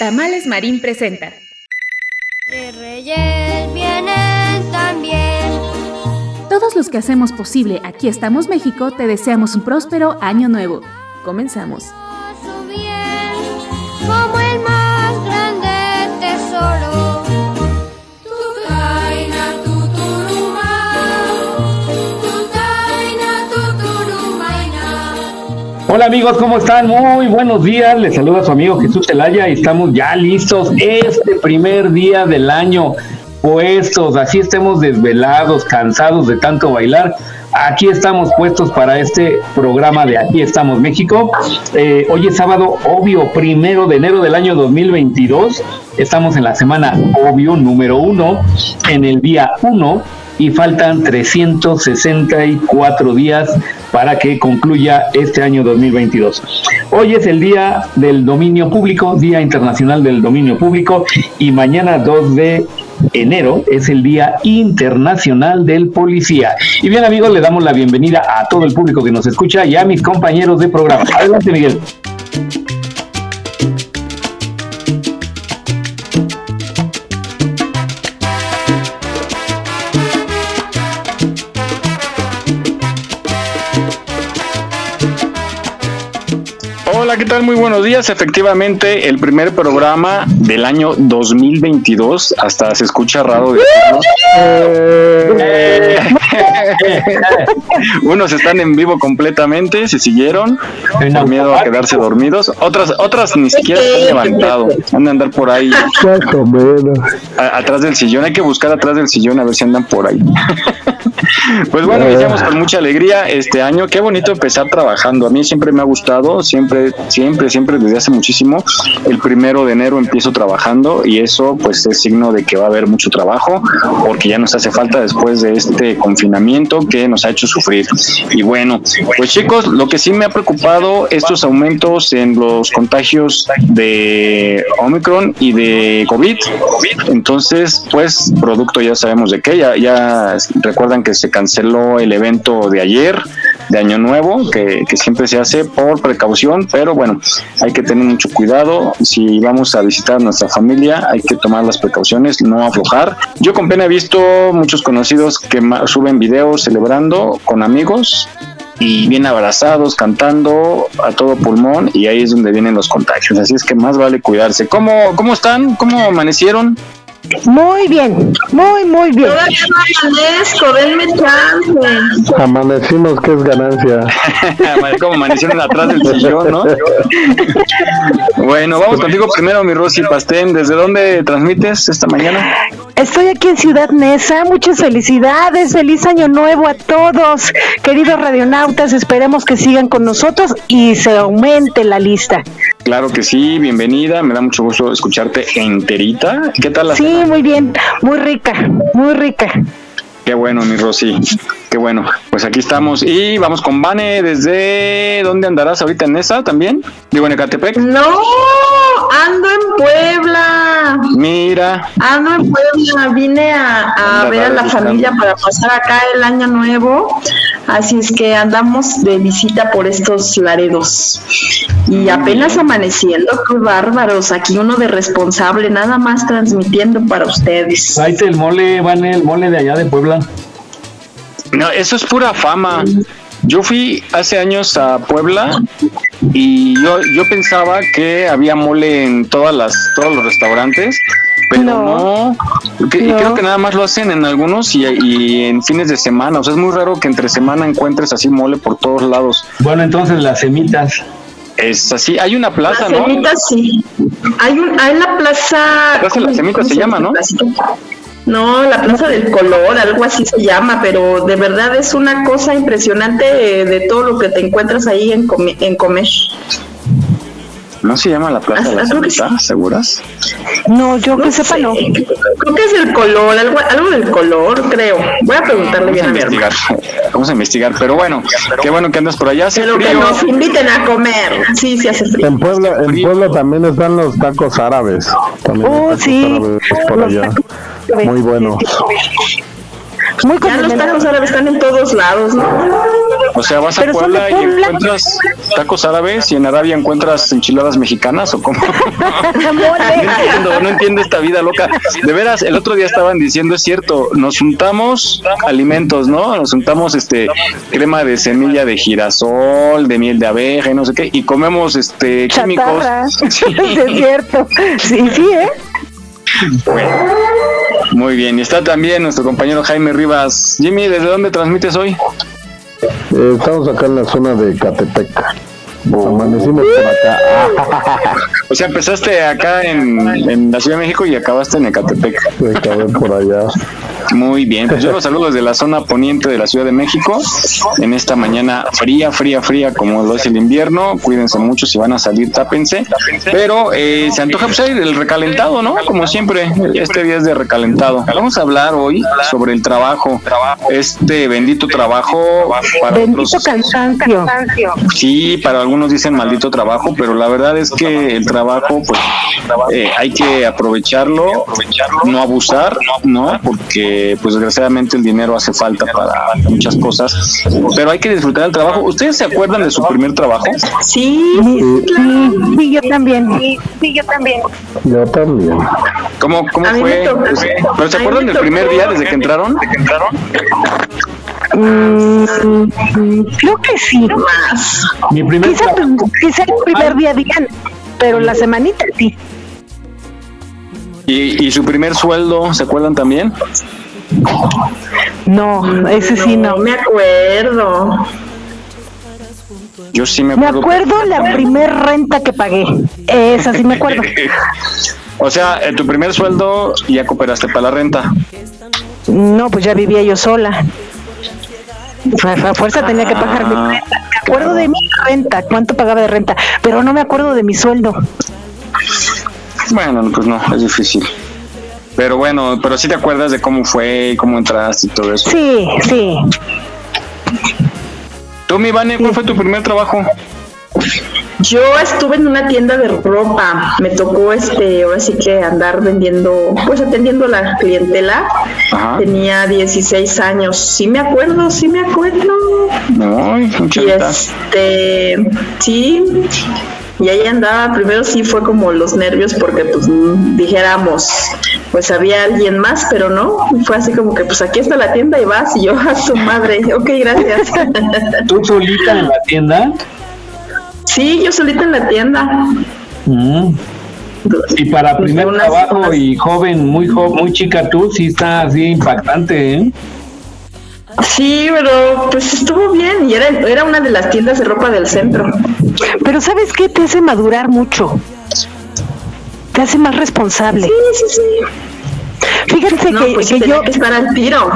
Tamales Marín presenta. reyes vienen también. Todos los que hacemos posible Aquí estamos México te deseamos un próspero año nuevo. Comenzamos. Hola amigos, ¿cómo están? Muy buenos días. Les saluda su amigo Jesús Celaya y estamos ya listos este primer día del año puestos, así estemos desvelados, cansados de tanto bailar. Aquí estamos puestos para este programa de Aquí estamos México. Eh, hoy es sábado, obvio, primero de enero del año 2022. Estamos en la semana, obvio, número uno, en el día uno y faltan 364 días para que concluya este año 2022. Hoy es el Día del Dominio Público, Día Internacional del Dominio Público, y mañana 2 de enero es el Día Internacional del Policía. Y bien amigos, le damos la bienvenida a todo el público que nos escucha y a mis compañeros de programa. Adelante Miguel. ¿Qué tal? Muy buenos días. Efectivamente, el primer programa del año 2022. Hasta se escucha raro. Eh. Unos están en vivo completamente, se siguieron por miedo a quedarse dormidos. Otras, otras ni siquiera se han levantado. Han de andar por ahí. atrás del sillón. Hay que buscar atrás del sillón a ver si andan por ahí. Pues bueno, iniciamos con mucha alegría este año. Qué bonito empezar trabajando. A mí siempre me ha gustado, siempre, siempre, siempre desde hace muchísimo. El primero de enero empiezo trabajando y eso pues es signo de que va a haber mucho trabajo porque ya nos hace falta después de este confinamiento que nos ha hecho sufrir. Y bueno, pues chicos, lo que sí me ha preocupado estos aumentos en los contagios de Omicron y de COVID. Entonces, pues producto ya sabemos de qué, ya, recuerdan que se canceló el evento de ayer de Año Nuevo, que, siempre se hace por precaución, pero bueno, hay que tener mucho cuidado. Si vamos a visitar a nuestra familia, hay que tomar las precauciones, no aflojar. Yo con pena he visto muchos conocidos que suben videos celebrando con amigos y bien abrazados, cantando a todo pulmón y ahí es donde vienen los contagios. Así es que más vale cuidarse. ¿Cómo, cómo están? ¿Cómo amanecieron? Muy bien, muy, muy bien. Todavía no amanezco, denme chance. Amanecimos, que es ganancia. Como amanecieron atrás del sillón, ¿no? bueno, vamos contigo primero, mi Rosy Pastén. ¿Desde dónde transmites esta mañana? Estoy aquí en Ciudad Neza. Muchas felicidades. Feliz año nuevo a todos. Queridos radionautas, esperemos que sigan con nosotros y se aumente la lista. Claro que sí, bienvenida. Me da mucho gusto escucharte enterita. ¿Qué tal la Sí, muy bien, muy rica, muy rica. Qué bueno, mi Rosy. Qué bueno. Pues aquí estamos. Y vamos con Vane. ¿Desde dónde andarás ahorita en esa también? Digo, en Ecatepec. No, ando en Puebla. Mira. Ando en Puebla. Vine a, ver a la familia para pasar acá el año nuevo. Así es que andamos de visita por estos laredos. Y apenas amaneciendo, qué bárbaros. Aquí uno de responsable, nada más transmitiendo para ustedes. Ahí el mole, Vane, el mole de allá de Puebla. No, eso es pura fama. Yo fui hace años a Puebla y yo, yo pensaba que había mole en todas las, todos los restaurantes, pero no, creo que nada más lo hacen en algunos y, y, en fines de semana. O sea, es muy raro que entre semana encuentres así mole por todos lados. Bueno, entonces las semitas. Es así, hay una plaza, las Semitas, sí. Hay, un, hay la plaza. Plaza de las semitas se, llama, ¿no? No, la Plaza del Color, algo así se llama, pero de verdad es una cosa impresionante de, todo lo que te encuentras ahí en, en comer. ¿No se llama la Plaza de la Salita? ¿Seguras? No, yo que sepa no. Creo que es el color, algo, algo del color, creo. Voy a preguntarle bien a, investigar. Vamos a investigar, pero bueno, qué bueno que andas por allá. Pero que nos inviten a comer. Sí, sí hace frío. En Puebla, en Puebla también están los tacos árabes. También oh, sí. por allá. Muy buenos. Muy ya los tacos árabes están en todos lados, ¿no? O sea, vas a Puebla, y encuentras tacos árabes y en Arabia encuentras enchiladas mexicanas o cómo. no entiendo, no entiendo esta vida loca. De veras, el otro día estaban diciendo, es cierto, nos juntamos alimentos, ¿no? Nos juntamos este crema de semilla de girasol, de miel de abeja y no sé qué, y comemos este químicos. Sí. es cierto. Sí, sí, ¿eh? Muy bien, y está también nuestro compañero Jaime Rivas. Jimmy, ¿desde dónde transmites hoy? Eh, estamos acá en la zona de Catepec. Amanecimos por acá. o sea, empezaste acá en, en, la Ciudad de México y acabaste en Ecatepec. Acabé por allá. Muy bien, pues yo los saludo desde la zona poniente de la Ciudad de México en esta mañana fría, fría, fría como lo es el invierno. Cuídense mucho si van a salir, tápense. Pero eh, se antoja pues el recalentado, ¿no? Como siempre, este día es de recalentado. Vamos a hablar hoy sobre el trabajo, este bendito trabajo para bendito cansancio. Sí, para algunos dicen maldito trabajo, pero la verdad es que el trabajo, pues eh, hay que aprovecharlo, no abusar, ¿no? Porque pues desgraciadamente el dinero hace falta para muchas cosas, pero hay que disfrutar del trabajo. ¿Ustedes se acuerdan de su primer trabajo? Sí, sí, yo también. Sí, yo también. Yo también. ¿Cómo, cómo fue? ¿Pero se acuerdan del primer día desde que entraron? ¿Desde que entraron? Mm, creo que sí. Mi primer quizá, quizá el primer día bien, pero la semanita sí. ¿Y, ¿Y, su primer sueldo, se acuerdan también? No, ese sí no. me acuerdo. Yo sí me acuerdo. Me acuerdo la primer renta que pagué. Esa sí me acuerdo. o sea, en tu primer sueldo ya cooperaste para la renta. No, pues ya vivía yo sola. A fuerza tenía que pagar mi renta. Me acuerdo de mi renta, cuánto pagaba de renta, pero no me acuerdo de mi sueldo. Bueno, pues no, es difícil. Pero bueno, pero sí te acuerdas de cómo fue, cómo entraste y todo eso. Sí, sí. Tú, mi Vane, ¿cuál fue tu primer trabajo? Yo estuve en una tienda de ropa, me tocó este, ahora sí que andar vendiendo, pues atendiendo la clientela. Tenía 16 años, sí me acuerdo, sí me acuerdo. Ay, y este, sí, y ahí andaba, primero sí fue como los nervios porque pues dijéramos, pues había alguien más, pero no, fue así como que pues aquí está la tienda y vas y yo a su madre, ok, gracias. ¿Tú solita en la tienda? Sí, yo solita en la tienda. Mm. Y para pues, primer trabajo y joven, muy muy chica tú, sí está así impactante, ¿eh? Sí, pero pues estuvo bien y era, era una de las tiendas de ropa del centro. Pero ¿sabes qué? Te hace madurar mucho. Te hace más responsable. Sí, sí, sí. Fíjense que, pues que yo. Que estar al tiro.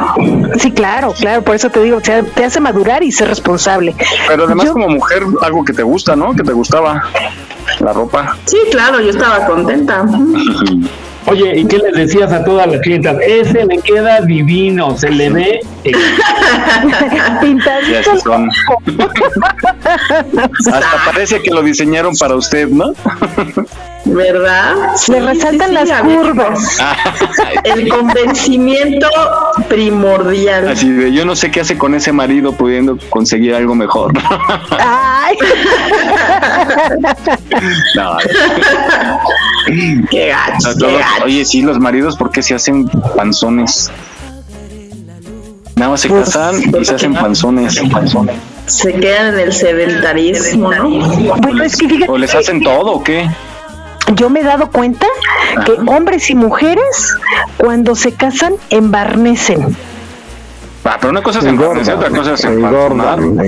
Sí, claro, claro, por eso te digo, te hace madurar y ser responsable. Pero además, como mujer, algo que te gusta, ¿no? Que te gustaba la ropa. Sí, claro, yo estaba contenta. Oye, ¿y qué les decías a todas las clientas? Ese le queda divino, se le ve pintadito. Son. Hasta parece que lo diseñaron para usted, ¿no? ¿Verdad? Le resaltan las curvas. El convencimiento primordial. Así de, yo no sé qué hace con ese marido pudiendo conseguir algo mejor. Ay. no. Qué gacho, Oye, sí, los maridos, ¿por qué se hacen panzones? Nada más se pues, casan y se hacen panzones. Se quedan en el sedentarismo, ¿no? Bueno, es que fíjate, ¿O les hacen todo o qué? Yo me he dado cuenta que hombres y mujeres, cuando se casan, embarnecen. Ah, pero una cosa es embarnecer, otra cosa es engordan.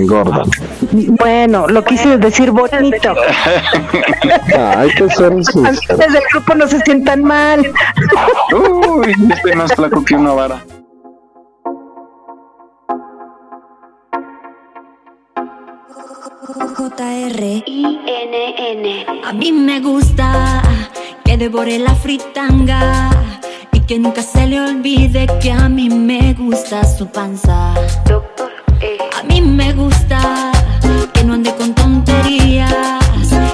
Bueno, lo quise decir bonito. Hay que ser Desde el grupo no se sientan mal. Uy, estoy más flaco que una vara. A mí me gusta que devore la fritanga y que nunca se le olvide que a mí me gusta su panza. Doctor e. A mí me gusta que no ande con tonterías,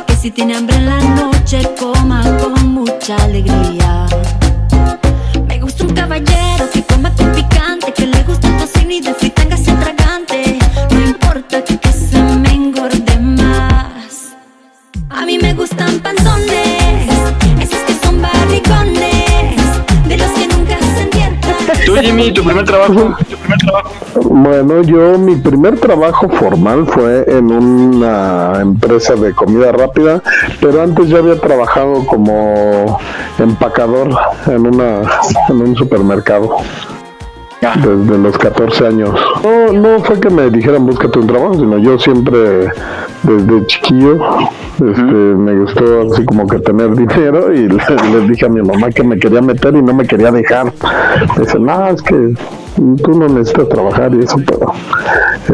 que si tiene hambre en la noche coma con mucha alegría. Me gusta un caballero que coma con picante, que le gusta el tocino y de fritanga me gustan panzones, esos que son barricones, de los que nunca se entierran. Tú, Jimmy, tu primer trabajo. Tu primer trabajo. Bueno, yo mi primer trabajo formal fue en una empresa de comida rápida, pero antes yo había trabajado como empacador en una en un supermercado. Desde los 14 años. No, no fue que me dijeran búscate un trabajo, sino yo siempre, desde chiquillo, este, me gustó así como que tener dinero y le- les, dije a mi mamá que me quería meter y no me quería dejar. Dice, no, es que tú no necesitas trabajar y eso, pero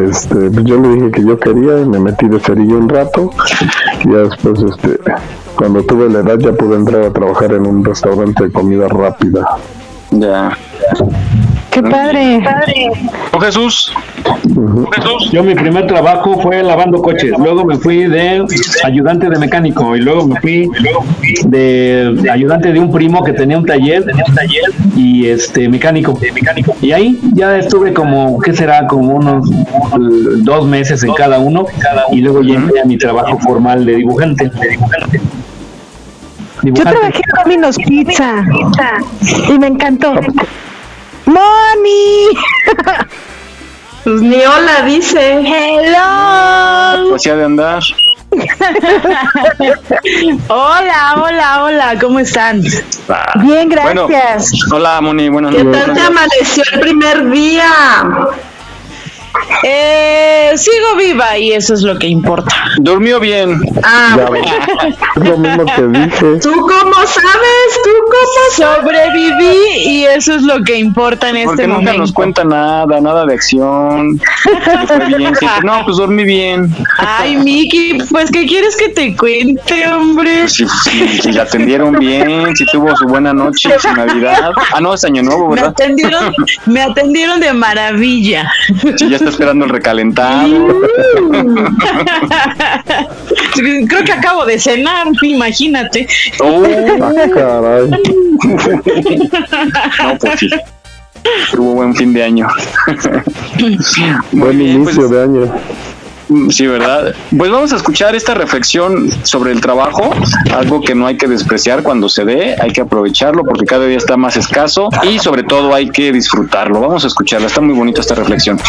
este, pues yo le dije que yo quería y me metí de cerillo un rato y ya después, este, cuando tuve la edad ya pude entrar a trabajar en un restaurante de comida rápida. Ya. ¡Qué padre! ¿Con Jesús? Yo mi primer trabajo fue lavando coches, luego me fui de ayudante de mecánico y luego me fui de ayudante de un primo que tenía un taller, tenía un taller y este mecánico, mecánico. Y ahí ya estuve como, ¿qué será? Como unos dos meses en cada uno y luego ya entré a mi trabajo formal de dibujante. De dibujante. Yo trabajé en Domino's Pizza y me encantó. ¡Moni! Pues ni hola dice. ¡Hello! Pues ya de andar. Hola, hola, hola, ¿cómo están? Bien, Bueno, gracias. hola, Moni, buenas ¿Qué noches. tal te amaneció el primer día? Eh, sigo viva y eso es lo que importa. Durmió bien. Ah, es lo mismo que dije. ¿Tú cómo sabes? ¿Tú cómo Sobreviví y eso es lo que importa en Porque este nunca momento. nos cuenta nada, nada de acción. Fue bien. No, pues dormí bien. Ay, Miki, pues ¿qué quieres que te cuente, hombre? Si, si, si la atendieron bien, si tuvo su buena noche, su Navidad. Ah, no, es Año Nuevo, Me ¿verdad? atendieron, me atendieron de maravilla. Si ya está esperando el recalentado. Creo que acabo de cenar, imagínate. Oh, caray. no, pues sí. Tuvo buen fin de año. Buen bien, pues, inicio de año. Sí, ¿verdad? Pues vamos a escuchar esta reflexión sobre el trabajo, algo que no hay que despreciar cuando se dé, hay que aprovecharlo porque cada día está más escaso y sobre todo hay que disfrutarlo. Vamos a escucharla, está muy bonita esta reflexión.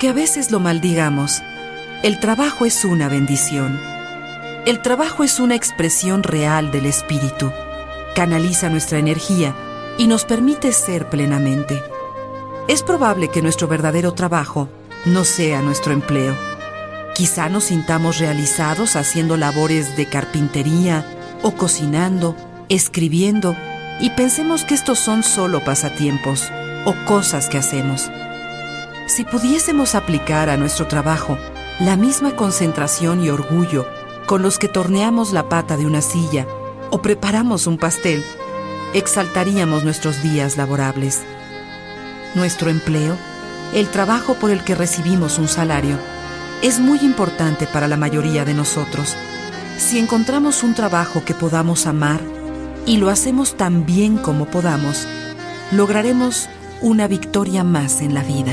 Aunque a veces lo maldigamos, el trabajo es una bendición. El trabajo es una expresión real del espíritu, canaliza nuestra energía y nos permite ser plenamente. Es probable que nuestro verdadero trabajo no sea nuestro empleo. Quizá nos sintamos realizados haciendo labores de carpintería o cocinando, escribiendo, y pensemos que estos son solo pasatiempos o cosas que hacemos. Si pudiésemos aplicar a nuestro trabajo la misma concentración y orgullo con los que torneamos la pata de una silla o preparamos un pastel, exaltaríamos nuestros días laborables. Nuestro empleo, el trabajo por el que recibimos un salario, es muy importante para la mayoría de nosotros. Si encontramos un trabajo que podamos amar y lo hacemos tan bien como podamos, lograremos una victoria más en la vida.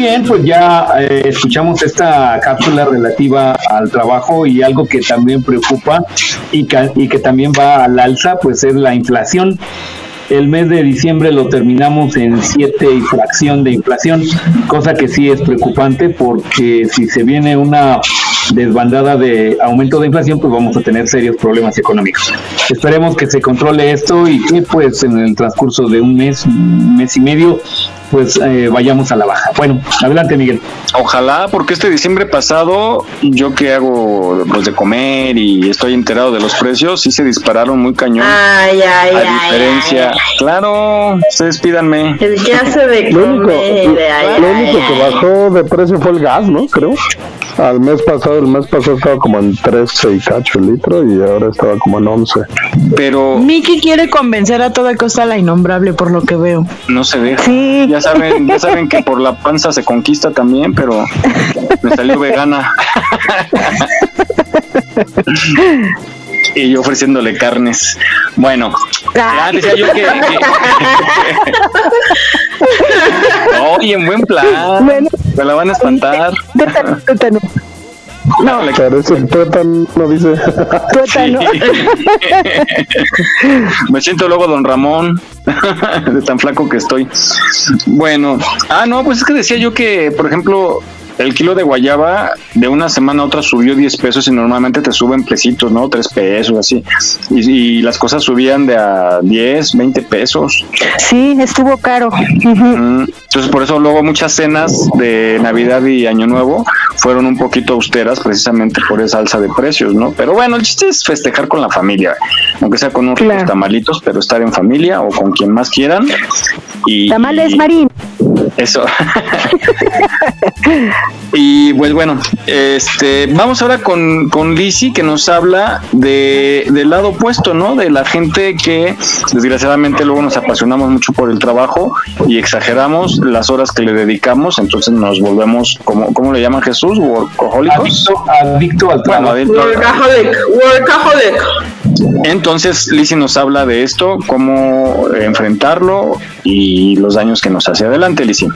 Bien, pues ya eh, escuchamos esta cápsula relativa al trabajo y algo que también preocupa y que, y que también va al alza, pues es la inflación. El mes de diciembre lo terminamos en 7 y fracción de inflación, cosa que sí es preocupante porque si se viene una desbandada de aumento de inflación, pues vamos a tener serios problemas económicos. Esperemos que se controle esto y que pues en el transcurso de un mes, un mes y medio, pues eh, vayamos a la baja. Bueno, adelante Miguel. Ojalá, porque este diciembre pasado, yo que hago pues, de comer y estoy enterado de los precios, sí se dispararon muy cañón. Ay, ay, a ay, diferencia, claro, ustedes pídanme. El que hace de Lo único, comer. ay, lo ay, único que ay. bajó de precio fue el gas, ¿no? Creo. Al mes pasado, el mes pasado estaba como en 13 y cacho el litro y ahora estaba como en 11. Pero Miki quiere convencer a toda costa a la innombrable, por lo que veo. no se deja. Sí. Ya saben, ya saben que por la panza se conquista también, pero me salió vegana. y yo ofreciéndole carnes. Bueno, ya decía yo que. que- Oye, en buen plan. Bueno. Me la van a espantar. Tuétano, tuétano. No, Parece el tuétano, dice. tuétano. Me siento luego don Ramón, de tan flaco que estoy. Bueno, ah, no, pues es que decía yo que, por ejemplo, el kilo de guayaba de una semana a otra subió 10 pesos y normalmente te suben pesitos, ¿no? 3 pesos, así. Y, y las cosas subían de a 10, 20 pesos. Sí, estuvo caro. Entonces, por eso luego muchas cenas de Navidad y Año Nuevo fueron un poquito austeras precisamente por esa alza de precios, ¿no? Pero bueno, el chiste es festejar con la familia, aunque sea con unos Claro. tamalitos, pero estar en familia o con quien más quieran. Y, Tamales Marín. Eso. y pues bueno, este, vamos ahora con, con Lizzy que nos habla de, del lado opuesto, ¿no? De la gente que desgraciadamente luego nos apasionamos mucho por el trabajo y exageramos las horas que le dedicamos, entonces nos volvemos, como ¿cómo le llaman Jesús? Workahólicos. Adicto, adicto al Bueno, trabajo. adicto al- Workaholic, workaholic. entonces, Lizzy nos habla de esto, cómo enfrentarlo y los daños que nos hace. Adelante, Lizzy.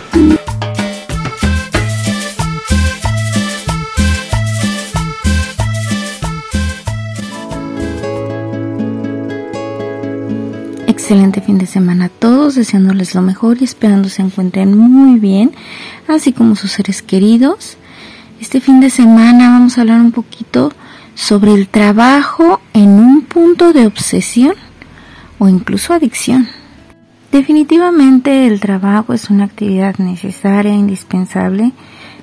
Excelente fin de semana a todos, deseándoles lo mejor y esperando se encuentren muy bien, así como sus seres queridos. Este fin de semana vamos a hablar un poquito sobre el trabajo en un punto de obsesión o incluso adicción. Definitivamente el trabajo es una actividad necesaria indispensable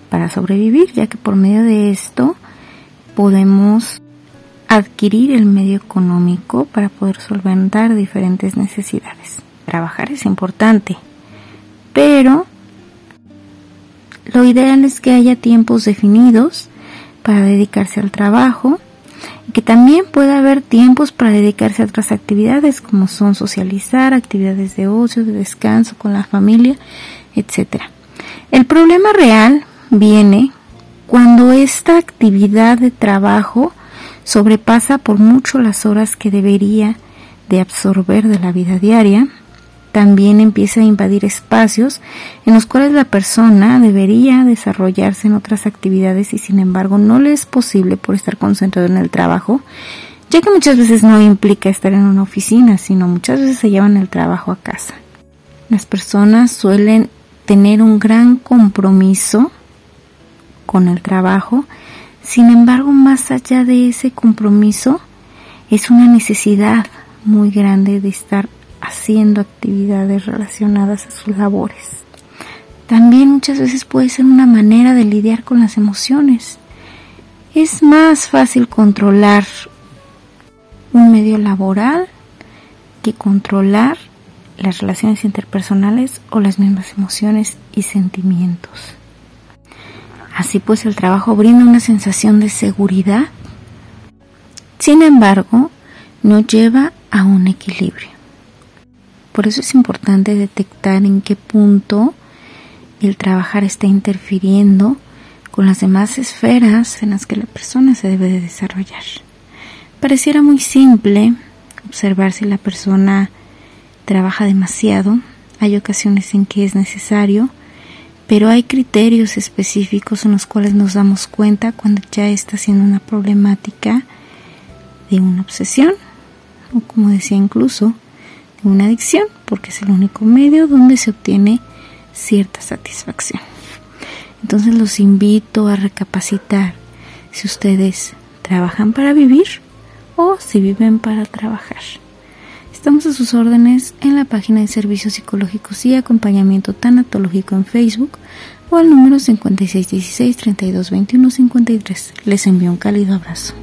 para sobrevivir, ya que por medio de esto podemos adquirir el medio económico para poder solventar diferentes necesidades. Trabajar es importante, pero lo ideal es que haya tiempos definidos para dedicarse al trabajo y que también pueda haber tiempos para dedicarse a otras actividades como son socializar, actividades de ocio, de descanso con la familia, etc. El problema real viene cuando esta actividad de trabajo sobrepasa por mucho las horas que debería de absorber de la vida diaria, también empieza a invadir espacios en los cuales la persona debería desarrollarse en otras actividades y sin embargo no le es posible por estar concentrado en el trabajo, ya que muchas veces no implica estar en una oficina, sino muchas veces se llevan el trabajo a casa. Las personas suelen tener un gran compromiso con el trabajo, sin embargo, más allá de ese compromiso, es una necesidad muy grande de estar haciendo actividades relacionadas a sus labores. También muchas veces puede ser una manera de lidiar con las emociones. Es más fácil controlar un medio laboral que controlar las relaciones interpersonales o las mismas emociones y sentimientos. Así pues el trabajo brinda una sensación de seguridad, sin embargo, no lleva a un equilibrio. Por eso es importante detectar en qué punto el trabajar está interfiriendo con las demás esferas en las que la persona se debe de desarrollar. Pareciera muy simple observar si la persona trabaja demasiado, hay ocasiones en que es necesario, pero hay criterios específicos en los cuales nos damos cuenta cuando ya está siendo una problemática de una obsesión, o como decía incluso, de una adicción, porque es el único medio donde se obtiene cierta satisfacción. Entonces los invito a recapacitar si ustedes trabajan para vivir o si viven para trabajar. Estamos a sus órdenes en la página de Servicios Psicológicos y Acompañamiento Tanatológico en Facebook o al número 5616 322153. Les envío un cálido abrazo.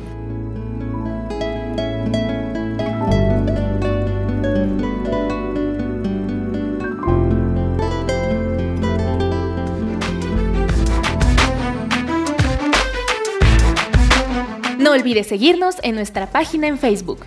No olvides seguirnos en nuestra página en Facebook.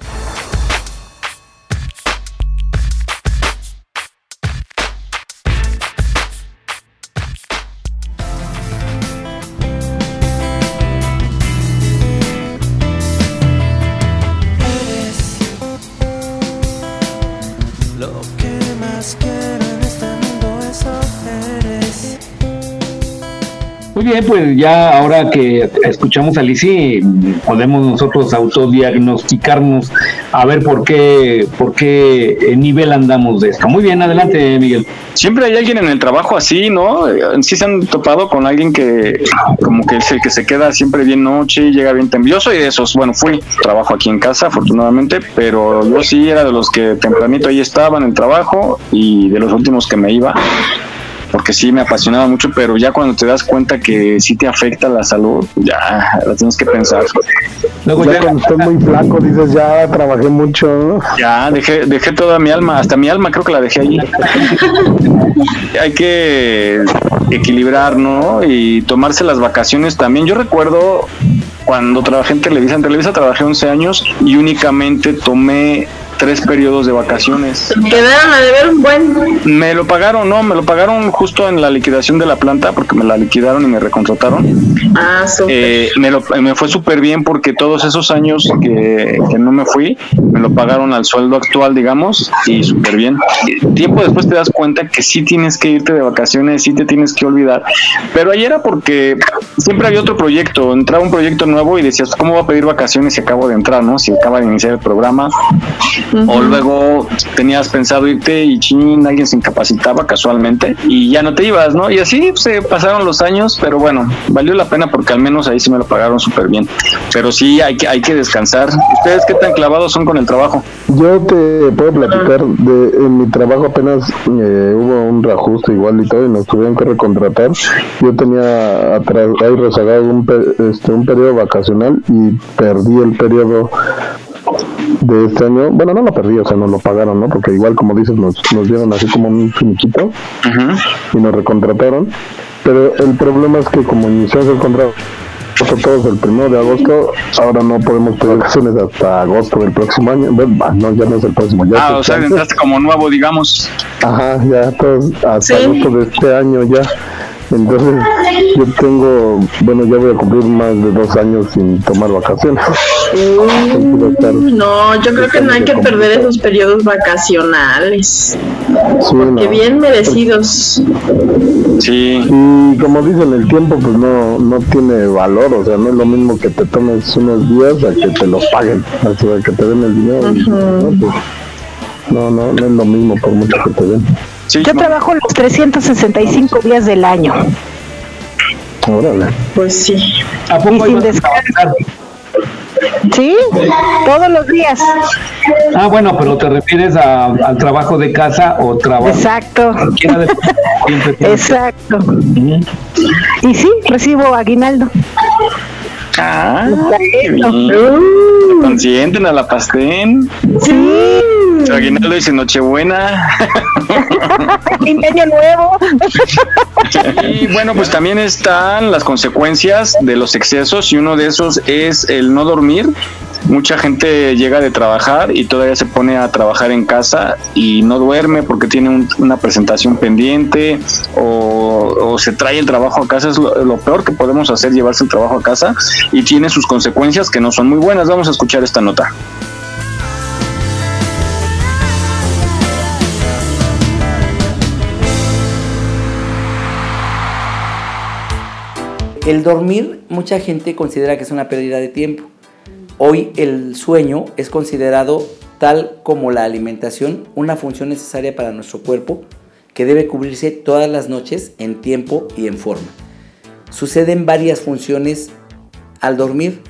Pues ya ahora que escuchamos a Lisi, podemos nosotros autodiagnosticarnos a ver por qué, por qué nivel andamos de esto. Muy bien, adelante, Miguel. Siempre hay alguien en el trabajo así, ¿no? Sí se han topado con alguien que como que es el que se queda siempre bien noche llega bien temblioso y de esos, bueno, fui, trabajo aquí en casa afortunadamente, pero yo sí era de los que tempranito ahí estaba en el trabajo y de los últimos que me iba porque sí me apasionaba mucho, pero ya cuando te das cuenta que sí te afecta la salud, ya la tienes que pensar. Luego ya, cuando estoy muy flaco dices, ya trabajé mucho. Ya, dejé, dejé toda mi alma, hasta mi alma creo que la dejé ahí. Hay que equilibrar, ¿no? Y tomarse las vacaciones también. Yo recuerdo cuando trabajé en Televisa, en Televisa trabajé 11 años y únicamente tomé tres periodos de vacaciones. Quedaron a deber un buen. Me lo pagaron, no, me lo pagaron justo en la liquidación de la planta porque me la liquidaron y me recontrataron. Ah, eh, me, lo, me fue súper bien porque todos esos años que, que, no me fui, me lo pagaron al sueldo actual, digamos, y súper bien. Tiempo después te das cuenta que sí tienes que irte de vacaciones, sí te tienes que olvidar. Pero ahí era porque siempre había otro proyecto, entraba un proyecto nuevo y decías, ¿cómo va a pedir vacaciones si acabo de entrar, no? Si acaba de iniciar el programa. O luego tenías pensado irte y chin, alguien se incapacitaba casualmente y ya no te ibas, ¿no? Y así se pasaron los años, pero bueno, valió la pena porque al menos ahí sí me lo pagaron súper bien. Pero sí hay que, hay que descansar. ¿Ustedes qué tan clavados son con el trabajo? Yo te puedo platicar de en mi trabajo apenas eh, hubo un reajuste igual y todo y nos tuvieron que recontratar. Yo tenía atrás, ahí rezagado un, este, un periodo vacacional y perdí el periodo de este año, bueno, no lo perdí, o sea, nos lo pagaron, ¿no? Porque igual, como dices, nos, nos dieron así como un finiquito y nos recontrataron. Pero el problema es que como iniciamos el contrato todos el primero de agosto, ahora no podemos pedir vacaciones hasta agosto del próximo año. Bueno, no, ya no es el próximo. Ya ah, o sea, entraste como nuevo, digamos. Ajá, ya todos hasta agosto de este año ya. Entonces, yo tengo, bueno, ya voy a cumplir más de dos años sin tomar vacaciones. no, yo creo que no hay que perder esos periodos vacacionales. porque bien merecidos. Sí. Y como dicen, el tiempo pues no, no tiene valor, o sea, no es lo mismo que te tomes unos días a que te los paguen, a que te den el dinero. ¿no? Pues, no, no, no es lo mismo por mucho que te den. Yo trabajo los 365 días del año. Órale. Pues sí. ¿A poco sin descanso. Sí, todos los días. Ah, bueno, pero te refieres a, al trabajo de casa o trabajo. Exacto. Exacto. Y sí, recibo aguinaldo. Ah, Consienten a la pastén. Sí. Aguinaldo dice Nochebuena. año nuevo. y bueno, pues también están las consecuencias de los excesos y uno de esos es el no dormir. Mucha gente llega de trabajar y todavía se pone a trabajar en casa y no duerme porque tiene una presentación pendiente o, se trae el trabajo a casa. Es lo, lo peor que podemos hacer, llevarse el trabajo a casa y tiene sus consecuencias que no son muy buenas. Vamos a escuchar esta nota. El dormir, mucha gente considera que es una pérdida de tiempo. Hoy el sueño es considerado, tal como la alimentación, una función necesaria para nuestro cuerpo que debe cubrirse todas las noches en tiempo y en forma. Suceden varias funciones al dormir.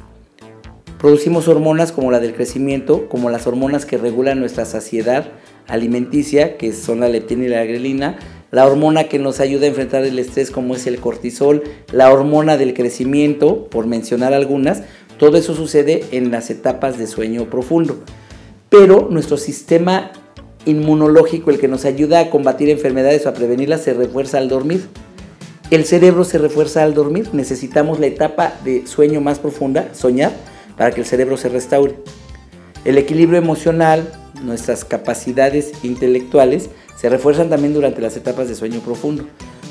Producimos hormonas como la del crecimiento, como las hormonas que regulan nuestra saciedad alimenticia, que son la leptina y la grelina, la hormona que nos ayuda a enfrentar el estrés como es el cortisol, la hormona del crecimiento, por mencionar algunas, todo eso sucede en las etapas de sueño profundo. Pero nuestro sistema inmunológico, el que nos ayuda a combatir enfermedades o a prevenirlas, se refuerza al dormir. El cerebro se refuerza al dormir. Necesitamos la etapa de sueño más profunda, soñar, para que el cerebro se restaure. El equilibrio emocional, nuestras capacidades intelectuales, se refuerzan también durante las etapas de sueño profundo.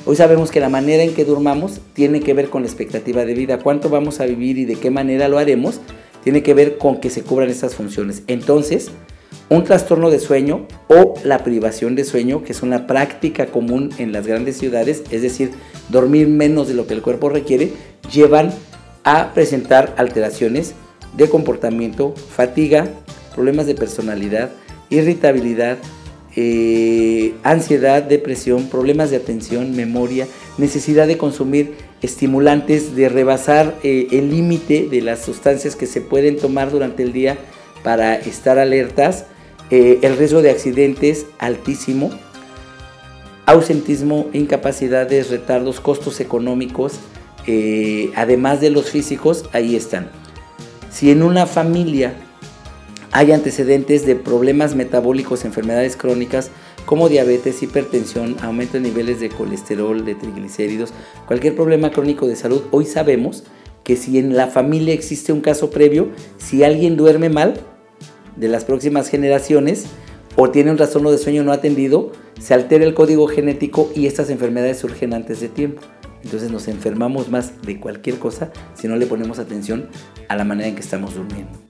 Hoy sabemos que la manera en que durmamos tiene que ver con la expectativa de vida. Cuánto vamos a vivir y de qué manera lo haremos tiene que ver con que se cubran estas funciones. Entonces, un trastorno de sueño o la privación de sueño, que es una práctica común en las grandes ciudades, es decir, dormir menos de lo que el cuerpo requiere, llevan a presentar alteraciones de comportamiento, fatiga, problemas de personalidad, irritabilidad, eh, ansiedad, depresión, problemas de atención, memoria, necesidad de consumir estimulantes, de rebasar eh, el límite de las sustancias que se pueden tomar durante el día para estar alertas, eh, el riesgo de accidentes altísimo, ausentismo, incapacidades, retardos, costos económicos, además de los físicos, ahí están. Si en una familia hay antecedentes de problemas metabólicos, enfermedades crónicas como diabetes, hipertensión, aumento de niveles de colesterol, de triglicéridos, cualquier problema crónico de salud. Hoy sabemos que si en la familia existe un caso previo, si alguien duerme mal de las próximas generaciones o tiene un trastorno de sueño no atendido, se altera el código genético y estas enfermedades surgen antes de tiempo. Entonces nos enfermamos más de cualquier cosa si no le ponemos atención a la manera en que estamos durmiendo.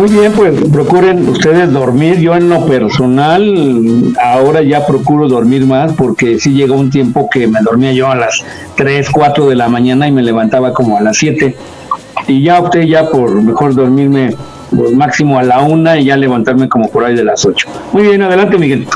Muy bien, pues procuren ustedes dormir. Yo en lo personal ahora ya procuro dormir más porque sí llegó un tiempo que me dormía yo a las 3, 4 de la mañana y me levantaba como a las 7. Y ya opté ya por mejor dormirme pues, máximo a la 1 y ya levantarme como por ahí de las 8. Muy bien, adelante Miguel.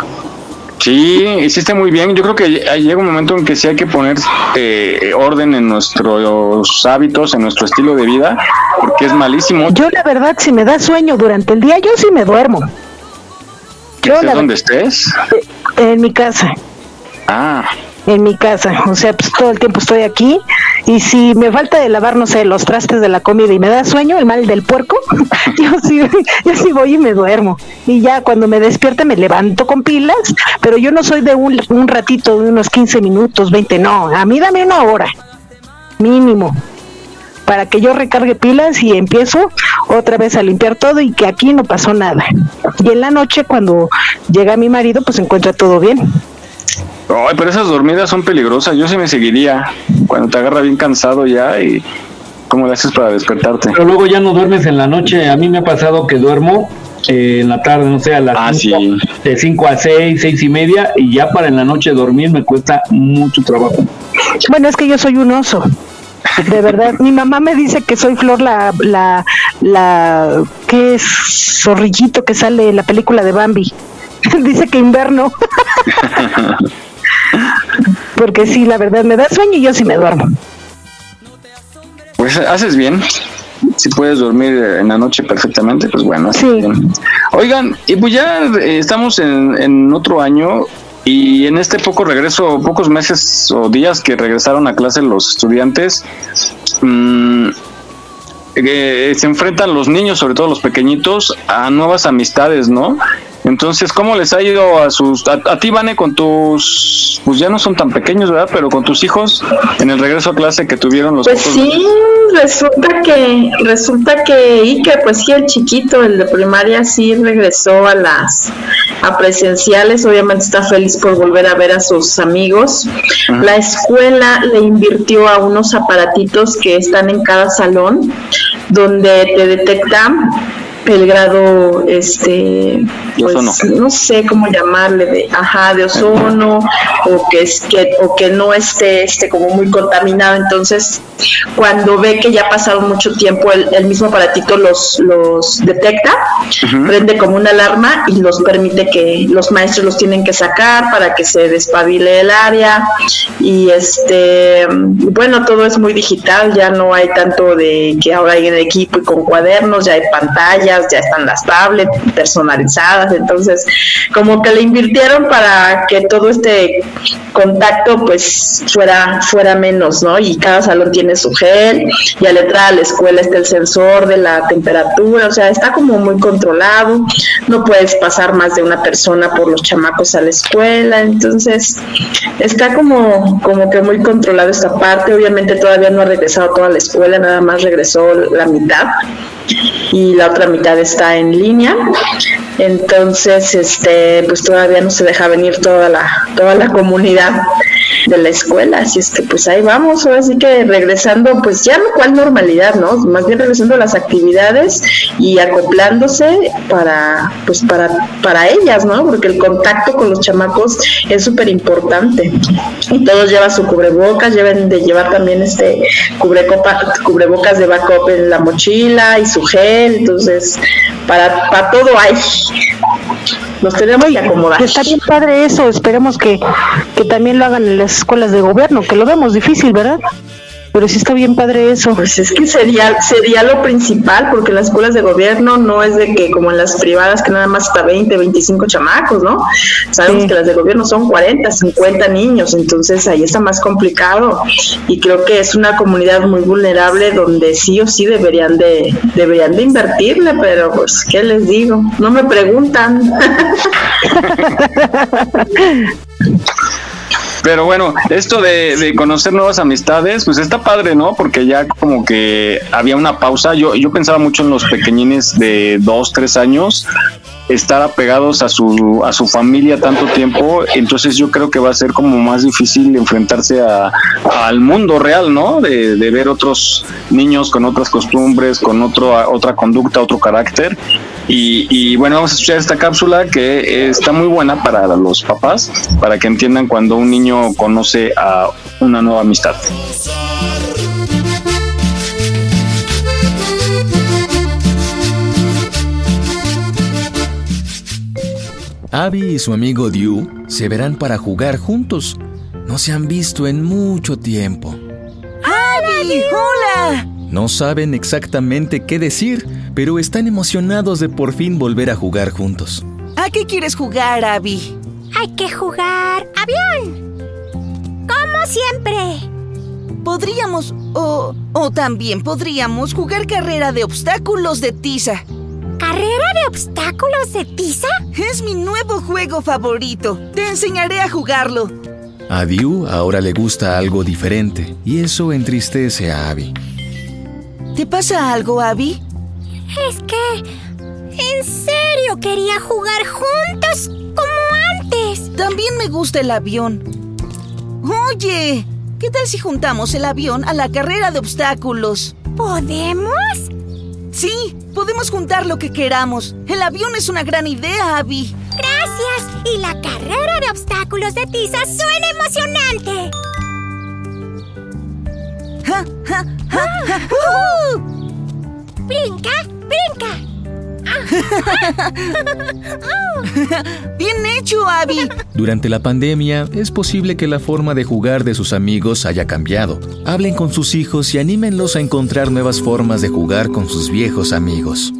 Sí, hiciste muy bien. Yo creo que llega un momento en que sí hay que poner eh, orden en nuestros hábitos, en nuestro estilo de vida, porque es malísimo. Yo la verdad, si me da sueño durante el día, yo sí me duermo. Yo ¿Estés estés? En mi casa. Ah en mi casa, o sea, pues todo el tiempo estoy aquí y si me falta de lavar, no sé, los trastes de la comida y me da sueño, el mal del puerco, yo sí, yo sí voy y me duermo. Y ya cuando me despierte me levanto con pilas, pero yo no soy de un, un ratito, de unos 15 minutos, 20, no, a mí dame una hora, mínimo, para que yo recargue pilas y empiezo otra vez a limpiar todo y que aquí no pasó nada. Y en la noche cuando llega mi marido, pues encuentra todo bien. Ay, pero esas dormidas son peligrosas. Yo sí me seguiría cuando te agarra bien cansado ya y ¿Cómo le haces para despertarte? Pero luego ya no duermes en la noche. A mí me ha pasado que duermo eh, en la tarde, no sé, a las Ah, cinco, de 5 a 6, 6 y media, y ya para en la noche dormir me cuesta mucho trabajo. Bueno, es que yo soy un oso. De verdad, mi mamá me dice que soy Flor la, la, la, ¿qué es? Zorrillito que sale en la película de Bambi. dice que inverno. Porque sí, la verdad me da sueño y yo sí me duermo. Pues haces bien. Si puedes dormir en la noche perfectamente, pues bueno. bien. Oigan, y pues ya eh, estamos en, en otro año y en este poco regreso, pocos meses o días que regresaron a clase los estudiantes, mm, eh, se enfrentan los niños, sobre todo los pequeñitos, a nuevas amistades, ¿no? Entonces, ¿cómo les ha ido a sus, a, a ti, Vane, con tus, pues ya no son tan pequeños, ¿verdad? Pero con tus hijos en el regreso a clase que tuvieron los Pues sí, resulta que, resulta que Ike, pues sí, el chiquito, el de primaria, sí regresó a las a presenciales, obviamente está feliz por volver a ver a sus amigos. La escuela le invirtió a unos aparatitos que están en cada salón, donde te detectan el grado este pues, ozono. no sé cómo llamarle de ajá de ozono o que es que o que no esté este como muy contaminado. Entonces cuando ve que ya ha pasado mucho tiempo el, el mismo aparatito los los detecta prende como una alarma y los permite que los maestros los tienen que sacar para que se despabile el área. Y este bueno todo es muy digital ya no hay tanto de que ahora hay en equipo y con cuadernos ya hay ya están las tablets personalizadas entonces como que le invirtieron para que todo este contacto pues fuera fuera menos no y cada salón tiene su gel y al entrar a la escuela está el sensor de la temperatura o sea está como muy controlado no puedes pasar más de una persona por los chamacos a la escuela entonces está como como que muy controlado esta parte obviamente todavía no ha regresado toda la escuela nada más regresó la mitad y la otra mitad está en línea. Entonces este pues todavía no se deja venir toda la toda la comunidad de la escuela. Así es que pues ahí vamos. Ahora sí que regresando pues ya no cual normalidad no más bien regresando a las actividades y acoplándose para pues para para ellas no porque el contacto con los chamacos es súper importante y todos llevan su cubrebocas deben de llevar también este cubrecopa, cubrebocas de backup en la mochila y su gel. Entonces para para todo hay nos tenemos que acomodar Está bien padre eso, esperemos que, que también lo hagan en las escuelas de gobierno, que lo vemos difícil, ¿verdad? Pero sí está bien padre eso. Pues es que sería, sería lo principal, porque en las escuelas de gobierno no es de que como en las privadas que nada más hasta 20, 25 chamacos, ¿no? Sabemos que las de gobierno son 40, 50 niños, entonces ahí está más complicado y creo que es una comunidad muy vulnerable donde sí o sí deberían de deberían de invertirle, pero pues qué les digo, no me preguntan. Pero bueno, esto de, de conocer nuevas amistades, pues está padre, ¿no? Porque ya como que había una pausa. Yo, yo pensaba mucho en los pequeñines de dos, tres años, estar apegados a su, a su familia tanto tiempo. Entonces yo creo que va a ser como más difícil enfrentarse a, al mundo real, ¿no? De, de ver otros niños con otras costumbres, con otro, otra conducta, otro carácter. Y, y, bueno, vamos a escuchar esta cápsula que está muy buena para los papás, para que entiendan cuando un niño conoce a una nueva amistad. Abby y su amigo Dew se verán para jugar juntos. No se han visto en mucho tiempo. ¡Abby! ¡Hola! No saben exactamente qué decir, pero están emocionados de por fin volver a jugar juntos. ¿A qué quieres jugar, Abby? Hay que jugar avión. Como siempre. Podríamos, o, o también podríamos jugar carrera de obstáculos de tiza. ¿Carrera de obstáculos de tiza? Es mi nuevo juego favorito. Te enseñaré a jugarlo. A Dew ahora le gusta algo diferente y eso entristece a Abby. ¿Te pasa algo, Abby? Es que... En serio quería jugar juntos como antes. También me gusta el avión. Oye, ¿qué tal si juntamos el avión a la carrera de obstáculos? ¿Podemos? Sí, podemos juntar lo que queramos. El avión es una gran idea, Abby. Gracias. Y la carrera de obstáculos de Tiza suena emocionante. ¡Ja, ja, ja, ja! ¡Uh! ¡Brinca, brinca! Bien hecho, Abby. Durante la pandemia es posible que la forma de jugar de sus amigos haya cambiado. Hablen con sus hijos y anímenlos a encontrar nuevas formas de jugar con sus viejos amigos.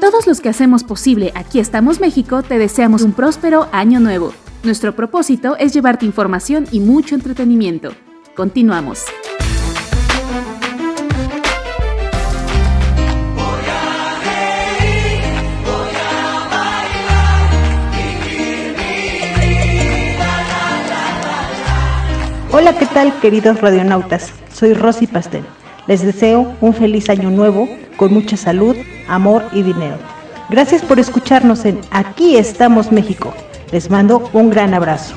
Todos los que hacemos posible Aquí estamos México te deseamos un próspero año nuevo. Nuestro propósito es llevarte información y mucho entretenimiento. Continuamos. Hola, ¿qué tal queridos radionautas? Soy Rosy Pastel. Les deseo un feliz año nuevo con mucha salud, amor y dinero. Gracias por escucharnos en Aquí estamos México. Les mando un gran abrazo.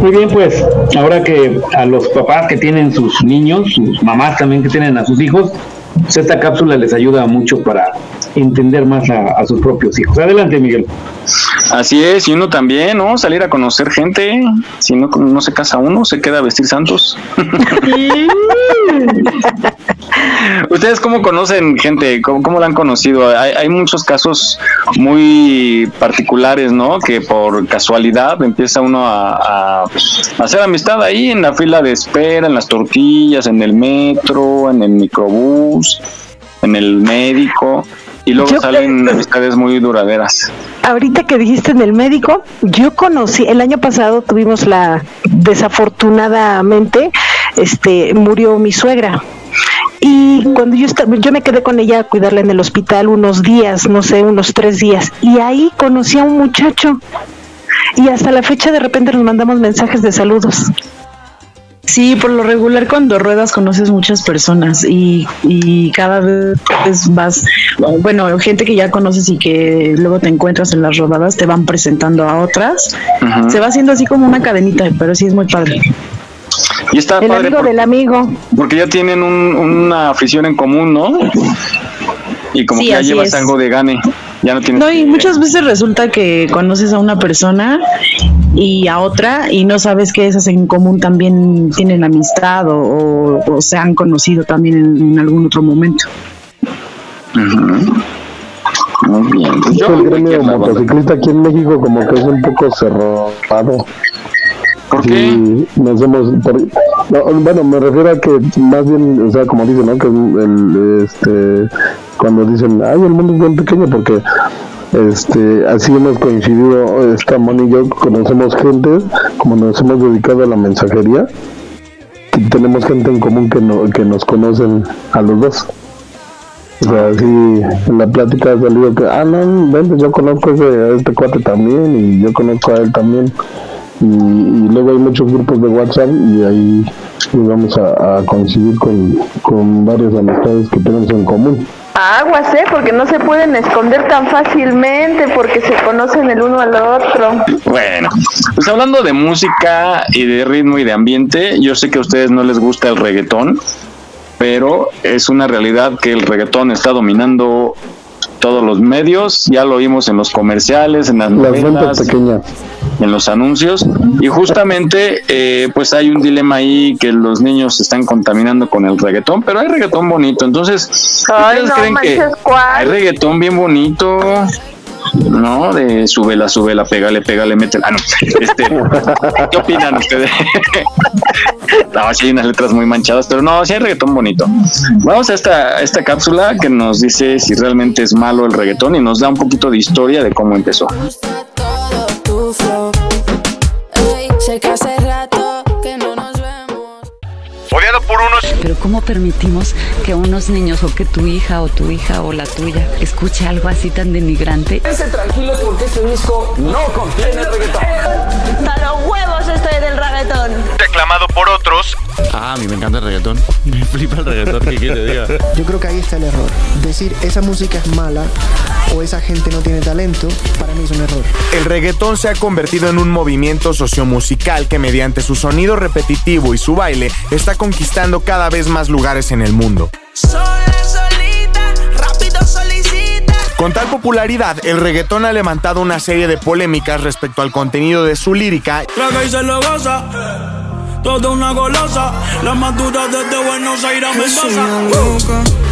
Muy bien, pues ahora que a los papás que tienen sus niños, sus mamás también que tienen a sus hijos, pues esta cápsula les ayuda mucho para entender más a, sus propios hijos. Adelante, Miguel. Así es, y uno también, ¿no? Salir a conocer gente. Si no, no se casa uno, se queda a vestir santos. ¿Ustedes cómo conocen gente? ¿Cómo, la han conocido? Hay, muchos casos muy particulares, ¿no? Que por casualidad empieza uno a, a, hacer amistad ahí en la fila de espera, en las tortillas, en el metro, en el microbús, en el médico y luego salen amistades muy duraderas. Ahorita que dijiste en el médico, yo conocí, el año pasado tuvimos la, desafortunadamente, este, murió mi suegra. Y cuando yo estaba, yo me quedé con ella a cuidarla en el hospital unos días, no sé, unos tres días, y ahí conocí a un muchacho. Y hasta la fecha de repente nos mandamos mensajes de saludos. Sí, por lo regular cuando ruedas conoces muchas personas y, y cada vez vas, bueno, gente que ya conoces y que luego te encuentras en las rodadas te van presentando a otras. Se va haciendo así como una cadenita, pero sí es muy padre. Y está el amigo del amigo. Porque ya tienen una afición en común, ¿no? Y como que ya llevas algo de gane. Ya no tienes. No, y muchas veces resulta que conoces a una persona y a otra y no sabes que esas en común también tienen amistad o, se han conocido también en, algún otro momento. Muy bien. Pues yo el gremio motociclista aquí en México como que es un poco cerrado. ¿Por qué? nos hemos, bueno, me refiero a que más bien, o sea, como dicen, ¿no? Que el, este, cuando dicen, ay, el mundo es muy pequeño porque este, así hemos coincidido, esta Moni y yo conocemos gente, como nos hemos dedicado a la mensajería, tenemos gente en común que, no, que nos conocen a los dos. O sea, así en la plática ha salido que, ah, no, ven, yo conozco a este cuate también y yo conozco a él también. Y, luego hay muchos grupos de WhatsApp y ahí vamos a, coincidir con, con varias amistades que tenemos en común. Aguas, ¿eh? Porque no se pueden esconder tan fácilmente porque se conocen el uno al otro. Bueno, pues hablando de música y de ritmo y de ambiente, yo sé que a ustedes no les gusta el reggaetón, pero es una realidad que el reggaetón está dominando todos los medios, ya lo vimos en los comerciales, en las, novelas, en los anuncios, y justamente eh, pues hay un dilema ahí que los niños se están contaminando con el reggaetón, pero hay reggaetón bonito, entonces, ¿ustedes creen que hay reggaetón bien bonito? ¿no? De súbela, súbela, pégale, pégale, métela. Ah, no. Este, ¿Qué opinan ustedes? no, sí hay unas letras muy manchadas, pero no, sí hay reggaetón bonito. Vamos a esta, esta cápsula que nos dice si realmente es malo el reggaetón y nos da un poquito de historia de cómo empezó. Odiado por unos... Pero ¿cómo permitimos que unos niños o que tu hija o tu hija o la tuya escuche algo así tan denigrante? Quédense tranquilos porque este disco no contiene reggaetón. ¡A los huevos estoy del reggaetón! Reclamado por otros. Ah, a mí me encanta el reggaetón. Me flipa el reggaetón, ¿qué quiere diga? Yo creo que ahí está el error. Decir esa música es mala o esa gente no tiene talento, para mí es un error. El reggaetón se ha convertido en un movimiento sociomusical que mediante su sonido repetitivo y su baile está conquistando cada vez más lugares en el mundo. Con tal popularidad, el reggaetón ha levantado una serie de polémicas respecto al contenido de su lírica.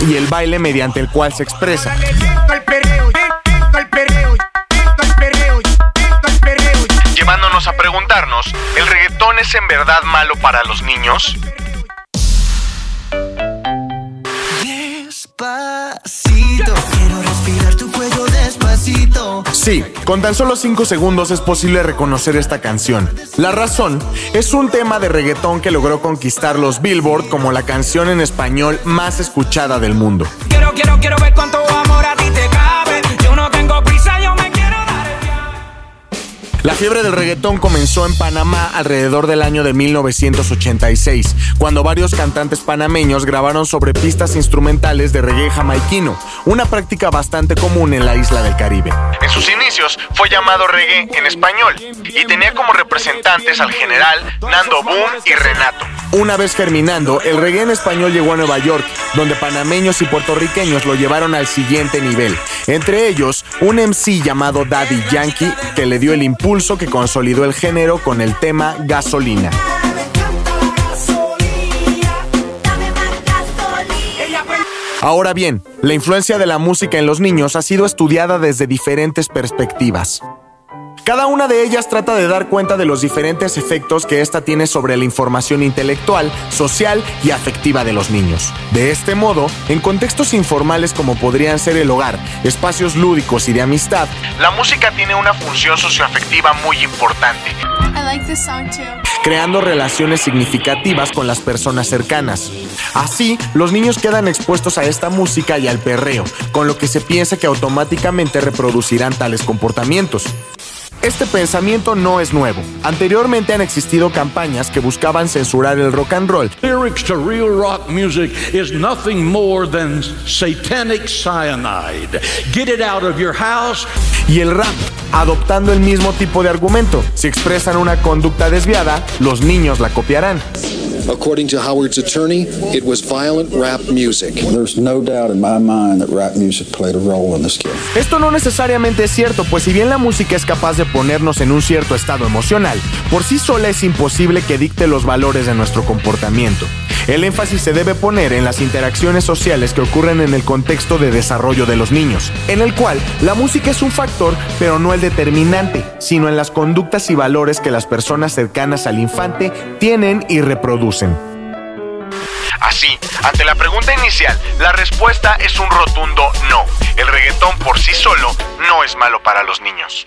Y el baile mediante el cual se expresa. Llevándonos a preguntarnos, ¿el reggaetón es en verdad malo para los niños? Despacito, quiero respirar tu cuello despacito. Sí, con tan solo 5 segundos es posible reconocer esta canción. La razón es un tema de reggaetón que logró conquistar los Billboard como la canción en español más escuchada del mundo. Quiero, quiero, quiero ver cuánto amor a La fiebre del reggaetón comenzó en Panamá alrededor del año de 1986, cuando varios cantantes panameños grabaron sobre pistas instrumentales de reggae jamaiquino, una práctica bastante común en la isla del Caribe. En sus inicios fue llamado reggae en español y tenía como representantes al general Nando Boom y Renato. Una vez germinando, el reggae en español llegó a Nueva York, donde panameños y puertorriqueños lo llevaron al siguiente nivel. Entre ellos, un MC llamado Daddy Yankee, que le dio el impulso que consolidó el género con el tema Gasolina. Ahora bien, la influencia de la música en los niños ha sido estudiada desde diferentes perspectivas. Cada una de ellas trata de dar cuenta de los diferentes efectos que ésta tiene sobre la información intelectual, social y afectiva de los niños. De este modo, en contextos informales como podrían ser el hogar, espacios lúdicos y de amistad, La música tiene una función socioafectiva muy importante. I like this song too. creando relaciones significativas con las personas cercanas. Así, los niños quedan expuestos a esta música y al perreo, con lo que se piensa que automáticamente reproducirán tales comportamientos. Este pensamiento no es nuevo. Anteriormente han existido campañas que buscaban censurar el rock and roll, Lyrics to real rock music is nothing more than satanic cyanide. Get it out of your house. y el rap, adoptando el mismo tipo de argumento. Si expresan una conducta desviada, los niños la copiarán. According to Howard's attorney, it was violent rap music. There's no doubt in my mind that rap music played a role in this killing. Esto no necesariamente es cierto, pues si bien la música es capaz de ponernos en un cierto estado emocional, por sí sola es imposible que dicte los valores de nuestro comportamiento. El énfasis se debe poner en las interacciones sociales que ocurren en el contexto de desarrollo de los niños, en el cual la música es un factor, pero no el determinante, sino en las conductas y valores que las personas cercanas al infante tienen y reproducen. Así, ante la pregunta inicial, la respuesta es un rotundo no. El reggaetón por sí solo no es malo para los niños.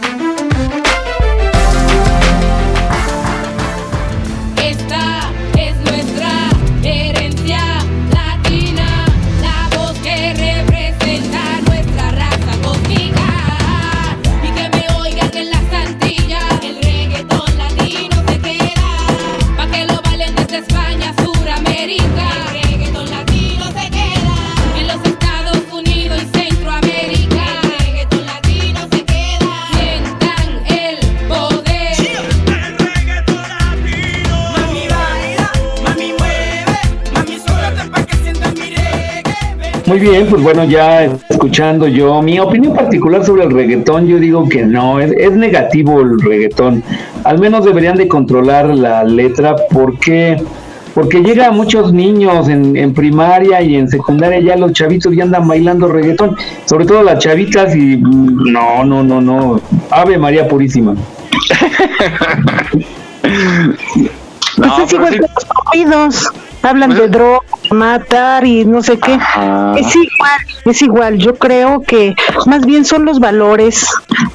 Muy bien, pues bueno, ya escuchando yo mi opinión particular sobre el reggaetón, yo digo que no, es, es negativo el reggaetón. Al menos deberían de controlar la letra porque porque llega a muchos niños en, en primaria y en secundaria ya los chavitos ya andan bailando reggaetón, sobre todo las chavitas y no, no, no, no, Ave María Purísima. No, sé si igual que los oídos. Hablan de droga, matar y no sé qué. Es igual, es igual. Yo creo que más bien son los valores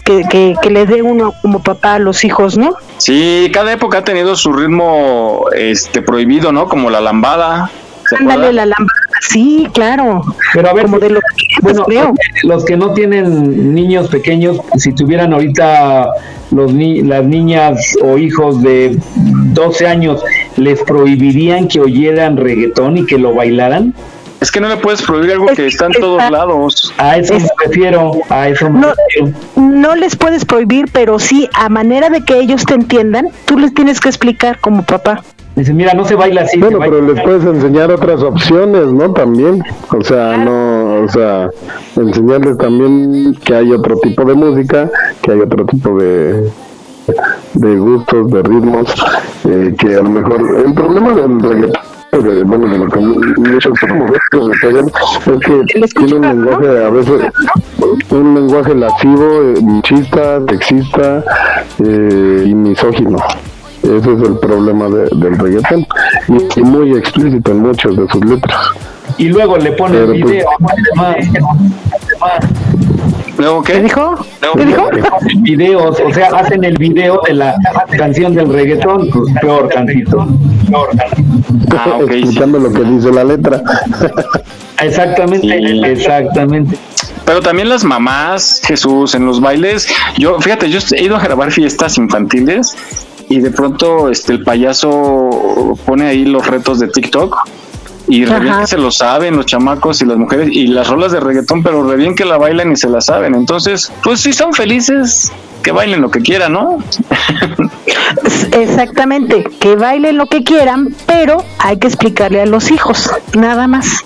que, que, que le dé uno como papá a los hijos, ¿no? Sí, cada época ha tenido su ritmo este prohibido, ¿no? Como la lambada. ¿se Ándale, la lámpara. Sí, claro. Pero a ver, como de los bueno, creo. los que no tienen niños pequeños, si tuvieran ahorita los ni- las niñas o hijos de 12 años, ¿les prohibirían que oyeran reggaetón y que lo bailaran? Es que no le puedes prohibir algo que está en todos lados. A eso me refiero, a eso me No, refiero. no les puedes prohibir, pero sí, a manera de que ellos te entiendan, tú les tienes que explicar como papá. Dice, mira, no se baila así. Bueno, pero les puedes enseñar otras opciones, ¿no? También. O sea, no, o sea, enseñarles también que hay otro tipo de música, que hay otro tipo de de gustos, de ritmos, eh, que a lo mejor el problema del reggaetón de, bueno, de lo que muchos mujeres es que tiene un lenguaje a veces un lenguaje lascivo, eh, machista, sexista eh, y misógino. Ese es el problema de- del reggaetón y, y muy explícito en muchas de sus letras. Y luego le ponen Pero, pues, video. ¿Luego qué? dijo? ¿Qué dijo? Videos, o sea, hacen el video de la canción del reggaetón, pues, peor tantito. Peor tantito. Ah, ok, sí. explicando lo que dice la letra. Exactamente, exactamente. Pero también las mamás, Jesús, en los bailes. Yo, fíjate, yo he ido a grabar fiestas infantiles y de pronto este el payaso pone ahí los retos de TikTok y re bien que se lo saben los chamacos y las mujeres y las rolas de reggaetón, pero re bien que la bailan y se la saben. Entonces, pues si son felices, que bailen lo que quieran, ¿no? Exactamente, que bailen lo que quieran, pero hay que explicarle a los hijos, nada más.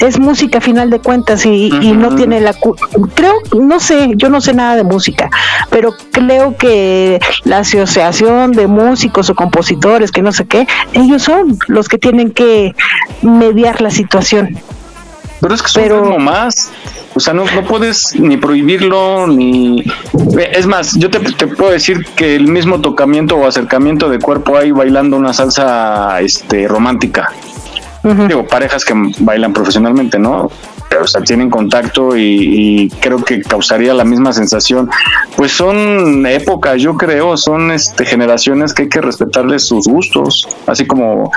Es música a final de cuentas y, y no tiene la cu- creo no sé yo no sé nada de música pero creo que la asociación de músicos o compositores que no sé qué ellos son los que tienen que mediar la situación Pero es que es un ritmo más. O sea, no, no puedes ni prohibirlo, ni... Es más, yo te, te puedo decir que el mismo tocamiento o acercamiento de cuerpo hay bailando una salsa este, romántica. Digo, parejas que bailan profesionalmente, ¿no? O sea, tienen contacto y, creo que causaría la misma sensación. Pues son épocas, yo creo, son este, generaciones que hay que respetarles sus gustos, así como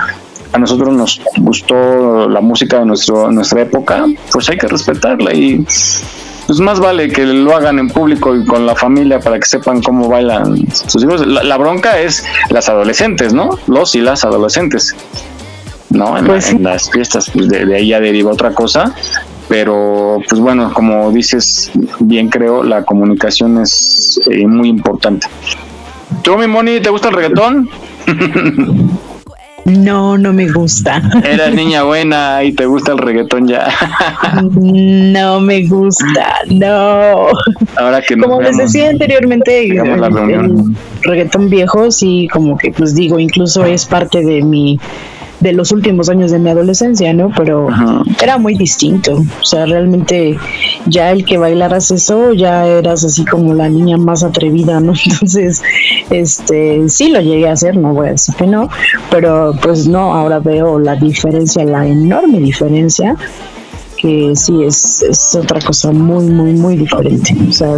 a nosotros nos gustó la música de nuestro, nuestra época, pues hay que respetarla y pues más vale que lo hagan en público y con la familia para que sepan cómo bailan sus hijos. La bronca es las adolescentes, ¿no? Los y las adolescentes. ¿No? En, la- en las fiestas, pues de, de ahí ya deriva otra cosa. Pero, pues bueno, como dices, bien creo, la comunicación es eh, muy importante. ¿Tú, mi Moni, te gusta el reggaetón? No, no me gusta. Eras niña buena y te gusta el reggaetón ya. No me gusta, no. Ahora que Como les decía anteriormente, la el, reunión. el reggaetón viejo, sí, como que pues digo, incluso es parte de mi de los últimos años de mi adolescencia, ¿no? Pero era muy distinto. O sea, realmente ya el que bailaras eso, ya eras así como la niña más atrevida, ¿no? Entonces, este, sí lo llegué a hacer, no voy a decir que no, pero pues no, ahora veo la diferencia, la enorme diferencia que sí es, es otra cosa muy, muy, muy diferente. O sea,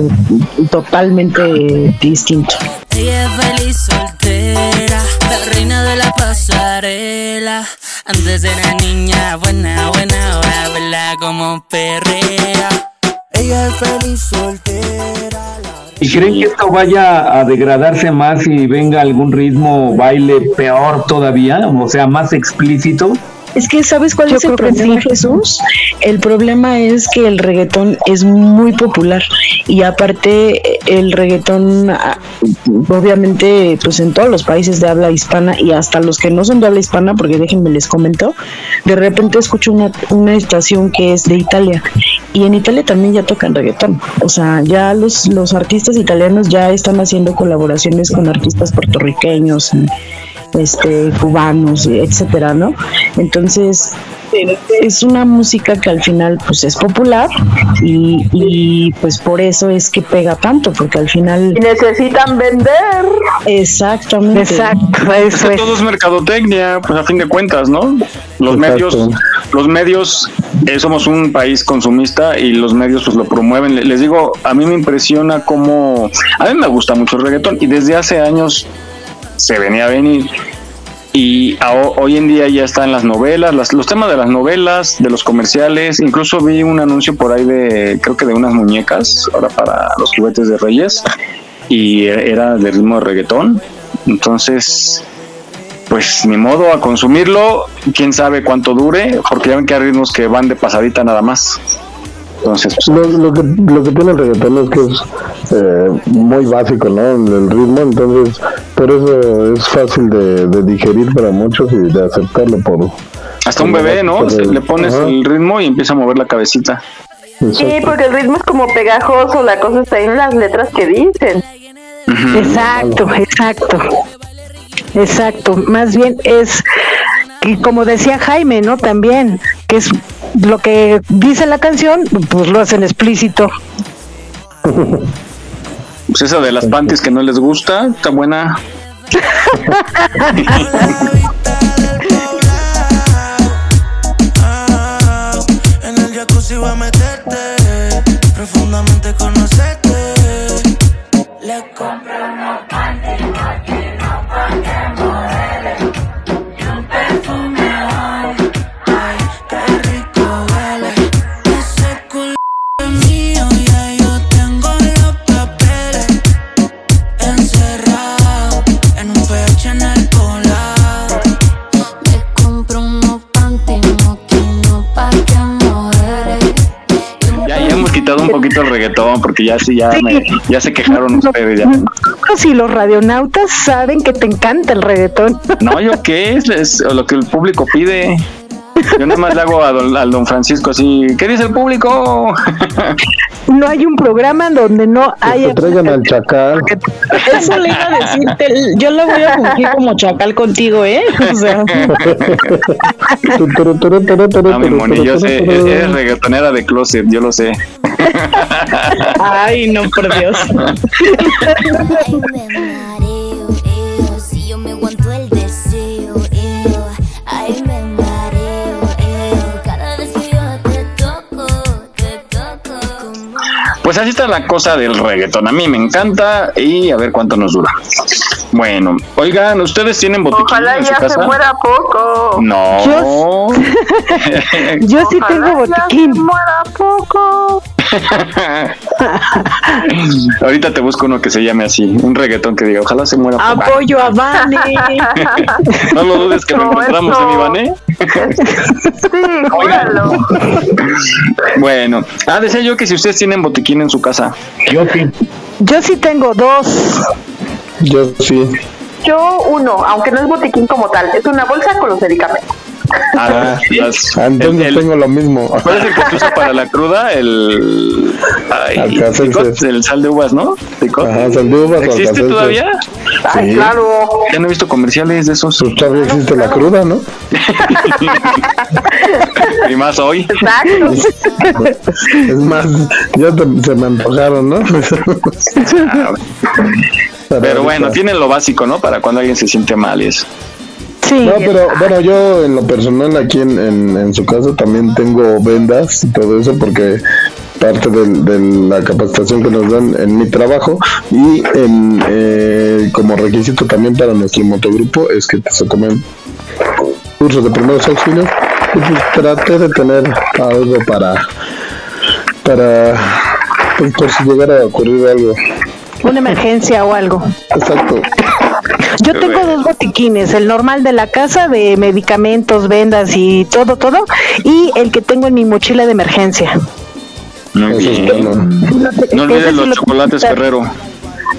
totalmente distinto. Ella es feliz soltera, la reina de la pasarela. Antes era niña buena, buena, ahora vela como perrea. Ella es feliz soltera. ¿Y creen que esto vaya a degradarse más y venga algún ritmo, baile peor todavía? O sea, más explícito. Es que, ¿sabes cuál Yo es el problema, Jesús? El problema es que el reggaetón es muy popular y aparte el reggaetón, ah, obviamente, pues en todos los países de habla hispana y hasta los que no son de habla hispana, porque déjenme les comento, de repente escucho una, una estación que es de Italia y en Italia también ya tocan reggaetón. O sea, ya los, los artistas italianos ya están haciendo colaboraciones con artistas puertorriqueños y este cubanos etcétera no entonces es una música que al final pues es popular y, y pues por eso es que pega tanto, porque al final... Y necesitan vender. Exactamente. Exacto, eso es. Todo es mercadotecnia, pues a fin de cuentas, ¿no? Los Exacto. medios, los medios, eh, somos un país consumista y los medios pues lo promueven. Le- Les digo, a mí me impresiona cómo, a mí me gusta mucho el reggaetón y desde hace años se venía a venir. Y hoy en día ya están las novelas, las- los temas de las novelas, de los comerciales. Incluso vi un anuncio por ahí de, creo que de unas muñecas, ahora para los juguetes de Reyes, y era de ritmo de reggaetón. Entonces, pues ni modo a consumirlo, quién sabe cuánto dure, porque ya ven que hay ritmos que van de pasadita nada más. Entonces, pues, Lo, lo que, lo que tiene el reggaetón es que es eh, muy básico, ¿no? El, ritmo, entonces por eso es fácil de, de digerir para muchos y de aceptarlo por... hasta un bebé, ¿no? el- Le pones Ajá, el ritmo y empieza a mover la cabecita. Sí, porque el ritmo es como pegajoso, la cosa está en las letras que dicen. Exacto, exacto. Exacto. Más bien es que como decía Jaime, ¿no? También, que es lo que dice la canción, pues lo hacen explícito. Pues esa de las panties que no les gusta, está buena. En el jacuzzi voy a meterte, profundamente conocerte. Le compré unos poquito el reggaetón porque ya sí, ya, me- ya se quejaron ustedes. Ya. Si los radionautas saben que te encanta el reggaetón. No, yo qué es, es lo que el público pide. Yo nada más le hago a don, al don Francisco así, ¿qué dice el público? No hay un programa donde no Que haya... traigan al chacal. Eso le iba a decirte, yo lo voy a fungir como chacal contigo, ¿eh? O sea, No, mi moni, yo sé, es, es reggaetonera de closet, yo lo sé. ay, no, por Dios. Pues así está la cosa del reggaetón. A mí me encanta y a ver cuánto nos dura. Bueno, oigan, ¿ustedes tienen botiquín Ojalá en su ya se casa? muera poco. No. Yo sí tengo botiquín. muera poco. Ahorita te busco uno que se llame así, un reggaetón que diga, ojalá se muera poco. Apoyo a Vane. No lo dudes que lo No, encontramos eso. en Ivane. Sí, júralo. Bueno, ah, decía yo que si ustedes tienen botiquín en su casa. Yo sí. Yo sí tengo dos. Yo sí. Yo uno, aunque no es botiquín como tal, es una bolsa con los medicamentos. Ah, las- Ah, Entonces el- el- tengo lo mismo. ¿Cuál es el que se usa para la cruda? El. Ay, el sal de uvas, ¿no? Ajá, sal de uvas ¿Existe todavía? Ay, Sí. claro. Ya no he visto comerciales de esos. Pues todavía existe la cruda, ¿no? y más hoy. Exacto. Es más, ya te- se me antojaron, ¿no? Pero bueno, tienen lo básico, ¿no? Para cuando alguien se siente mal y eso. Sí. No, pero bueno, yo en lo personal aquí en, en, en su casa también tengo vendas y todo eso porque parte de, la capacitación que nos dan en mi trabajo y en, eh, como requisito también para nuestro motogrupo es que se tomen cursos de primeros auxilios y pues traté de tener algo para para pues, por si llegara a ocurrir algo Una emergencia o algo. exacto Yo tengo dos botiquines, el normal de la casa de medicamentos, vendas y todo, todo, y el que tengo en mi mochila de emergencia. Muy Eso es bien. bueno. No olvides sí los lo- chocolates Ferrero.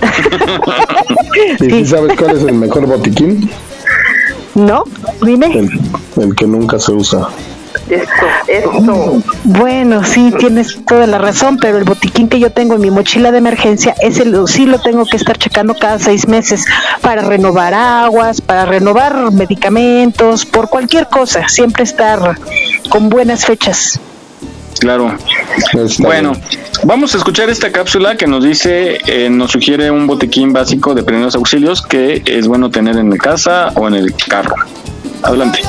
¿Y si sabes cuál es el mejor botiquín? ¿No? Dime. El, el que nunca se usa. Esto, esto. Bueno, sí, tienes toda la razón, pero el botiquín que yo tengo en mi mochila de emergencia, ese sí lo tengo que estar checando cada seis meses para renovar aguas, para renovar medicamentos, por cualquier cosa, siempre estar con buenas fechas. Claro. Bueno, vamos a escuchar esta cápsula que nos dice, eh, nos sugiere un botiquín básico de primeros auxilios que es bueno tener en casa o en el carro. Adelante.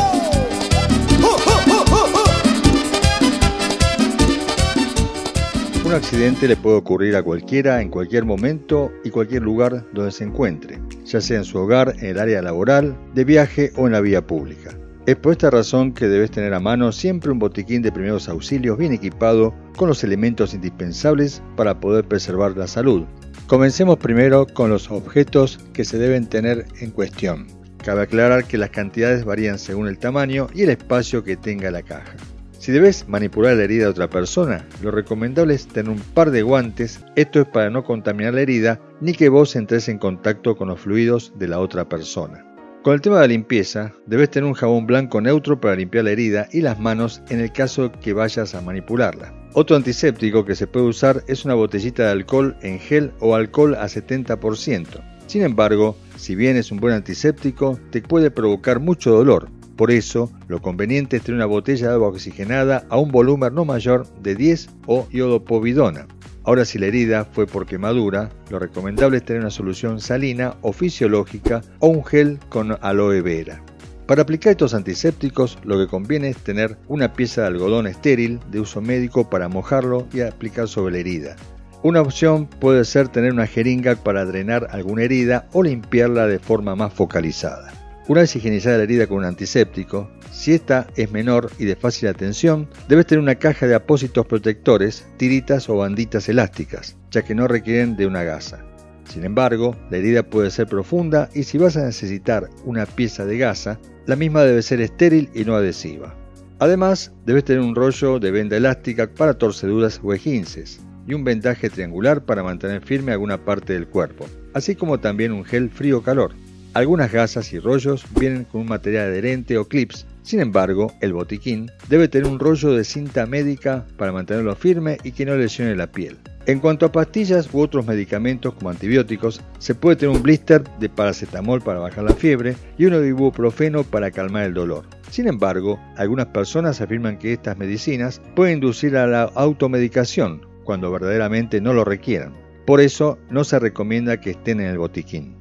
Un accidente le puede ocurrir a cualquiera en cualquier momento y cualquier lugar donde se encuentre, ya sea en su hogar, en el área laboral, de viaje o en la vía pública. Es por esta razón que debes tener a mano siempre un botiquín de primeros auxilios bien equipado con los elementos indispensables para poder preservar la salud. Comencemos primero con los objetos que se deben tener en cuestión. Cabe aclarar que las cantidades varían según el tamaño y el espacio que tenga la caja. Si debes manipular la herida de otra persona, lo recomendable es tener un par de guantes, esto es para no contaminar la herida ni que vos entres en contacto con los fluidos de la otra persona. Con el tema de la limpieza, debes tener un jabón blanco neutro para limpiar la herida y las manos en el caso que vayas a manipularla. Otro antiséptico que se puede usar es una botellita de alcohol en gel o alcohol a 70%. Sin embargo, si bien es un buen antiséptico, te puede provocar mucho dolor, por eso, lo conveniente es tener una botella de agua oxigenada a un volumen no mayor de 10 o iodopovidona. Ahora si la herida fue por quemadura, lo recomendable es tener una solución salina o fisiológica o un gel con aloe vera. Para aplicar estos antisépticos, lo que conviene es tener una pieza de algodón estéril de uso médico para mojarlo y aplicar sobre la herida. Una opción puede ser tener una jeringa para drenar alguna herida o limpiarla de forma más focalizada. Una vez higienizada la herida con un antiséptico, si esta es menor y de fácil atención, debes tener una caja de apósitos protectores, tiritas o banditas elásticas, ya que no requieren de una gasa. Sin embargo, la herida puede ser profunda y si vas a necesitar una pieza de gasa, la misma debe ser estéril y no adhesiva. Además, debes tener un rollo de venda elástica para torceduras o esguinces y un vendaje triangular para mantener firme alguna parte del cuerpo, así como también un gel frío-calor. Algunas gasas y rollos vienen con un material adherente o clips, sin embargo, el botiquín debe tener un rollo de cinta médica para mantenerlo firme y que no lesione la piel. En cuanto a pastillas u otros medicamentos como antibióticos, se puede tener un blister de paracetamol para bajar la fiebre y uno de ibuprofeno para calmar el dolor. Sin embargo, algunas personas afirman que estas medicinas pueden inducir a la automedicación cuando verdaderamente no lo requieran. Por eso no se recomienda que estén en el botiquín.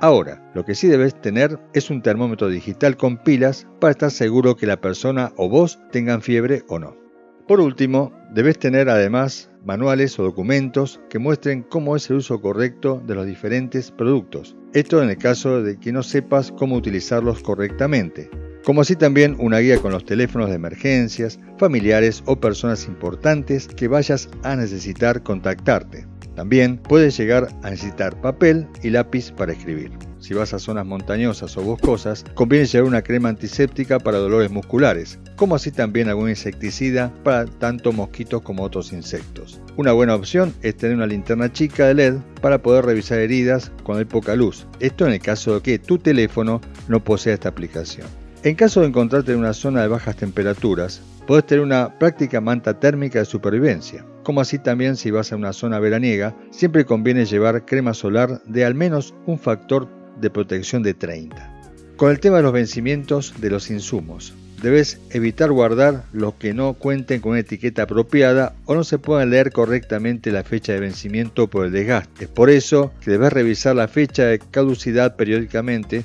Ahora, lo que sí debes tener es un termómetro digital con pilas para estar seguro que la persona o vos tengan fiebre o no. Por último, debes tener además manuales o documentos que muestren cómo es el uso correcto de los diferentes productos. Esto en el caso de que no sepas cómo utilizarlos correctamente. Como así también una guía con los teléfonos de emergencias, familiares o personas importantes que vayas a necesitar contactarte. También puedes llegar a necesitar papel y lápiz para escribir. Si vas a zonas montañosas o boscosas, conviene llevar una crema antiséptica para dolores musculares, como así también algún insecticida para tanto mosquitos como otros insectos. Una buena opción es tener una linterna chica de LED para poder revisar heridas cuando hay poca luz. Esto en el caso de que tu teléfono no posea esta aplicación. En caso de encontrarte en una zona de bajas temperaturas, puedes tener una práctica manta térmica de supervivencia. Como así también si vas a una zona veraniega, siempre conviene llevar crema solar de al menos un factor de protección de 30. Con el tema de los vencimientos de los insumos, debes evitar guardar los que no cuenten con una etiqueta apropiada o no se puedan leer correctamente la fecha de vencimiento por el desgaste. Es por eso que debes revisar la fecha de caducidad periódicamente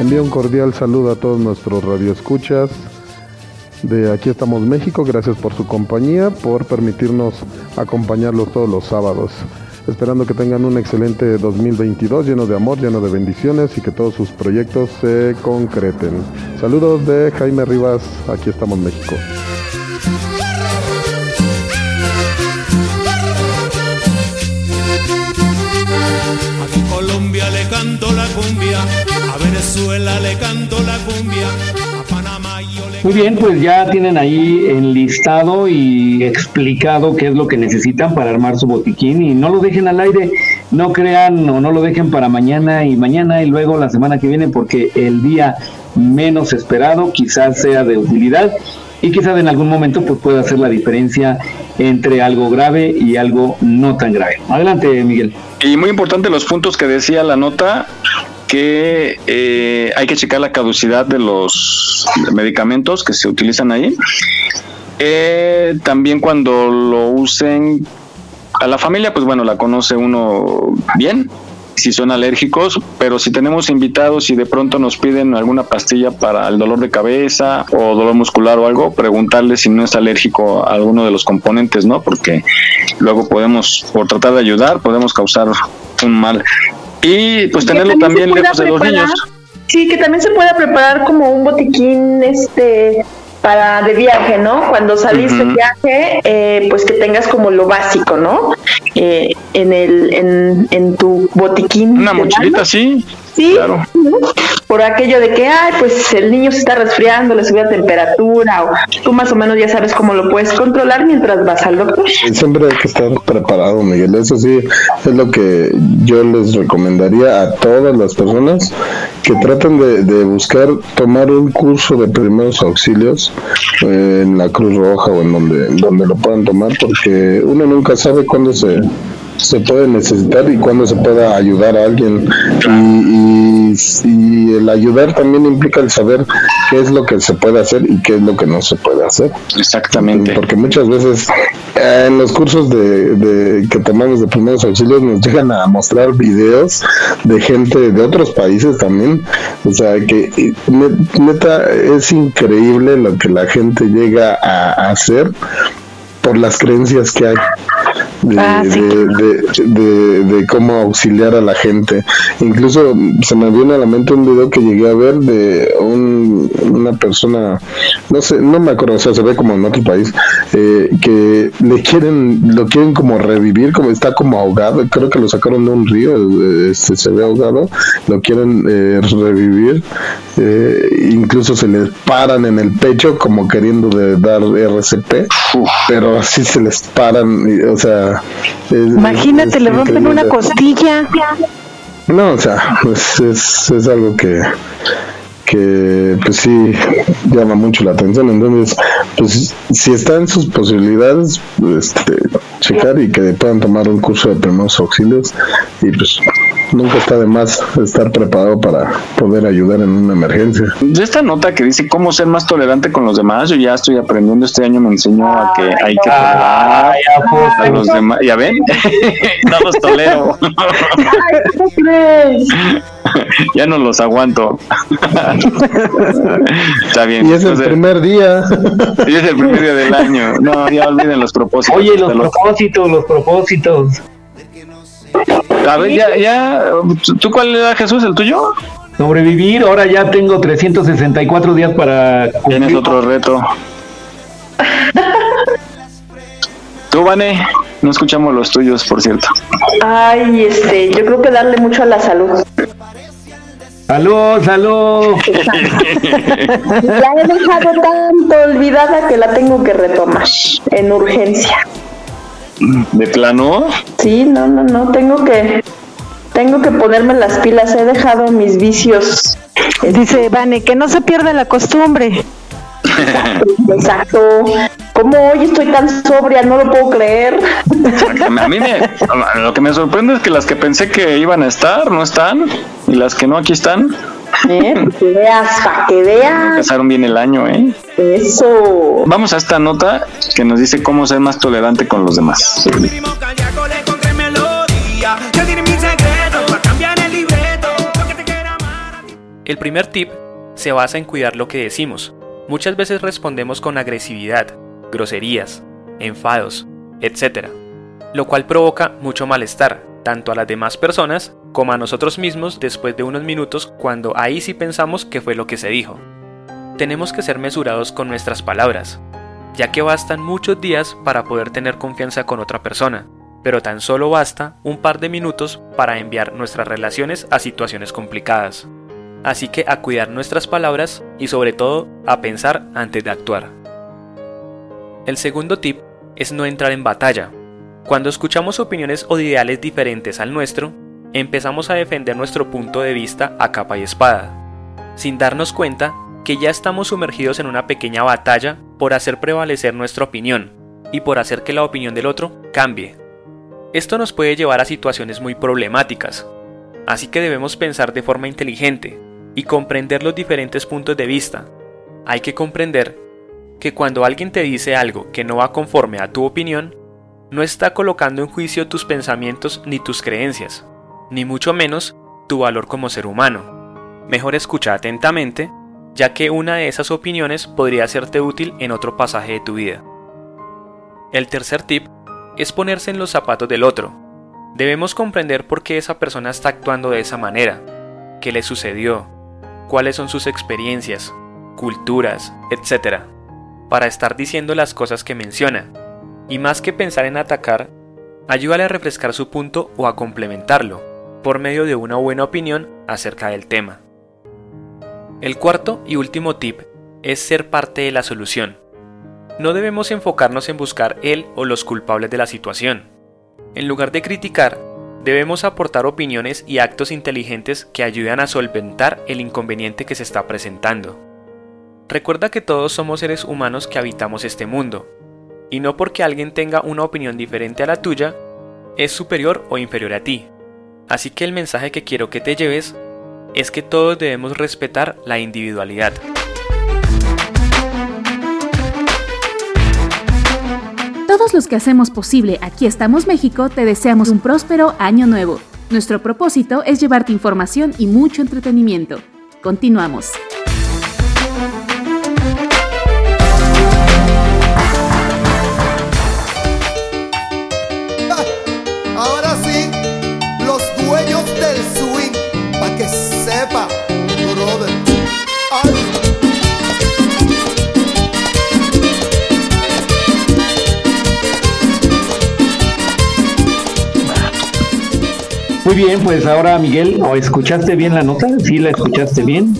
Envío un cordial saludo a todos nuestros radioescuchas de Aquí estamos México. Gracias por su compañía, por permitirnos acompañarlos todos los sábados. esperando que tengan un excelente 2022 lleno de amor, lleno de bendiciones y que todos sus proyectos se concreten. Saludos de Jaime Rivas, aquí estamos México. Colombia le canto la cumbia, Venezuela le canto la cumbia, a Panamá yo le Muy bien, pues ya tienen ahí enlistado y explicado qué es lo que necesitan para armar su botiquín y no lo dejen al aire, no crean o no lo dejen para mañana y mañana y luego la semana que viene porque el día menos esperado quizás sea de utilidad y quizás en algún momento pues pueda hacer la diferencia entre algo grave y algo no tan grave. Adelante, Miguel. Y muy importante los puntos que decía la nota, que eh, hay que checar la caducidad de los medicamentos que se utilizan ahí. Eh, también cuando lo usen a la familia, pues bueno, la conoce uno bien, si son alérgicos, pero si tenemos invitados y de pronto nos piden alguna pastilla para el dolor de cabeza o dolor muscular o algo, preguntarles si no es alérgico a alguno de los componentes, ¿no? Porque luego podemos, por tratar de ayudar, podemos causar un mal. Y pues tenerlo también también se lejos de los preparar- niños. Sí, que también se pueda preparar como un botiquín este para de viaje, ¿no? Cuando salís de Ujú. viaje, eh, pues que tengas como lo básico, ¿no? Eh, en el en, en tu botiquín. Una de mochilita mano. Sí, por aquello de que, ay, pues el niño se está resfriando, le sube la temperatura, o tú más o menos ya sabes cómo lo puedes controlar mientras vas al doctor. Siempre hay que estar preparado, Miguel. Eso sí, es lo que yo les recomendaría a todas las personas que traten de, de buscar tomar un curso de primeros auxilios eh, en la Cruz Roja o en donde, donde lo puedan tomar, porque uno nunca sabe cuándo se, se puede necesitar y cuándo se pueda ayudar a alguien. Y, y, y el ayudar también implica el saber qué es lo que se puede hacer y qué es lo que no se puede hacer. Exactamente. Porque muchas veces eh, en los cursos de, de- que tomamos de primeros auxilios nos llegan a mostrar videos de gente de otros países también. O sea que ne- neta es increíble lo que la gente llega a hacer por las creencias que hay de, Ah, sí. de, de- de- de cómo auxiliar a la gente. Incluso se me viene a la mente un video que llegué a ver de un- una persona, no sé, no me acuerdo, o sea, se ve como en otro país, eh, que le quieren, lo quieren como revivir, como está como ahogado, creo que lo sacaron de un río, eh, este, se ve ahogado, lo quieren eh, revivir, eh, incluso se les paran en el pecho como queriendo de dar RCP, pero así se les paran, y, o sea... es- Imagínate, es le rompen una costilla. No, o sea, es, es, es algo que, que pues sí llama mucho la atención. Entonces, pues si está en sus posibilidades, este, checar y que puedan tomar un curso de primeros auxilios y pues nunca está de más estar preparado para poder ayudar en una emergencia. De esta nota que dice cómo ser más tolerante con los demás, yo ya estoy aprendiendo. Este año me enseñó a que hay que tolerar a los demás. ¿Ya ven? no los tolero. Ya no los aguanto. Está bien. Y es el primer día. y es el primer día del año. No, ya olviden los propósitos. Oye, los- propósitos, los propósitos. A ver, ya, ya. ¿Tú cuál era Jesús? ¿El tuyo? Sobrevivir, ahora ya tengo 364 días para Tienes otro reto. Tú, Vane, no escuchamos los tuyos, por cierto. Ay, este, yo creo que darle mucho a la salud. Salud, salud. La he dejado tanto olvidada que la tengo que retomar en urgencia. ¿De plano? Sí, no, no, no, tengo que tengo que ponerme las pilas, he dejado mis vicios. Dice Vane, que no se pierda la costumbre. Exacto. Como hoy estoy tan sobria, no lo puedo creer. A mí me, lo que me sorprende es que las que pensé que iban a estar no están y las que no aquí están. ¿Eh? Para que veas, para que veas. Pasaron bien el año, ¿eh? Eso. Vamos a esta nota que nos dice cómo ser más tolerante con los demás. El primer tip se basa en cuidar lo que decimos. Muchas veces respondemos con agresividad, groserías, enfados, etc. lo cual provoca mucho malestar, tanto a las demás personas como a nosotros mismos después de unos minutos cuando ahí sí pensamos que fue lo que se dijo. Tenemos que ser mesurados con nuestras palabras, ya que bastan muchos días para poder tener confianza con otra persona, pero tan solo basta un par de minutos para enviar nuestras relaciones a situaciones complicadas. Así que a cuidar nuestras palabras y sobre todo a pensar antes de actuar. El segundo tip es no entrar en batalla. Cuando escuchamos opiniones o ideales diferentes al nuestro, empezamos a defender nuestro punto de vista a capa y espada, sin darnos cuenta que ya estamos sumergidos en una pequeña batalla por hacer prevalecer nuestra opinión y por hacer que la opinión del otro cambie. Esto nos puede llevar a situaciones muy problemáticas, así que debemos pensar de forma inteligente y comprender los diferentes puntos de vista. Hay que comprender que cuando alguien te dice algo que no va conforme a tu opinión, no está colocando en juicio tus pensamientos ni tus creencias, ni mucho menos tu valor como ser humano. Mejor escucha atentamente, ya que una de esas opiniones podría serte útil en otro pasaje de tu vida. El tercer tip es ponerse en los zapatos del otro. Debemos comprender por qué esa persona está actuando de esa manera, qué le sucedió, cuáles son sus experiencias, culturas, etc., para estar diciendo las cosas que menciona. Y más que pensar en atacar, ayúdale a refrescar su punto o a complementarlo, por medio de una buena opinión acerca del tema. El cuarto y último tip es ser parte de la solución. No debemos enfocarnos en buscar él o los culpables de la situación. En lugar de criticar, debemos aportar opiniones y actos inteligentes que ayuden a solventar el inconveniente que se está presentando. Recuerda que todos somos seres humanos que habitamos este mundo, y no porque alguien tenga una opinión diferente a la tuya, es superior o inferior a ti. Así que el mensaje que quiero que te lleves es que todos debemos respetar la individualidad. Todos los que hacemos posible Aquí estamos México te deseamos un próspero año nuevo. Nuestro propósito es llevarte información y mucho entretenimiento. Continuamos. Muy bien, pues ahora Miguel, ¿o escuchaste bien la nota? ¿Sí la escuchaste bien?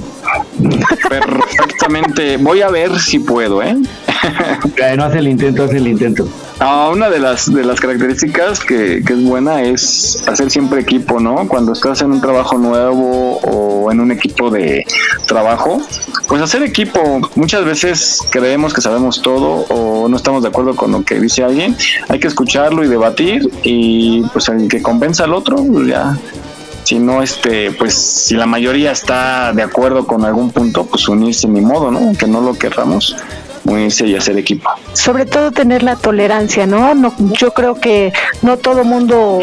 Perfectamente. Voy a ver si puedo, ¿eh? No hace el intento, hace el intento. Ah, una de las de las características que, que es buena es hacer siempre equipo, ¿no? Cuando estás en un trabajo nuevo o en un equipo de trabajo, pues hacer equipo. Muchas veces creemos que sabemos todo o no estamos de acuerdo con lo que dice alguien. Hay que escucharlo y debatir y pues el que convenza al otro, pues ya. Si no, este, pues si la mayoría está de acuerdo con algún punto, pues unirse ni modo, ¿no? Que no lo querramos unirse y hacer equipo. Sobre todo tener la tolerancia, ¿no? no yo creo que no todo mundo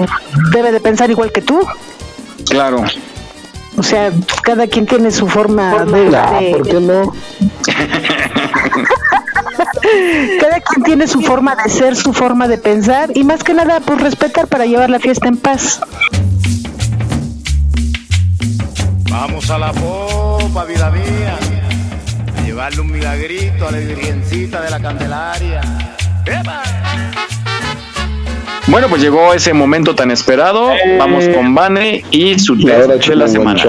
debe de pensar igual que tú. Claro. O sea, cada quien tiene su forma de, de- ¿Por qué no? cada quien tiene su forma de ser, su forma de pensar y más que nada pues respetar para llevar la fiesta en paz. Vamos a la popa, vida mía. Llevarle un milagrito a la Virgencita de la Candelaria. ¡Epa! Bueno, pues llegó ese momento tan esperado. Vamos con Vane y su test de la semana.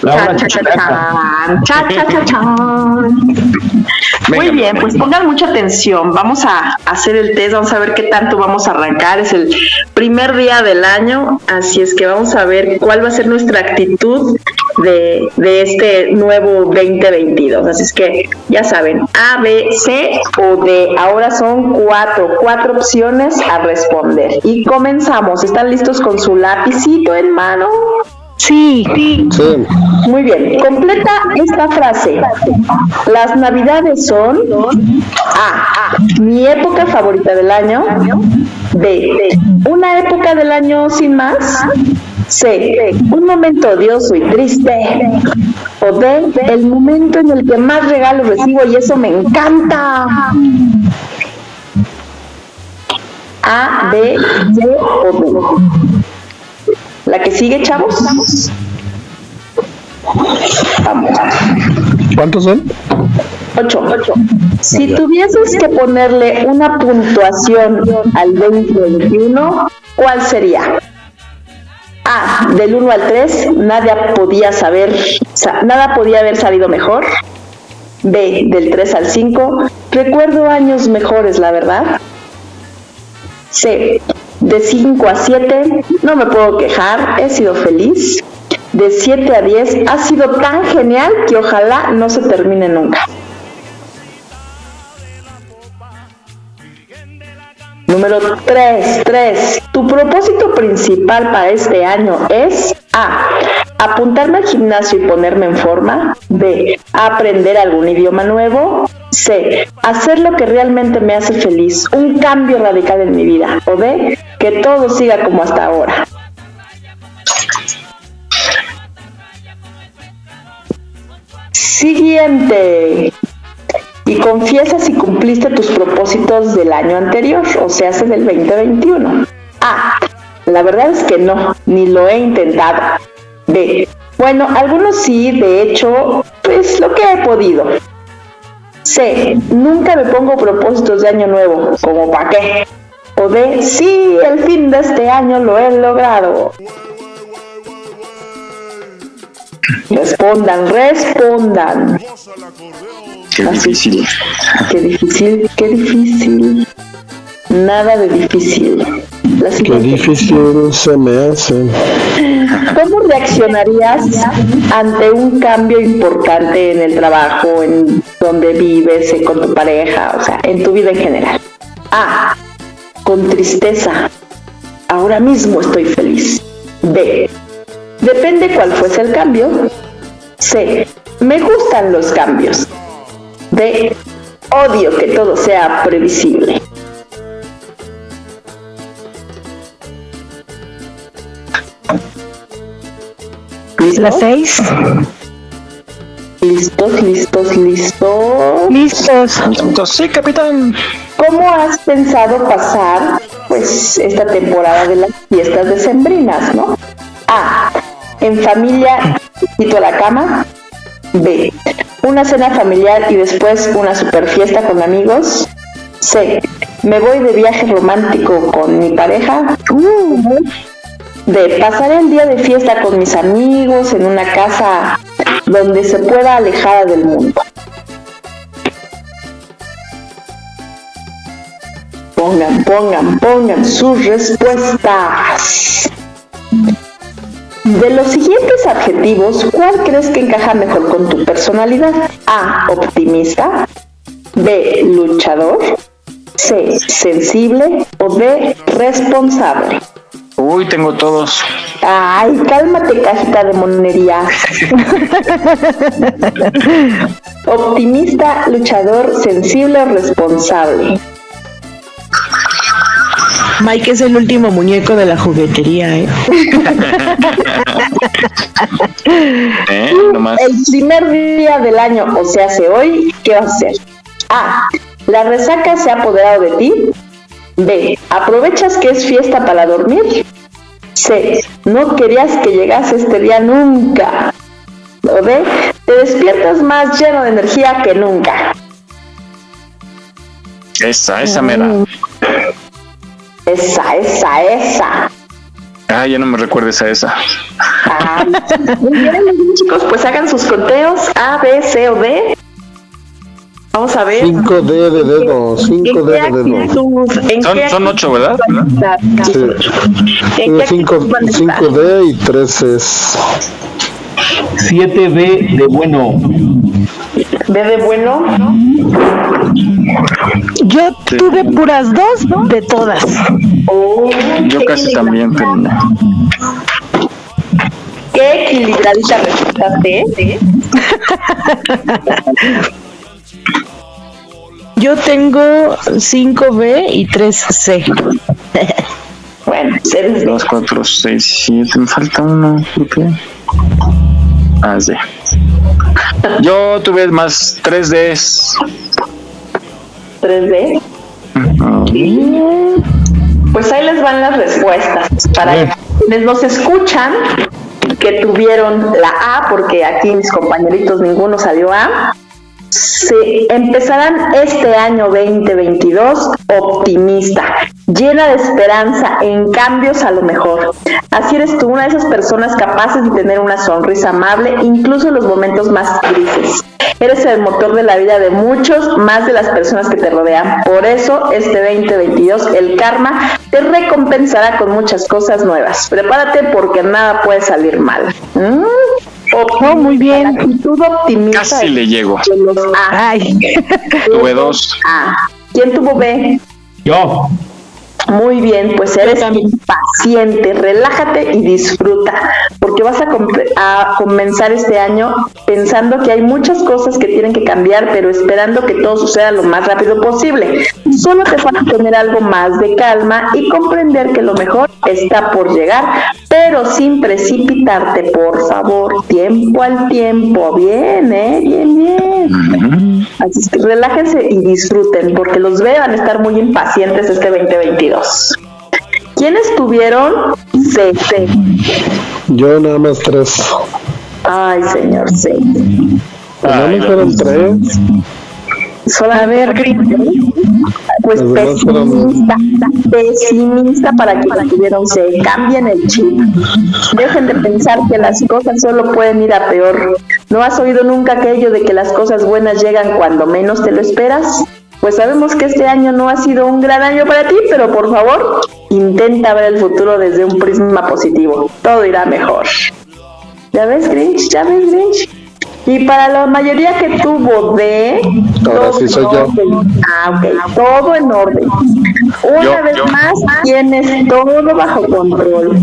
La Cha, cha, cha, chan, cha, cha, cha, chan. Muy bien, pues pongan mucha atención. Vamos a hacer el test, vamos a ver qué tanto vamos a arrancar. Es el primer día del año, así es que vamos a ver cuál va a ser nuestra actitud de, de este nuevo 2022. Así es que ya saben, A, B, C o D. Ahora son cuatro, cuatro opciones a responder. Y comenzamos. ¿Están listos con su lapicito en mano? Sí, sí. Muy bien. Completa esta frase. Las navidades son A. Mi época favorita del año. B. Una época del año sin más. C. Un momento odioso y triste. O D. El momento en el que más regalos recibo y eso me encanta. A, B, C o D. La que sigue, chavos. Vamos. ¿Cuántos son? Ocho. Si tuvieses que ponerle una puntuación al 2021, ¿cuál sería? A, del 1 al 3, nada podía saber, sa- nada podía haber sabido mejor. B, del 3 al 5, recuerdo años mejores, la verdad. C, de 5 a 7, no me puedo quejar, he sido feliz. De 7 a 10, ha sido tan genial que ojalá no se termine nunca. Número 3, 3. Tu propósito principal para este año es A. Apuntarme al gimnasio y ponerme en forma. B. Aprender algún idioma nuevo. C. Hacer lo que realmente me hace feliz. Un cambio radical en mi vida. O D. Que todo siga como hasta ahora. Siguiente. Y confiesa si cumpliste tus propósitos del año anterior, o sea, hace del 2021. A. La verdad es que no, ni lo he intentado. B. Bueno, algunos sí, de hecho, pues lo que he podido. C. Nunca me pongo propósitos de año nuevo, como para qué. O D. Sí, el fin de este año lo he logrado. Respondan, respondan. Qué difícil. Qué difícil, qué difícil. Nada de difícil. La Qué difícil se me hace. ¿Cómo reaccionarías ante un cambio importante en el trabajo, en donde vives, con tu pareja, o sea, en tu vida en general? A. Con tristeza. Ahora mismo estoy feliz. B. Depende cuál fuese el cambio. C. Me gustan los cambios. D. Odio que todo sea previsible. Las seis. Listos, listos, listos. Listos. Sí, capitán. ¿Cómo has pensado pasar pues esta temporada de las fiestas decembrinas, no? A. En familia, quito a la cama. B. Una cena familiar y después una super fiesta con amigos. C. Me voy de viaje romántico con mi pareja. D. Pasaré el día de fiesta con mis amigos en una casa donde se pueda alejada del mundo. Pongan, pongan, pongan sus respuestas. De los siguientes adjetivos, ¿cuál crees que encaja mejor con tu personalidad? A. Optimista. B. Luchador. C. Sensible. O D. Responsable. Uy, tengo todos. Ay, cálmate, cajita de monería. Optimista, luchador, sensible responsable. Mike es el último muñeco de la juguetería, ¿eh? ¿Eh? Nomás. El primer día del año, o sea, hace hoy, ¿qué vas a hacer? A. La resaca se ha apoderado de ti. B. Aprovechas que es fiesta para dormir. C. No querías que llegase este día nunca. O D. Te despiertas más lleno de energía que nunca. Esa, esa me da. Esa, esa, esa. Ah, ya no me recuerdes a esa. Ah, muy bien, chicos, pues hagan sus conteos A, B, C o D. Vamos a ver. 5D de dedo, 5D de dedo. Son, son ocho, ¿verdad? Sí. ¿En qué 5, actitud van a estar? 5D y 3 es. 7B de bueno. B de bueno. Yo tuve puras dos de todas. Oh, Yo casi también, pero Qué equilibradita resultaste, ¿eh? Yo tengo 5B y 3C. Bueno, eres dos, cuatro, seis, siete. Me falta uno. ¿por qué? Ah, sí. Yo tuve más 3Ds. 3D. les van las respuestas. Para quienes nos escuchan, que tuvieron la A, porque aquí mis compañeritos ninguno salió A, se empezarán este año 2022 optimista, llena de esperanza en cambios a lo mejor. Así eres tú, una de esas personas capaces de tener una sonrisa amable, incluso en los momentos más grises. Eres el motor de la vida de muchos, más de las personas que te rodean. Por eso, este 2022, el karma te recompensará con muchas cosas nuevas. Prepárate porque nada puede salir mal. ¿Mm? Oh, muy bien. Actitud optimista. Casi le llego. Ay. Tuve dos. A. ¿Quién tuvo B? Yo. Muy bien, pues eres paciente, relájate y disfruta, porque vas a, comenzar este año pensando que hay muchas cosas que tienen que cambiar, pero esperando que todo suceda lo más rápido posible. Solo te falta tener algo más de calma y comprender que lo mejor está por llegar, pero sin precipitarte, por favor, tiempo al tiempo, bien, ¿eh? Bien, bien. Así es que relájense y disfruten, porque los veo van a estar muy impacientes este 2022. ¿Quiénes tuvieron C? C. Yo nada más tres. Ay, señor C. Pues nada más fueron tres. Solo a ver, pues pesimista, pesimista para que tuvieron C. Cambien el chip. Dejen de pensar que las cosas solo pueden ir a peor. ¿No has oído nunca aquello de que las cosas buenas llegan cuando menos te lo esperas? Pues sabemos que este año no ha sido un gran año para ti, pero por favor, intenta ver el futuro desde un prisma positivo. Todo irá mejor. ¿Ya ves, Grinch? ¿Ya ves, Grinch? Y para la mayoría que tuvo D, Ahora todo sí soy en yo. orden. Ah, ok, todo en orden. Una Yo, vez yo. más, tienes todo bajo control.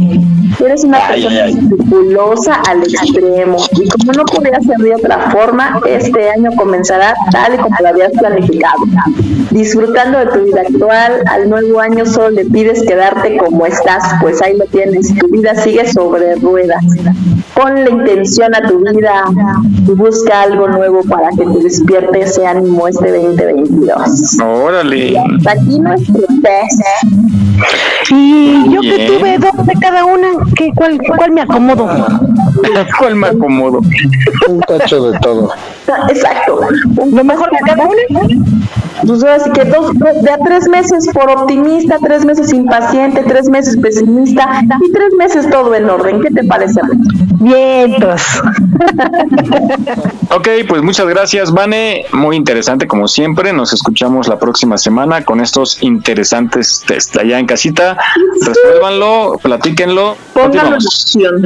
Eres una persona escrupulosa al extremo. Y como no podría ser de otra forma, este año comenzará tal y como lo habías planificado. Disfrutando de tu vida actual, al nuevo año solo le pides quedarte como estás, pues ahí lo tienes. Tu vida sigue sobre ruedas. Ponle intención a tu vida y busca algo nuevo para que te despierte ese ánimo este 2022. Órale. Hasta aquí nuestro. Y yo que tuve dos de cada una, ¿qué, cuál, ¿cuál me acomodo? ¿Cuál me acomodo? Un tacho de todo. Exacto. Lo mejor de cada una. Pues ahora sí que dos, de a tres meses por optimista, tres meses impaciente, tres meses pesimista y tres meses todo en orden. ¿Qué te parece? Vientos. Ok, pues muchas gracias, Vane. Muy interesante como siempre. Nos escuchamos la próxima semana con estos interesantes test. Allá en casita, resuélvanlo, platíquenlo. Pónganlo en acción.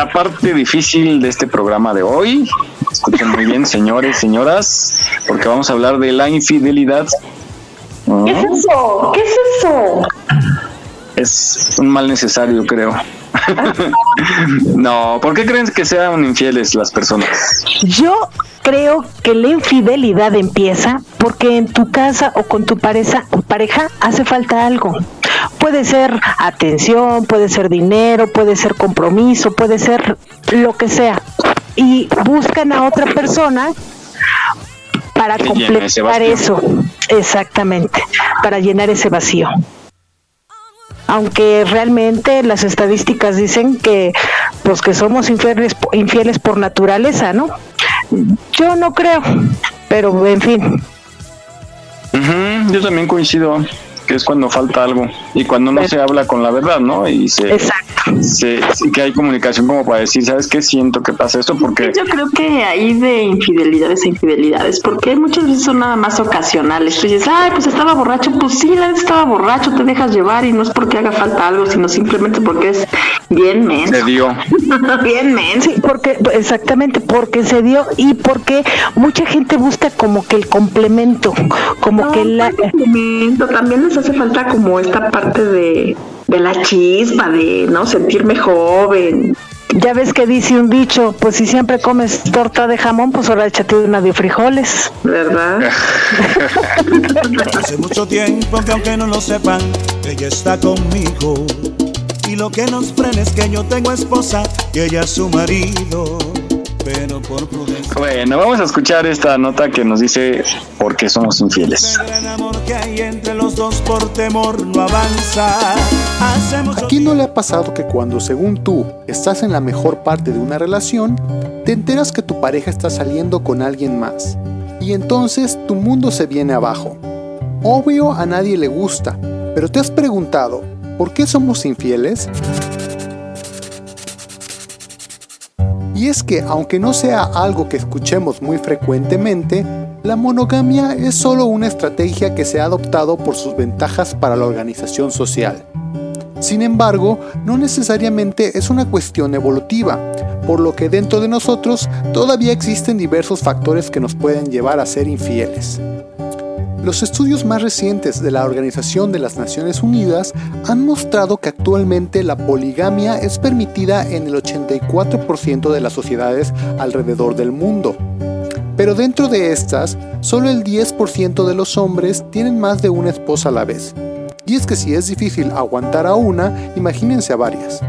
La parte difícil de este programa de hoy. Escuchen muy bien, señores, señoras, porque vamos a hablar de la infidelidad. ¿Qué es eso? ¿Qué es eso? Es un mal necesario, creo. no, ¿por qué creen que sean infieles las personas? Yo creo que la infidelidad empieza porque en tu casa o con tu pareja, pareja hace falta algo. Puede ser atención, puede ser dinero, puede ser compromiso, puede ser lo que sea. Y buscan a otra persona para Que completar eso. Exactamente, para llenar ese vacío. Aunque realmente las estadísticas dicen que pues que somos infieles, infieles por naturaleza, ¿no? Yo no creo, pero en fin. Yo también coincido que es cuando falta algo y cuando no se habla con la verdad, ¿no? Y se, se- sí que hay comunicación como para decir, ¿sabes qué? Siento que pasa esto porque Yo creo que hay de infidelidades a infidelidades, porque muchas veces son nada más ocasionales. Tú dices, ay, pues estaba borracho, pues sí, la neta estaba borracho, te dejas llevar y no es porque haga falta algo, sino simplemente porque es bien menso. se dio. bien menso. Sí, porque exactamente porque se dio y porque mucha gente busca como que el complemento, como que la complemento, también les hace falta como esta parte de, de la chispa, de no sentirme joven. Ya ves que dice un dicho, pues si siempre comes torta de jamón, pues ahora échate una de frijoles. ¿Verdad? Hace mucho tiempo que aunque no lo sepan, ella está conmigo. Y lo que nos frena es que yo tengo esposa y ella es su marido. Pero por prudencia. Bueno, vamos a escuchar esta nota que nos dice por qué somos infieles. El gran amor que hay entre los dos por temor no avanza. Hace mucho ¿A quién no le ha pasado que cuando según tú estás en la mejor parte de una relación, te enteras que tu pareja está saliendo con alguien más? Y entonces tu mundo se viene abajo. Obvio a nadie le gusta, pero ¿te has preguntado por qué somos infieles? Y es que aunque no sea algo que escuchemos muy frecuentemente, la monogamia es solo una estrategia que se ha adoptado por sus ventajas para la organización social. Sin embargo, no necesariamente es una cuestión evolutiva, por lo que dentro de nosotros todavía existen diversos factores que nos pueden llevar a ser infieles. Los estudios más recientes de la Organización de las Naciones Unidas han mostrado que actualmente la poligamia es permitida en el 84% de las sociedades alrededor del mundo. Pero dentro de estas, solo el 10% de los hombres tienen más de una esposa a la vez. Y es que si es difícil aguantar a una, imagínense a varias.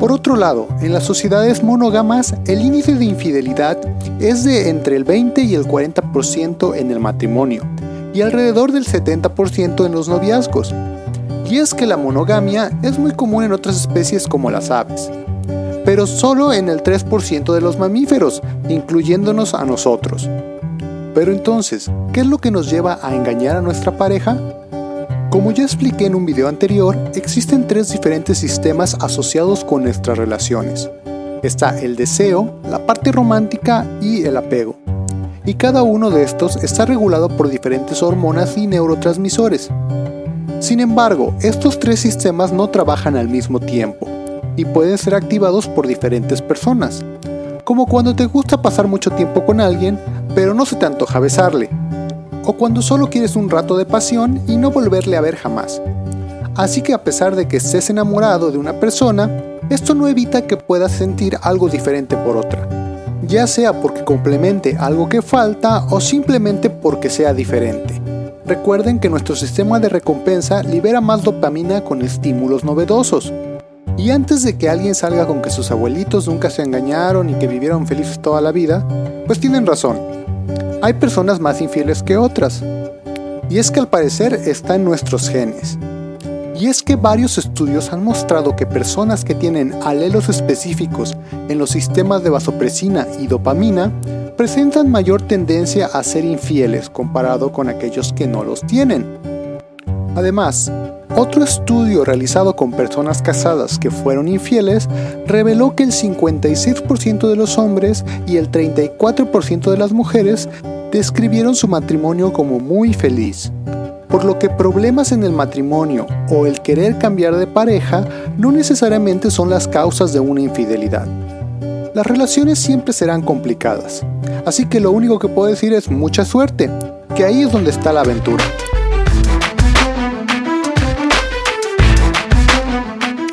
Por otro lado, en las sociedades monógamas, el índice de infidelidad es de entre el 20 y el 40% en el matrimonio, y alrededor del 70% en los noviazgos. Y es que la monogamia es muy común en otras especies como las aves, pero solo en el 3% de los mamíferos, incluyéndonos a nosotros. Pero entonces, ¿qué es lo que nos lleva a engañar a nuestra pareja? Como ya expliqué en un video anterior, existen tres diferentes sistemas asociados con nuestras relaciones. Está el deseo, la parte romántica y el apego. Y cada uno de estos está regulado por diferentes hormonas y neurotransmisores. Sin embargo, estos tres sistemas no trabajan al mismo tiempo y pueden ser activados por diferentes personas. Como cuando te gusta pasar mucho tiempo con alguien, pero no se te antoja besarle. O cuando solo quieres un rato de pasión y no volverle a ver jamás. Así que a pesar de que estés enamorado de una persona, esto no evita que puedas sentir algo diferente por otra. Ya sea porque complemente algo que falta o simplemente porque sea diferente. Recuerden que nuestro sistema de recompensa libera más dopamina con estímulos novedosos. Y antes de que alguien salga con que sus abuelitos nunca se engañaron y que vivieron felices toda la vida, pues tienen razón. Hay personas más infieles que otras. Y es que al parecer está en nuestros genes. Y es que varios estudios han mostrado que personas que tienen alelos específicos en los sistemas de vasopresina y dopamina presentan mayor tendencia a ser infieles comparado con aquellos que no los tienen. Además, otro estudio realizado con personas casadas que fueron infieles reveló que el 56% de los hombres y el 34% de las mujeres describieron su matrimonio como muy feliz. Por lo que problemas en el matrimonio o el querer cambiar de pareja no necesariamente son las causas de una infidelidad. Las relaciones siempre serán complicadas, así que lo único que puedo decir es mucha suerte, que ahí es donde está la aventura.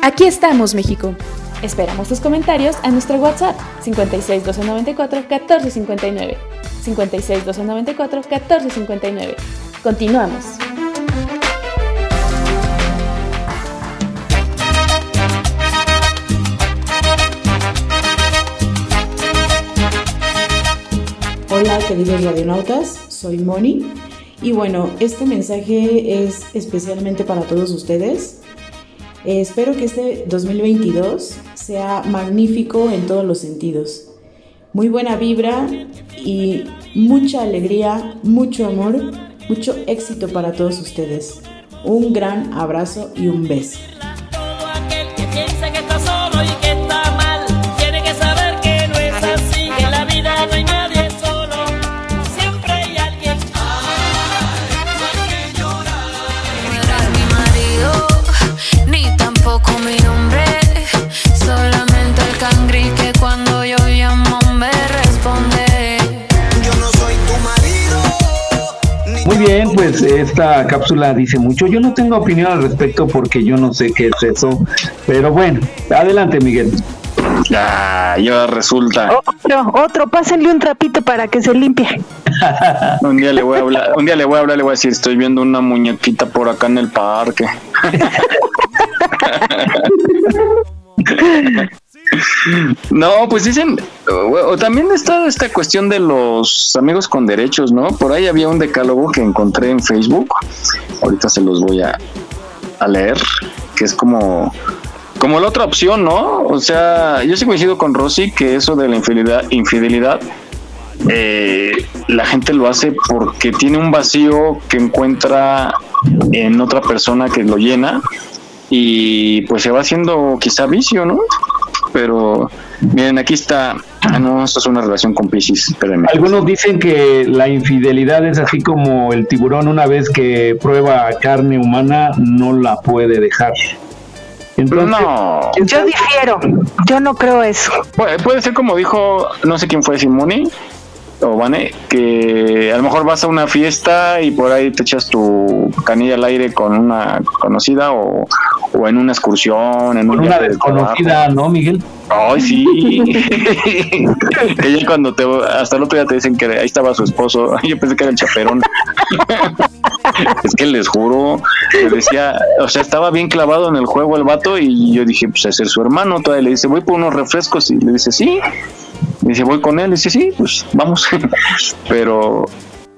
Aquí estamos, México. Esperamos tus comentarios a nuestro WhatsApp 56 294 1459. 56 294 1459. Continuamos. Hola queridos radionautas, soy Moni y bueno, este mensaje es especialmente para todos ustedes. Eh, espero que este 2022 sea magnífico en todos los sentidos. Muy buena vibra y mucha alegría, mucho amor, mucho éxito para todos ustedes. Un gran abrazo y un beso. Pues esta cápsula dice mucho. Yo no tengo opinión al respecto porque yo no sé qué es eso. Pero bueno, adelante Miguel. Ya, y ahora resulta. Otro, otro, pásenle un trapito para que se limpie. Un día le voy a hablar, un día le voy a hablar, le voy a decir, estoy viendo una muñequita por acá en el parque. No, pues dicen, o, también está esta cuestión de los amigos con derechos, ¿no? Por ahí había un decálogo que encontré en Facebook, ahorita se los voy a, leer, que es como, como la otra opción, ¿no? O sea, yo sí coincido con Rosy que eso de la infidelidad, infidelidad eh, la gente lo hace porque tiene un vacío que encuentra en otra persona que lo llena y pues se va haciendo quizá vicio, ¿no? Pero miren, aquí está, ah, no, esto es una relación con Pisces, espérenme. Algunos dicen que la infidelidad es así como el tiburón una vez que prueba carne humana no la puede dejar. Entonces, no. Yo difiero, yo no creo eso. Puede, puede ser como dijo, no sé quién fue, Simone o Vane, que a lo mejor vas a una fiesta y por ahí te echas tu canilla al aire con una conocida o, o en una excursión, en con un una de desconocida. ¿no, Miguel? Ay, sí. ya cuando te, hasta el otro día te dicen que ahí estaba su esposo, yo pensé que era el chaperón. es que les juro, me decía, o sea, estaba bien clavado en el juego el vato y yo dije, pues ese es su hermano, todavía le dice, voy por unos refrescos y le dice, sí. Dice, voy con él, dice, sí, pues vamos. Pero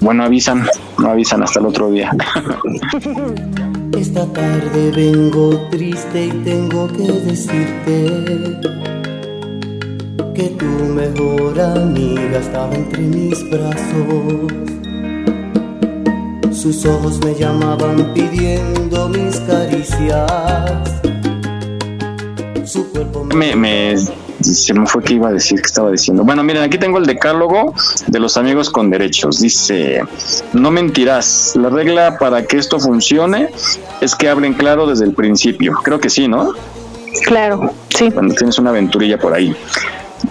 bueno, avisan, no avisan hasta el otro día. Esta tarde vengo triste y tengo que decirte que tu mejor amiga estaba entre mis brazos. Sus ojos me llamaban pidiendo mis caricias. Su cuerpo me, me- se me fue que iba a decir que estaba diciendo. Bueno, miren, aquí tengo el decálogo de los amigos con derechos. Dice, no mentirás. La regla para que esto funcione es que hablen claro desde el principio. Creo que sí, ¿no? Claro, sí. Cuando tienes una aventurilla por ahí.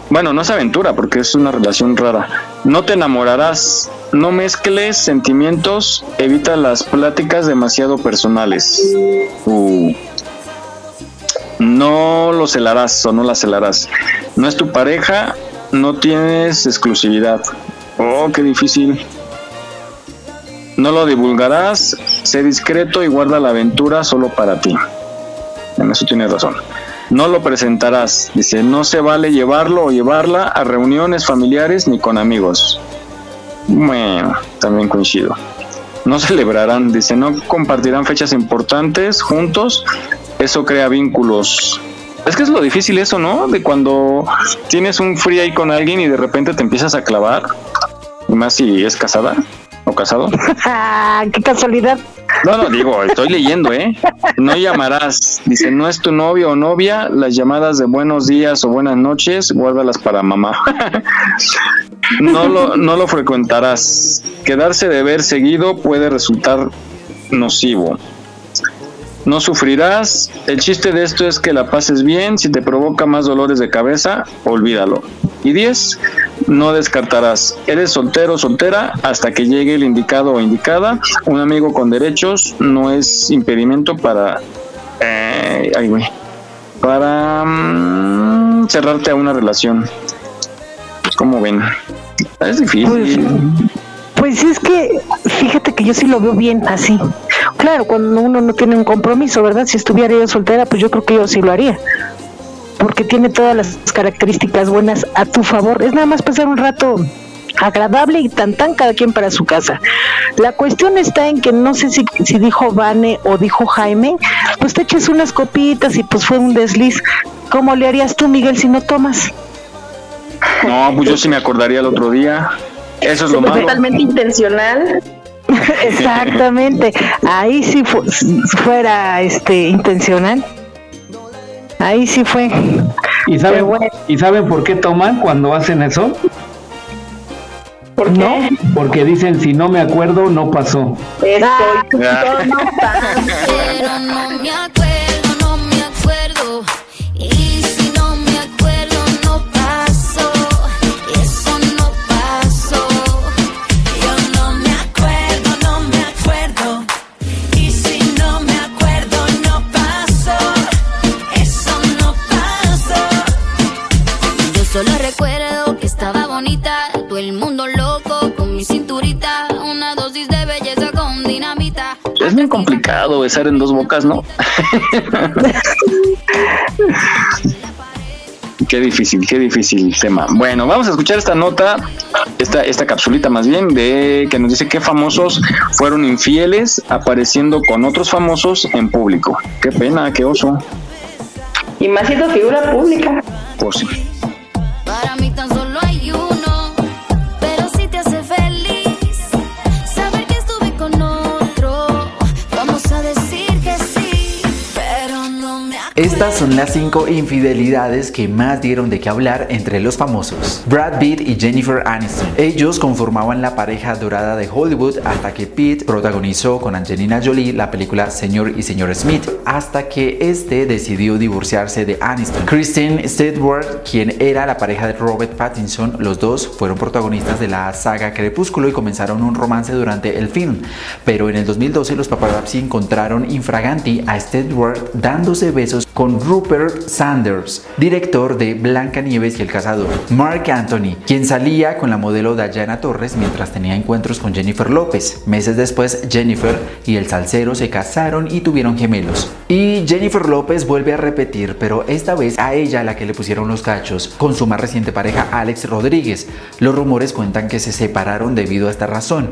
Bueno, no es aventura porque es una relación rara. No te enamorarás. No mezcles sentimientos. Evita las pláticas demasiado personales. Uh. No lo celarás o no la celarás. No es tu pareja, no tienes exclusividad. Oh, qué difícil. No lo divulgarás, sé discreto y guarda la aventura solo para ti. En eso tienes razón. No lo presentarás, dice, no se vale llevarlo o llevarla a reuniones familiares ni con amigos. Bueno, también coincido. No celebrarán, dice, no compartirán fechas importantes juntos, eso crea vínculos. Es que es lo difícil eso, ¿no? De cuando tienes un free ahí con alguien y de repente te empiezas a clavar, y más si es casada o casado. Qué casualidad. No, no, digo, estoy leyendo, ¿eh? No llamarás. Dice, no es tu novio o novia. Las llamadas de buenos días o buenas noches, guárdalas para mamá. No lo, no lo frecuentarás. Quedarse de ver seguido puede resultar nocivo. No sufrirás. El chiste de esto es que la pases bien. Si te provoca más dolores de cabeza, olvídalo. Y 10. No descartarás. Eres soltero o soltera hasta que llegue el indicado o indicada. Un amigo con derechos no es impedimento para. eh, ay, güey. Para mm, cerrarte a una relación. ¿Cómo ven? Es difícil. Pues es que, fíjate que yo sí lo veo bien así. Claro, cuando uno no tiene un compromiso, ¿verdad? Si estuviera yo soltera, pues yo creo que yo sí lo haría. Porque tiene todas las características buenas a tu favor. Es nada más pasar un rato agradable y tan tan cada quien para su casa. La cuestión está en que no sé si, si dijo Vane o dijo Jaime, pues te eches unas copitas y pues fue un desliz. ¿Cómo le harías tú, Miguel, si no tomas? No, pues yo sí me acordaría el otro día. Eso es lo malo. Totalmente intencional. Exactamente. Ahí sí fu- fuera este intencional. Ahí sí fue. ¿Y saben, ¿Y saben por qué toman cuando hacen eso? ¿Por qué? Porque dicen, si no me acuerdo, no pasó. Estoy Pero no me acuerdo, Todo el mundo loco con mi cinturita. Una dosis de belleza con dinamita. Es muy complicado besar en dos bocas, ¿no? Qué difícil, qué difícil tema. Bueno, vamos a escuchar esta nota, esta, esta capsulita más bien, de que nos dice que famosos fueron infieles apareciendo con otros famosos en público. Qué pena, qué oso. Y más siendo figura pública. Pues sí. Para mí tan Estas son las cinco infidelidades que más dieron de qué hablar entre los famosos. Brad Pitt y Jennifer Aniston. Ellos conformaban la pareja dorada de Hollywood hasta que Pitt protagonizó con Angelina Jolie la película Señor y Señor Smith, hasta que este decidió divorciarse de Aniston. Kristen Stewart, quien era la pareja de Robert Pattinson, los dos fueron protagonistas de la saga Crepúsculo y comenzaron un romance durante el film. Pero en el 2012 los paparazzi encontraron infraganti a Stewart dándose besos con Rupert Sanders, director de Blancanieves y el Cazador. Mark Anthony, quien salía con la modelo Diana Torres mientras tenía encuentros con Jennifer López. Meses después, Jennifer y el salsero se casaron y tuvieron gemelos. Y Jennifer López vuelve a repetir, pero esta vez a ella la que le pusieron los cachos, con su más reciente pareja Alex Rodríguez. Los rumores cuentan que se separaron debido a esta razón.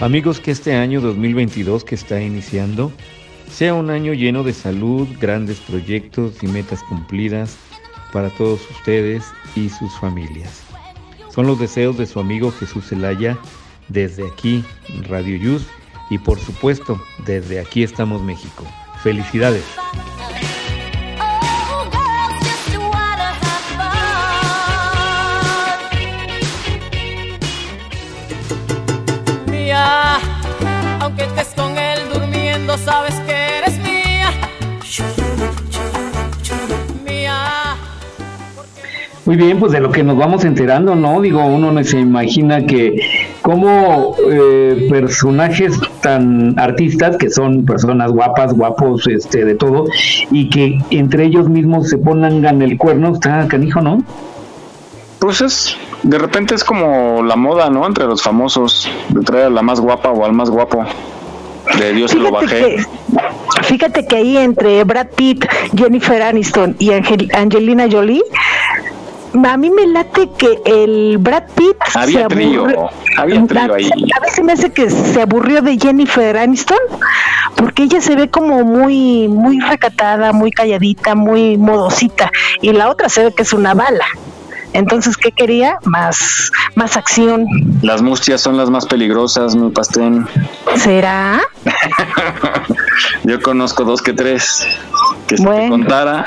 Amigos, que este año 2022 que está iniciando sea un año lleno de salud, grandes proyectos y metas cumplidas para todos ustedes y sus familias. Son los deseos de su amigo Jesús Zelaya desde aquí, Radio Yus, y por supuesto, desde aquí estamos México. Felicidades. Mía. Aunque estés con él durmiendo, sabes que eres mía. Mía. Muy bien, pues de lo que nos vamos enterando, ¿no? Digo, uno no se imagina que como personajes tan artistas, que son personas guapas, guapos, este, de todo, y que entre ellos mismos se pongan el cuerno, está canijo, ¿no? Pues es, de repente es como la moda, ¿no? Entre los famosos, de traer a la más guapa o al más guapo. De Dios se lo Fíjate bajé. que, fíjate que ahí entre Brad Pitt, Jennifer Aniston y Angel- Angelina Jolie, a mí me late que el Brad Pitt Había se trío, aburrió- había trío ahí. A veces me hace que se aburrió de Jennifer Aniston porque ella se ve como muy muy recatada, muy calladita, muy modosita y la otra se ve que es una bala. Entonces, ¿qué quería? Más más acción. Las mustias son las más peligrosas, mi pastén. ¿Será? Yo conozco dos que tres. Que si te contara.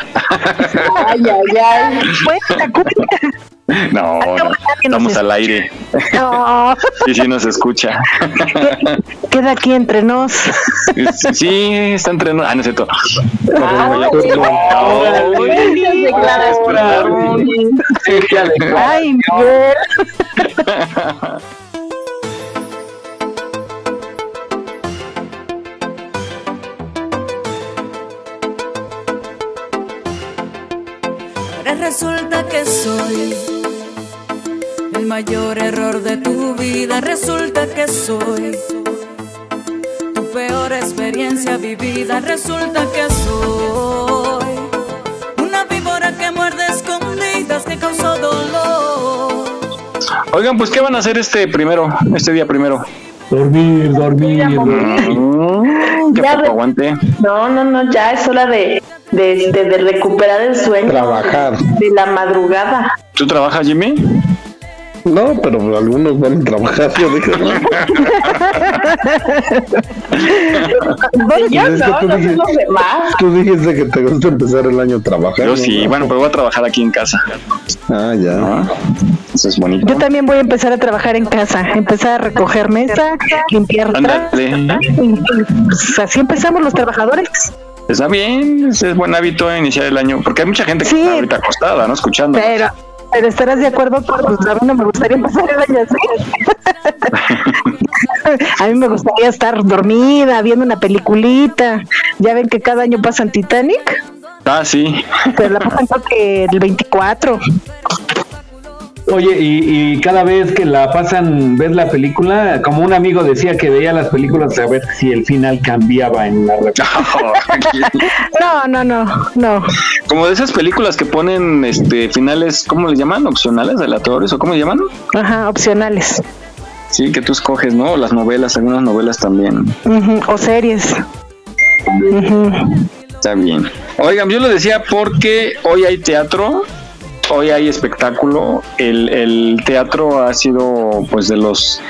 Ay, ay, ay. Cuenta, cuenta. No, no, estamos al aire. No, Y si nos escucha. queda aquí entre nos. Sí, está entrenando. Ah, no es cierto. Ay, Resulta que soy una víbora que muerde escondidas que causó dolor. Oigan, pues, ¿qué van a hacer este primero? Este día primero. Dormir, dormir. Mm, qué Ya poco aguante. No, no, no, ya es hora de, de, de- de recuperar el sueño. Trabajar. De la madrugada. ¿Tú trabajas, Jimmy? No, pero algunos van a trabajar, yo dije, no. Bueno, yo no, tú no dijiste- los demás. Tú dijiste que te gusta empezar el año trabajando. Yo sí, ¿no? bueno, pero voy a trabajar aquí en casa. Ah, ya. Eso es bonito. Yo también voy a empezar a trabajar en casa, empezar a recoger mesa, limpiar pues así empezamos los trabajadores. Está bien, es buen hábito iniciar el año, porque hay mucha gente que Sí. está ahorita acostada, ¿no? Escuchando. Pero, pero estarás de acuerdo a mí no me gustaría empezar el año así. a mí me gustaría estar dormida, viendo una peliculita. Ya ven que cada año pasan Titanic, Ah, sí. pero la pasan creo que el 24. Oye, y, y cada vez que la pasan, ves la película, como un amigo decía que veía las películas a ver si el final cambiaba en la No, no, no, no. Como de esas películas que ponen este finales, ¿cómo le llaman? ¿Opcionales, aleatorios o cómo le llaman? Ajá, opcionales. Sí, que tú escoges, ¿no? Las novelas, algunas novelas también. Ujú, O series. Ujú. Está bien. Oigan, yo lo decía porque hoy hay teatro, hoy hay espectáculo. El, el teatro ha sido, pues, de los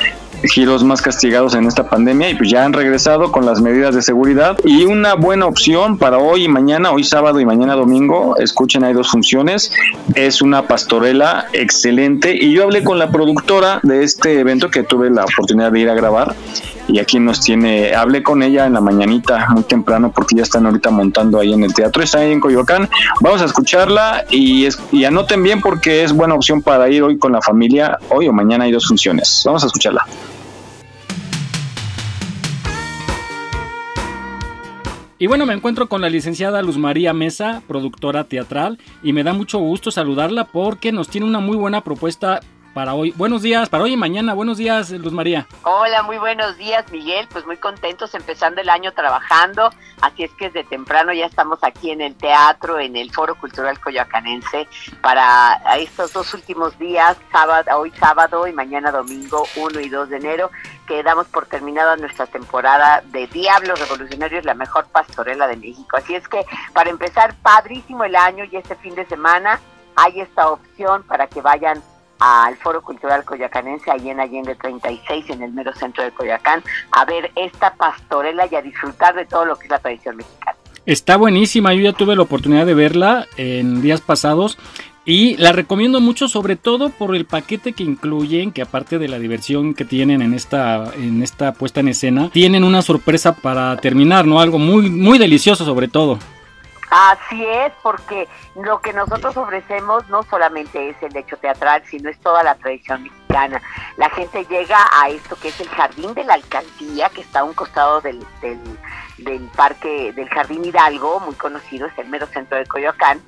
giros más castigados en esta pandemia y pues ya han regresado con las medidas de seguridad. Y una buena opción para hoy y mañana, hoy sábado y mañana domingo, escuchen hay dos funciones, es una pastorela excelente. Y yo hablé con la productora de este evento que tuve la oportunidad de ir a grabar y aquí nos tiene, hablé con ella en la mañanita muy temprano porque ya están ahorita montando ahí en el teatro, está ahí en Coyoacán, vamos a escucharla y, es- y anoten bien porque es buena opción para ir hoy con la familia, hoy o mañana hay dos funciones, vamos a escucharla. Y bueno, me encuentro con la licenciada Luz María Mesa, productora teatral, y me da mucho gusto saludarla porque nos tiene una muy buena propuesta para hoy. Buenos días, para hoy y mañana. Buenos días, Luz María. Hola, muy buenos días, Miguel. Pues muy contentos empezando el año trabajando. Así es que desde temprano ya estamos aquí en el teatro, en el Foro Cultural Coyoacanense, para estos dos últimos días, sábado, hoy sábado y mañana domingo 1 y 2 de enero, que damos por terminada nuestra temporada de Diablos Revolucionarios, la mejor pastorela de México. Así es que para empezar, padrísimo el año y este fin de semana hay esta opción para que vayan al Foro Cultural Coyacanense, ahí en Allende 36, en el mero centro de Coyacán, a ver esta pastorela y a disfrutar de todo lo que es la tradición mexicana. Está buenísima, yo ya tuve la oportunidad de verla en días pasados y la recomiendo mucho sobre todo por el paquete que incluyen, que aparte de la diversión que tienen en esta en esta puesta en escena, tienen una sorpresa para terminar, ¿no? Algo muy muy delicioso sobre todo. Así es, porque lo que nosotros ofrecemos no solamente es el hecho teatral, sino es toda la tradición mexicana. La gente llega a esto que es el jardín de la alcaldía, que está a un costado del, del, del parque del Jardín Hidalgo, muy conocido, es el mero centro de Coyoacán.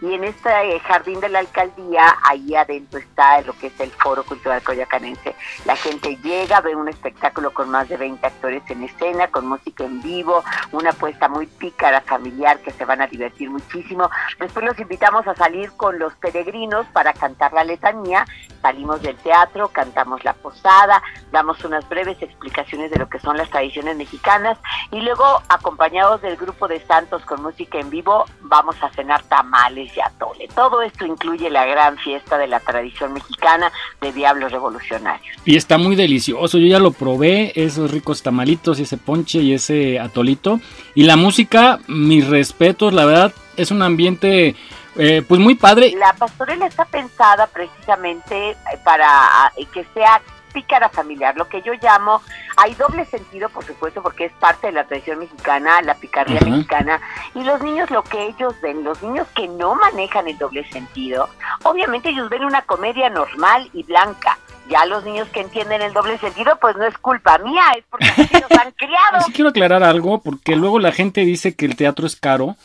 Y en este eh, jardín de la alcaldía, ahí adentro está lo que es el Foro Cultural Coyoacanense. La gente llega, ve un espectáculo con más de 20 actores en escena, con música en vivo, una apuesta muy pícara, familiar, que se van a divertir muchísimo. Después los invitamos a salir con los peregrinos para cantar la letanía. Salimos del teatro, cantamos la posada, damos unas breves explicaciones de lo que son las tradiciones mexicanas y luego, acompañados del grupo de santos con música en vivo, vamos a cenar tamales y atole. Todo esto incluye la gran fiesta de la tradición mexicana de Diablos Revolucionarios. Y está muy delicioso, yo ya lo probé, esos ricos tamalitos y ese ponche y ese atolito. Y la música, mis respetos, la verdad, es un ambiente eh, pues muy padre. La pastorela está pensada precisamente eh, para ah, que sea pícara familiar, lo que yo llamo, hay doble sentido, por supuesto, porque es parte de la tradición mexicana, la picardía Ajá. mexicana, y los niños lo que ellos ven, los niños que no manejan el doble sentido, obviamente ellos ven una comedia normal y blanca. Ya los niños que entienden el doble sentido, pues no es culpa mía, es porque así los han criado. Sí quiero aclarar algo, porque luego la gente dice que el teatro es caro.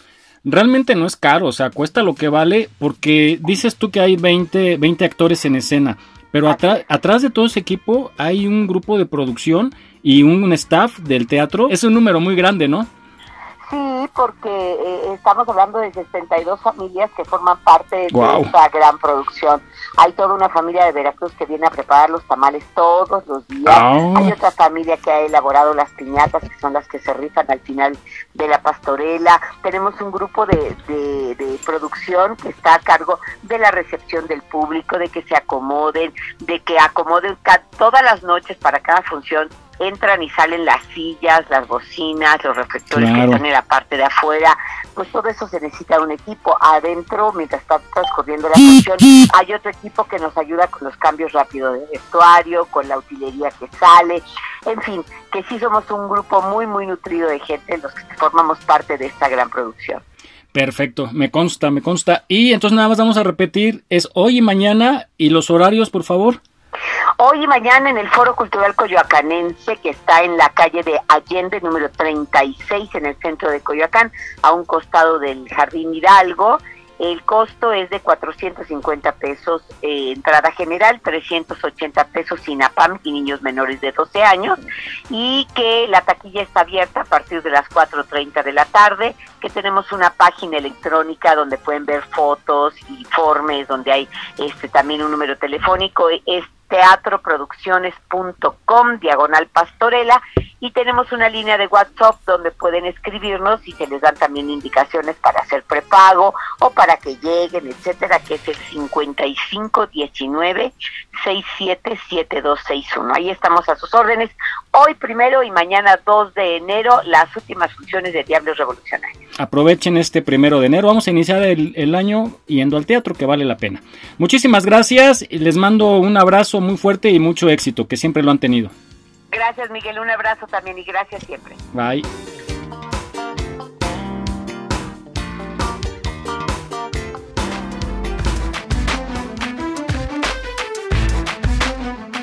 Realmente no es caro, o sea, cuesta lo que vale, porque dices tú que hay 20, 20 actores en escena, pero atrás de todo ese equipo hay un grupo de producción y un staff del teatro. Es un número muy grande, ¿no? Sí, porque eh, estamos hablando de 62 familias que forman parte de esta gran producción. Hay toda una familia de Veracruz que viene a preparar los tamales todos los días. Hay otra familia que ha elaborado las piñatas, que son las que se rifan al final de la pastorela. Tenemos un grupo de, de- de producción que está a cargo de la recepción del público, de que se acomoden, de que acomoden todas las noches para cada función. Entran y salen las sillas, las bocinas, los reflectores Claro. que están en la parte de afuera. Pues todo eso se necesita un equipo. Adentro, mientras está transcurriendo la función, hay otro equipo que nos ayuda con los cambios rápidos de vestuario, con la utilería que sale. En fin, que sí somos un grupo muy, muy nutrido de gente, los que formamos parte de esta gran producción. Perfecto, me consta, me consta. Y entonces nada más vamos a repetir, es hoy y mañana y los horarios, por favor. Hoy y mañana en el Foro Cultural Coyoacanense, que está en la calle de Allende, número 36, en el centro de Coyoacán, a un costado del Jardín Hidalgo. El costo es de 450 pesos eh, entrada general, 380 pesos sin APAM y niños menores de 12 años, y que la taquilla está abierta a partir de las 4.30 de la tarde, que tenemos una página electrónica donde pueden ver fotos, informes, donde hay este también un número telefónico, es teatroproducciones.com, diagonal pastorela, y tenemos una línea de WhatsApp donde pueden escribirnos y se les dan también indicaciones para hacer prepago o para que lleguen, etcétera, que es el 5519 677261. Ahí estamos a sus órdenes. Hoy primero y mañana 2 de enero las últimas funciones de Diablos Revolucionarios. Aprovechen este primero de enero. Vamos a iniciar el, el año yendo al teatro, que vale la pena. Muchísimas gracias. y Les mando un abrazo muy fuerte y mucho éxito, que siempre lo han tenido. Gracias Miguel, un abrazo también y gracias siempre. Bye.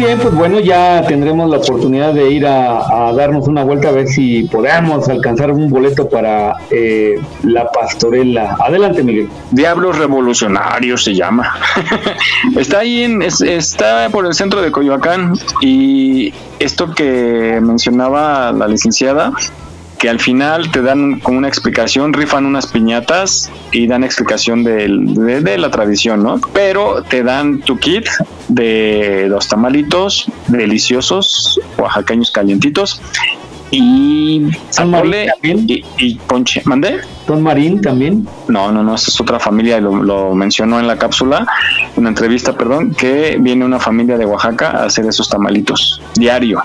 Bien, pues bueno, ya tendremos la oportunidad de ir a, a darnos una vuelta a ver si podamos alcanzar un boleto para eh, la pastorela. Adelante, Miguel. Diablos Revolucionarios se llama. está ahí en, es- está por el centro de Coyoacán y esto que mencionaba la licenciada, que al final te dan como una explicación, rifan unas piñatas y dan explicación de, de la tradición, ¿no? Pero te dan tu kit de dos tamalitos deliciosos, oaxaqueños calientitos y atole y, y ponche. ¿Mandé? ¿Don Marín también? No, no, no, esa es otra familia, lo, lo mencionó en la cápsula, en la entrevista, perdón, que viene una familia de Oaxaca a hacer esos tamalitos diario.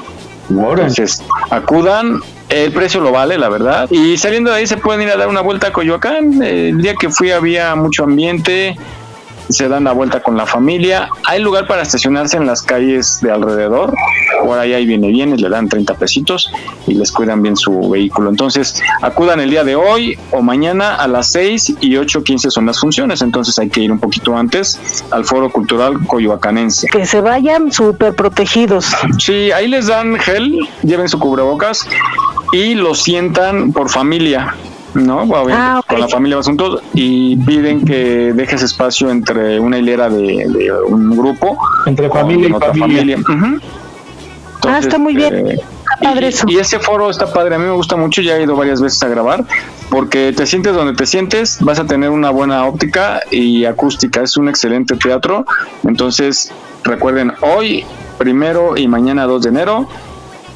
Entonces, acudan, el precio lo vale, la verdad. Y saliendo de ahí se pueden ir a dar una vuelta a Coyoacán. El día que fui había mucho ambiente, se dan la vuelta con la familia. Hay lugar para estacionarse en las calles de alrededor. Por ahí hay viene bienes, le dan 30 pesitos y les cuidan bien su vehículo. Entonces, acudan el día de hoy o mañana a las 6 y 8.15 son las funciones. Entonces hay que ir un poquito antes al Foro Cultural Coyoacanense. Que se vayan súper protegidos. Sí, ahí les dan gel, lleven su cubrebocas y lo sientan por familia. ¿No? Obviamente, Ah. Con la familia vas juntos y piden que dejes espacio entre una hilera de, de un grupo. Entre familia y otra familia. Ah, está muy bien. eh, Está padre eso. y ese foro está padre, a mí me gusta mucho, ya he ido varias veces a grabar, porque te sientes donde te sientes, vas a tener una buena óptica y acústica, es un excelente teatro, entonces recuerden, hoy primero y mañana 2 de enero,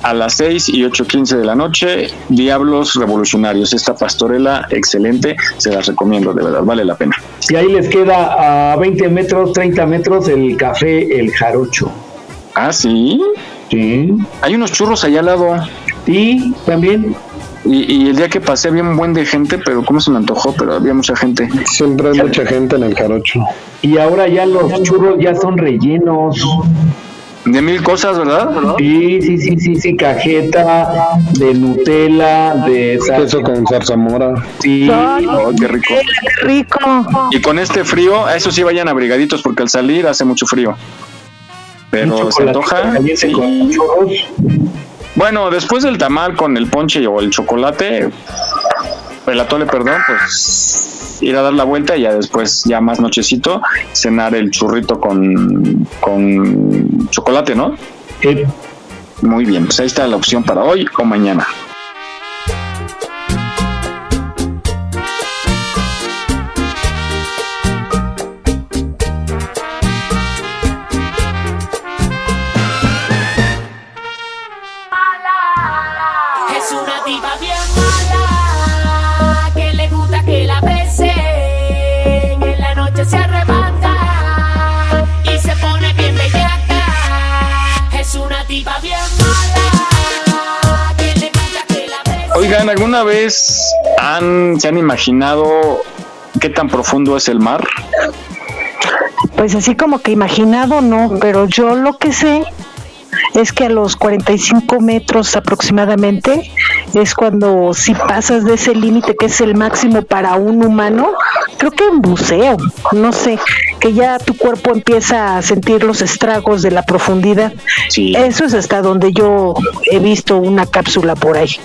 a las 6 y 8.15 de la noche, Diablos Revolucionarios, esta pastorela excelente, se las recomiendo, de verdad, vale la pena. Y ahí les queda a 20 metros, 30 metros el café El Jarocho. Ah, sí. Sí. Hay unos churros allá al lado. Sí, también. Y, y el día que pasé había un buen de gente, pero cómo se me antojó, pero había mucha gente. Siempre hay mucha gente en el jarocho. Y ahora ya los churros ya son rellenos. De mil cosas, ¿verdad? Sí, sí, sí, sí, sí, cajeta, de Nutella, de Queso con zarzamora. Sí. Oh, qué rico. Qué rico. Y con este frío, a eso sí vayan abrigaditos porque al salir hace mucho frío. Pero se antoja. sí. Bueno, después del tamal con el ponche o el chocolate, el atole, perdón, pues ir a dar la vuelta y ya después, ya más nochecito, cenar el churrito con, con chocolate, ¿no? Muy bien, pues ahí está la opción para hoy o mañana. Tipa bien mala que le gusta que la besen. Oigan, ¿alguna vez han, se han imaginado qué tan profundo es el mar? Pues así como que imaginado no, pero yo lo que sé es que a los 45 metros aproximadamente es cuando si pasas de ese límite que es el máximo para un humano, creo que en buceo, no sé, que ya tu cuerpo empieza a sentir los estragos de la profundidad. Eso es hasta donde yo he visto una cápsula por ahí.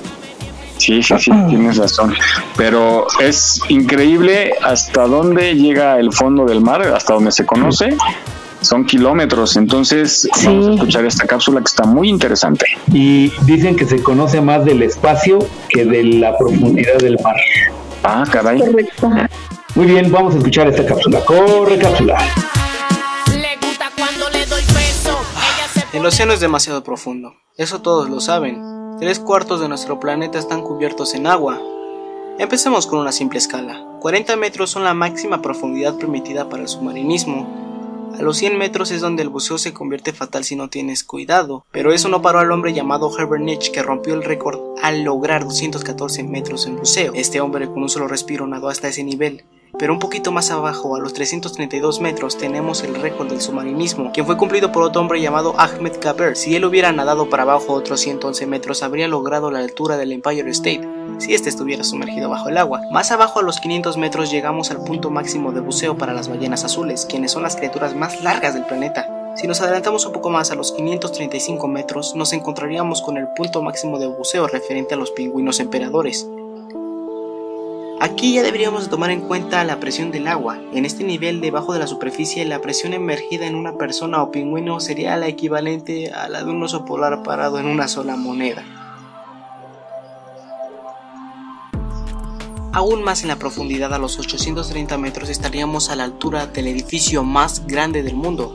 Sí, sí, sí, tienes razón. Pero es increíble hasta dónde llega el fondo del mar, hasta donde se conoce. Son kilómetros, entonces vamos a escuchar esta cápsula que está muy interesante. Y dicen que se conoce más del espacio que de la profundidad del mar. Ah, caray. Correcto. Muy bien, vamos a escuchar esta cápsula. Corre cápsula. El océano es demasiado profundo, eso todos lo saben. Tres cuartos de nuestro planeta están cubiertos en agua. Empecemos con una simple escala. 40 metros son la máxima profundidad permitida para el submarinismo. A los 100 metros es donde el buceo se convierte fatal si no tienes cuidado, pero eso no paró al hombre llamado Herbert Nietzsche que rompió el récord al lograr 214 metros en buceo. Este hombre con un solo respiro nadó hasta ese nivel. Pero un poquito más abajo, a los 332 metros, tenemos el récord del submarinismo, quien fue cumplido por otro hombre llamado Ahmed Kaber. Si él hubiera nadado para abajo otros 111 metros, habría logrado la altura del Empire State, si este estuviera sumergido bajo el agua. Más abajo, a los 500 metros, llegamos al punto máximo de buceo para las ballenas azules, quienes son las criaturas más largas del planeta. Si nos adelantamos un poco más a los 535 metros, nos encontraríamos con el punto máximo de buceo referente a los pingüinos emperadores. Aquí ya deberíamos de tomar en cuenta la presión del agua. En este nivel debajo de la superficie, la presión emergida en una persona o pingüino sería la equivalente a la de un oso polar parado en una sola moneda. Aún más en la profundidad, a los 830 metros, estaríamos a la altura del edificio más grande del mundo,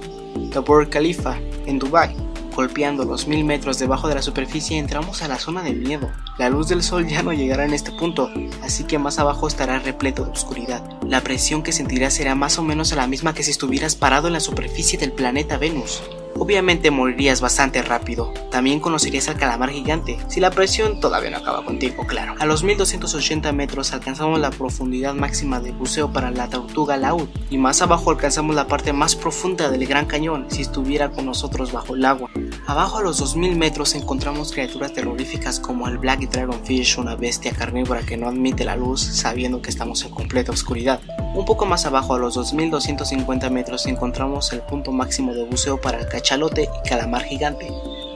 The Burj Khalifa, en Dubai. Golpeando los mil metros debajo de la superficie entramos a la zona del miedo. La luz del sol ya no llegará en este punto, así que más abajo estará repleto de oscuridad. La presión que sentirás será más o menos la misma que si estuvieras parado en la superficie del planeta Venus. Obviamente morirías bastante rápido. También conocerías al calamar gigante, si la presión todavía no acaba contigo, claro. A los 1280 metros alcanzamos la profundidad máxima de buceo para la tortuga laúd, y más abajo alcanzamos la parte más profunda del Gran Cañón si estuviera con nosotros bajo el agua. Abajo a los 2000 metros encontramos criaturas terroríficas como el Black Dragonfish, una bestia carnívora que no admite la luz sabiendo que estamos en completa oscuridad. Un poco más abajo a los 2250 metros encontramos el punto máximo de buceo para el cachalote y calamar gigante.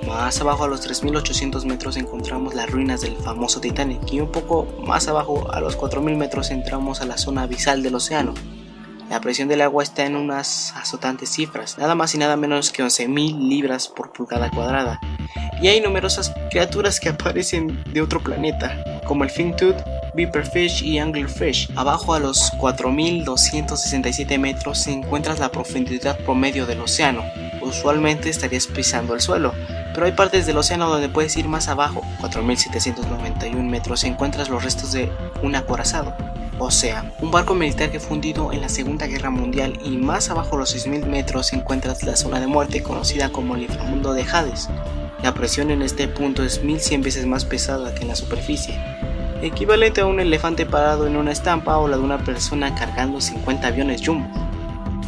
Más abajo a los 3800 metros encontramos las ruinas del famoso Titanic y un poco más abajo a los 4000 metros entramos a la zona abisal del océano. La presión del agua está en unas azotantes cifras, nada más y nada menos que 11.000 libras por pulgada cuadrada. Y hay numerosas criaturas que aparecen de otro planeta, como el Fintooth, Viperfish y Anglerfish. Abajo a los 4.267 metros se encuentra la profundidad promedio del océano. Usualmente estarías pisando el suelo, pero hay partes del océano donde puedes ir más abajo. 4.791 metros encuentras los restos de un acorazado. O sea, un barco militar que fue hundido en la Segunda Guerra Mundial y más abajo los 6.000 metros encuentras la zona de muerte conocida como el inframundo de Hades. La presión en este punto es 1100 veces más pesada que en la superficie, equivalente a un elefante parado en una estampa o la de una persona cargando 50 aviones Jumbo.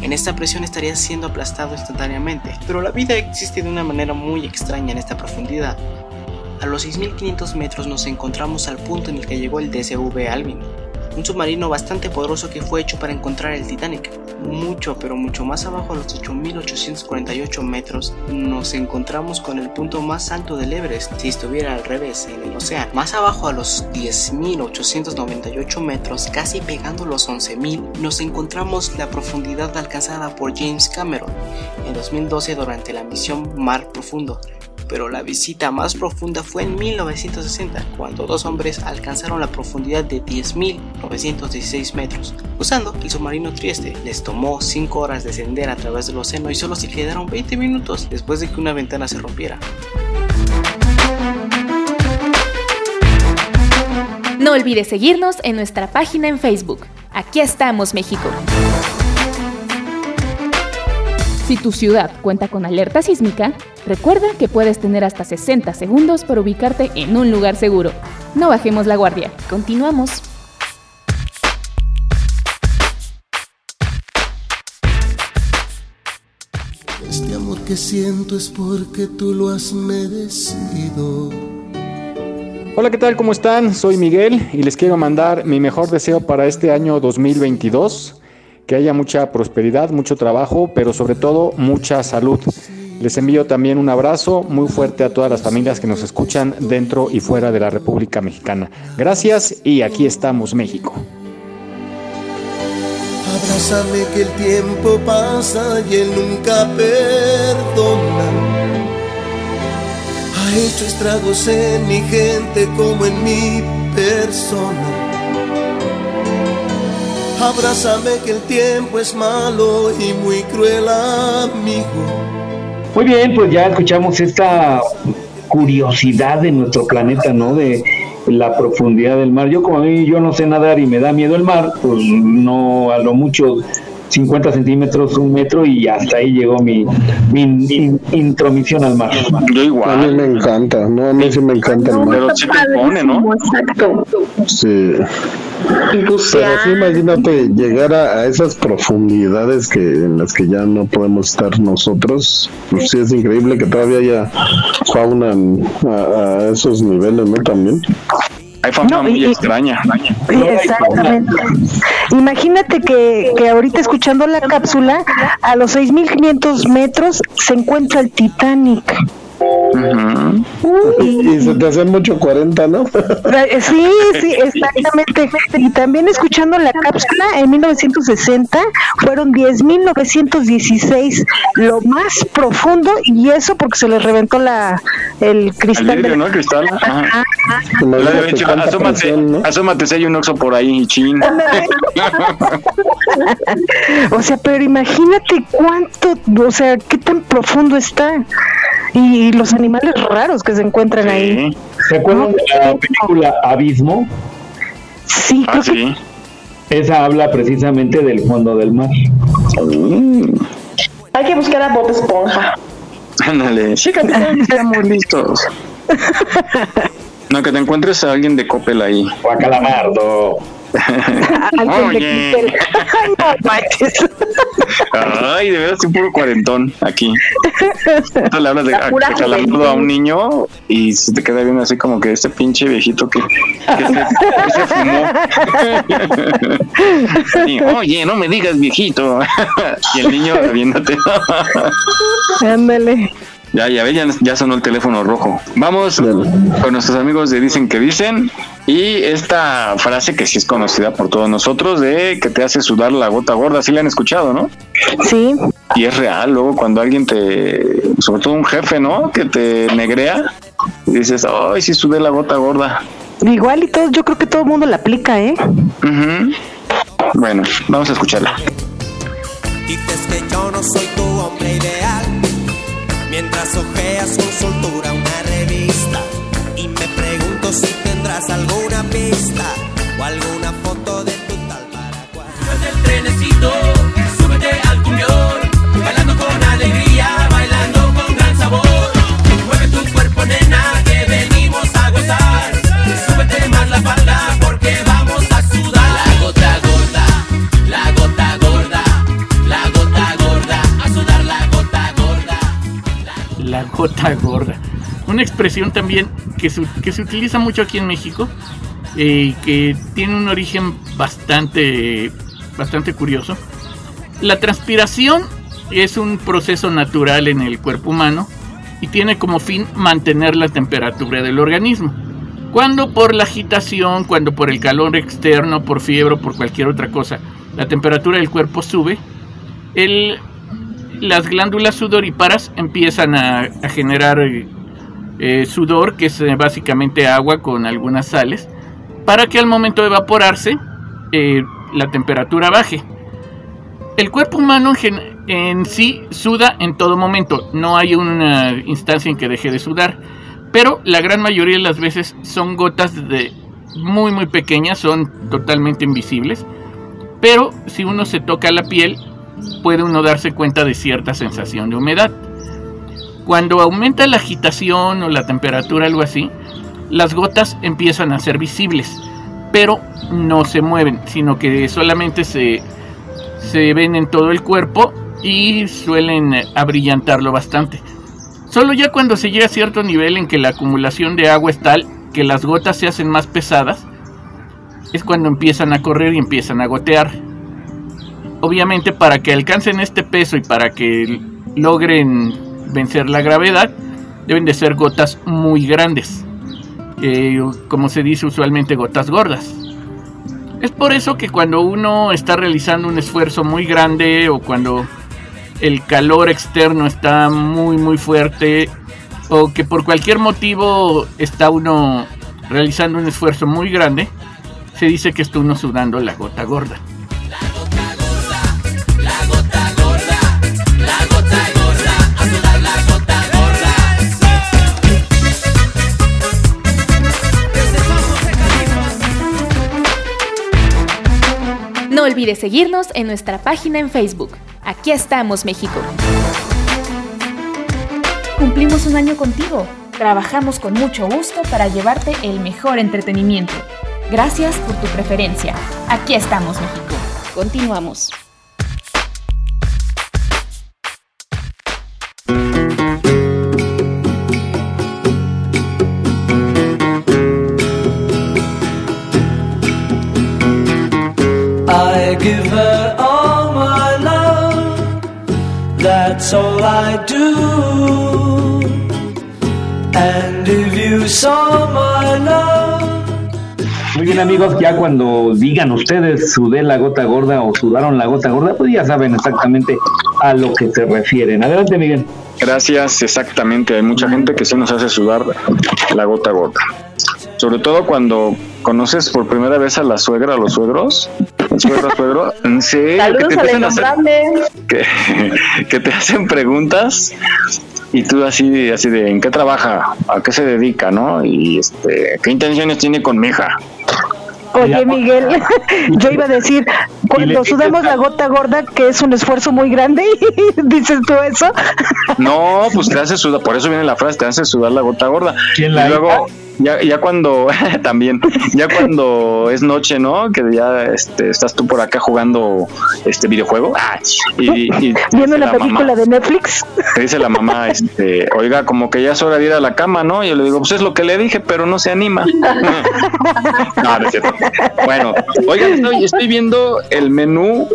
En esta presión estarías siendo aplastado instantáneamente, pero la vida existe de una manera muy extraña en esta profundidad. A los 6500 metros nos encontramos al punto en el que llegó el DSV Alvin. Un submarino bastante poderoso que fue hecho para encontrar el Titanic. Mucho, pero mucho más abajo a los 8.848 metros nos encontramos con el punto más alto del Everest si estuviera al revés en el océano. Más abajo a los 10.898 metros, casi pegando los 11.000, nos encontramos la profundidad alcanzada por James Cameron en 2012 durante la misión Mar Profundo pero la visita más profunda fue en 1960, cuando dos hombres alcanzaron la profundidad de 10.916 metros. Usando el submarino Trieste, les tomó 5 horas descender a través del océano y solo se quedaron 20 minutos después de que una ventana se rompiera. No olvides seguirnos en nuestra página en Facebook. Aquí estamos, México. Si tu ciudad cuenta con alerta sísmica, recuerda que puedes tener hasta 60 segundos para ubicarte en un lugar seguro. No bajemos la guardia. Continuamos. Este amor que siento es porque tú lo has merecido. Hola, ¿qué tal? ¿Cómo están? Soy Miguel y les quiero mandar mi mejor deseo para este año 2022. Que haya mucha prosperidad, mucho trabajo, pero sobre todo mucha salud. Les envío también un abrazo muy fuerte a todas las familias que nos escuchan dentro y fuera de la República Mexicana. Gracias y aquí estamos, México. Abrázame que el tiempo pasa y él nunca perdona. Ha hecho estragos en mi gente como en mi persona. Abrázame que el tiempo es malo y muy cruel amigo. Muy bien, pues ya escuchamos esta curiosidad de nuestro planeta, ¿no? De la profundidad del mar. Yo como a mí yo no sé nadar y me da miedo el mar, pues no a lo mucho 50 centímetros, un metro y hasta ahí llegó mi, mi in- intromisión al mar. Yo igual. A mí me encanta, no, a mí sí me encanta el mar. Pero sí te pone, ¿no? Exacto. Sí. Pero sí, imagínate llegar a, a esas profundidades que en las que ya no podemos estar nosotros. Pues sí, es increíble que todavía haya fauna a esos niveles, ¿no? También. Hay fauna No, muy y- extraña. Exactamente. Imagínate que, que ahorita escuchando la cápsula, a los 6.500 metros se encuentra el Titanic. Y, y se te hace mucho 40, ¿no? Eh, Sí, sí, exactamente. Y también escuchando la cápsula, en 1960 fueron 10.916 lo más profundo y eso porque se les reventó la el Al cristal. vidrio, ¿no? El cristal. Ajá. Dicho, tanta asómate, presión, ¿no? asómate si hay un oxo por ahí, chin. O sea, pero imagínate cuánto, o sea, qué tan profundo está. Y, los animales raros que se encuentran ahí. ¿Se acuerdan de la película Abismo? Sí, Ah, sí. Esa habla precisamente del fondo del mar. Hay que buscar a Bob Esponja. Ándale. Capitán, estamos listos. No, que te encuentres a alguien de Coppel ahí. O a Calamardo. Oye. Ay, no manches. Ay, de veras, un puro cuarentón aquí. Entonces le hablas de, La a, un niño y se te queda viendo así como que este pinche viejito que, que se, que se fumó. Y, Oye, no me digas viejito. y el niño viéndote. Ándale. Ya, ya ve, ya, ya sonó el teléfono rojo. Vamos con nuestros amigos de Dicen que Dicen. Y esta frase que sí es conocida por todos nosotros de que te hace sudar la gota gorda, sí la han escuchado, ¿no? Sí. Y es real, luego cuando alguien te, sobre todo un jefe, ¿no? Que te negrea, y dices, ay, sí sudé la gota gorda. Igual y todo, yo creo que todo el mundo la aplica, ¿eh? Bueno, vamos a escucharla. Dices que yo no soy tu hombre ideal Mientras ojeas con soltura una revista Y me pregunto si tendrás alguna pista O alguna foto de tu tal para cual Súbete al trenecito, súbete al cumbión, bailando con alegría, bailando con gran sabor. Mueve tu cuerpo, nena, que venimos a gozar. Súbete más la falda porque vamos a sudar. La gota gorda, la gota gorda, la gota gorda, a sudar la gota gorda. La gota gorda. Una expresión también que se, que se utiliza mucho aquí en México eh, que tiene un origen bastante, bastante curioso. La transpiración es un proceso natural en el cuerpo humano y tiene como fin mantener la temperatura del organismo. Cuando por la agitación, cuando por el calor externo, por fiebre o por cualquier otra cosa, la temperatura del cuerpo sube, el, las glándulas sudoríparas empiezan a, a generar eh, sudor, que es eh, básicamente agua con algunas sales, para que al momento de evaporarse eh, la temperatura baje. El cuerpo humano en, en sí suda en todo momento, no hay una instancia en que deje de sudar, pero la gran mayoría de las veces son gotas de muy muy pequeñas, son totalmente invisibles, pero si uno se toca la piel puede uno darse cuenta de cierta sensación de humedad. Cuando aumenta la agitación o la temperatura, algo así, las gotas empiezan a ser visibles, pero no se mueven, sino que solamente se, se ven en todo el cuerpo y suelen abrillantarlo bastante. Solo ya cuando se llega a cierto nivel en que la acumulación de agua es tal que las gotas se hacen más pesadas, es cuando empiezan a correr y empiezan a gotear. Obviamente para que alcancen este peso y para que logren vencer la gravedad, deben de ser gotas muy grandes, como se dice usualmente gotas gordas. Es por eso que cuando uno está realizando un esfuerzo muy grande o cuando el calor externo está muy muy fuerte o que por cualquier motivo está uno realizando un esfuerzo muy grande, se dice que está uno sudando la gota gorda. Olvides seguirnos en nuestra página en Facebook. Aquí estamos, México. Cumplimos un año contigo. Trabajamos con mucho gusto para llevarte el mejor entretenimiento. Gracias por tu preferencia. Aquí estamos, México. Continuamos. Give her all my love. That's all I do. And if you saw my love. Muy bien amigos, ya cuando digan ustedes sudé la gota gorda o sudaron la gota gorda, pues ya saben exactamente a lo que se refieren. Adelante Miguel. Gracias, exactamente. Hay mucha gente que sí nos hace sudar la gota gorda. Sobre todo cuando conoces por primera vez a la suegra, a los suegros. Suegro, suegro. Sí, que Saludos te al empiezan a hacer- que, que te hacen preguntas y tú así, así de en qué trabaja, a qué se dedica, ¿no? Y este, qué intenciones tiene con mi hija. Oye, Miguel, yo iba a decir, cuando sudamos la gota gorda, que es un esfuerzo muy grande, dices tú eso. No, pues te hace sudar, por eso viene la frase, te hace sudar la gota gorda. y la luego, ya, ya cuando, también, ya cuando es noche, ¿no? Que ya este, estás tú por acá jugando este videojuego. ah, y, y Viendo la mamá- película de Netflix. te dice la mamá, este, oiga, como que ya es hora de ir a la cama, ¿no? Y yo le digo, pues es lo que le dije, pero no se anima. no, no es cierto. Bueno, oigan, estoy, estoy viendo el menú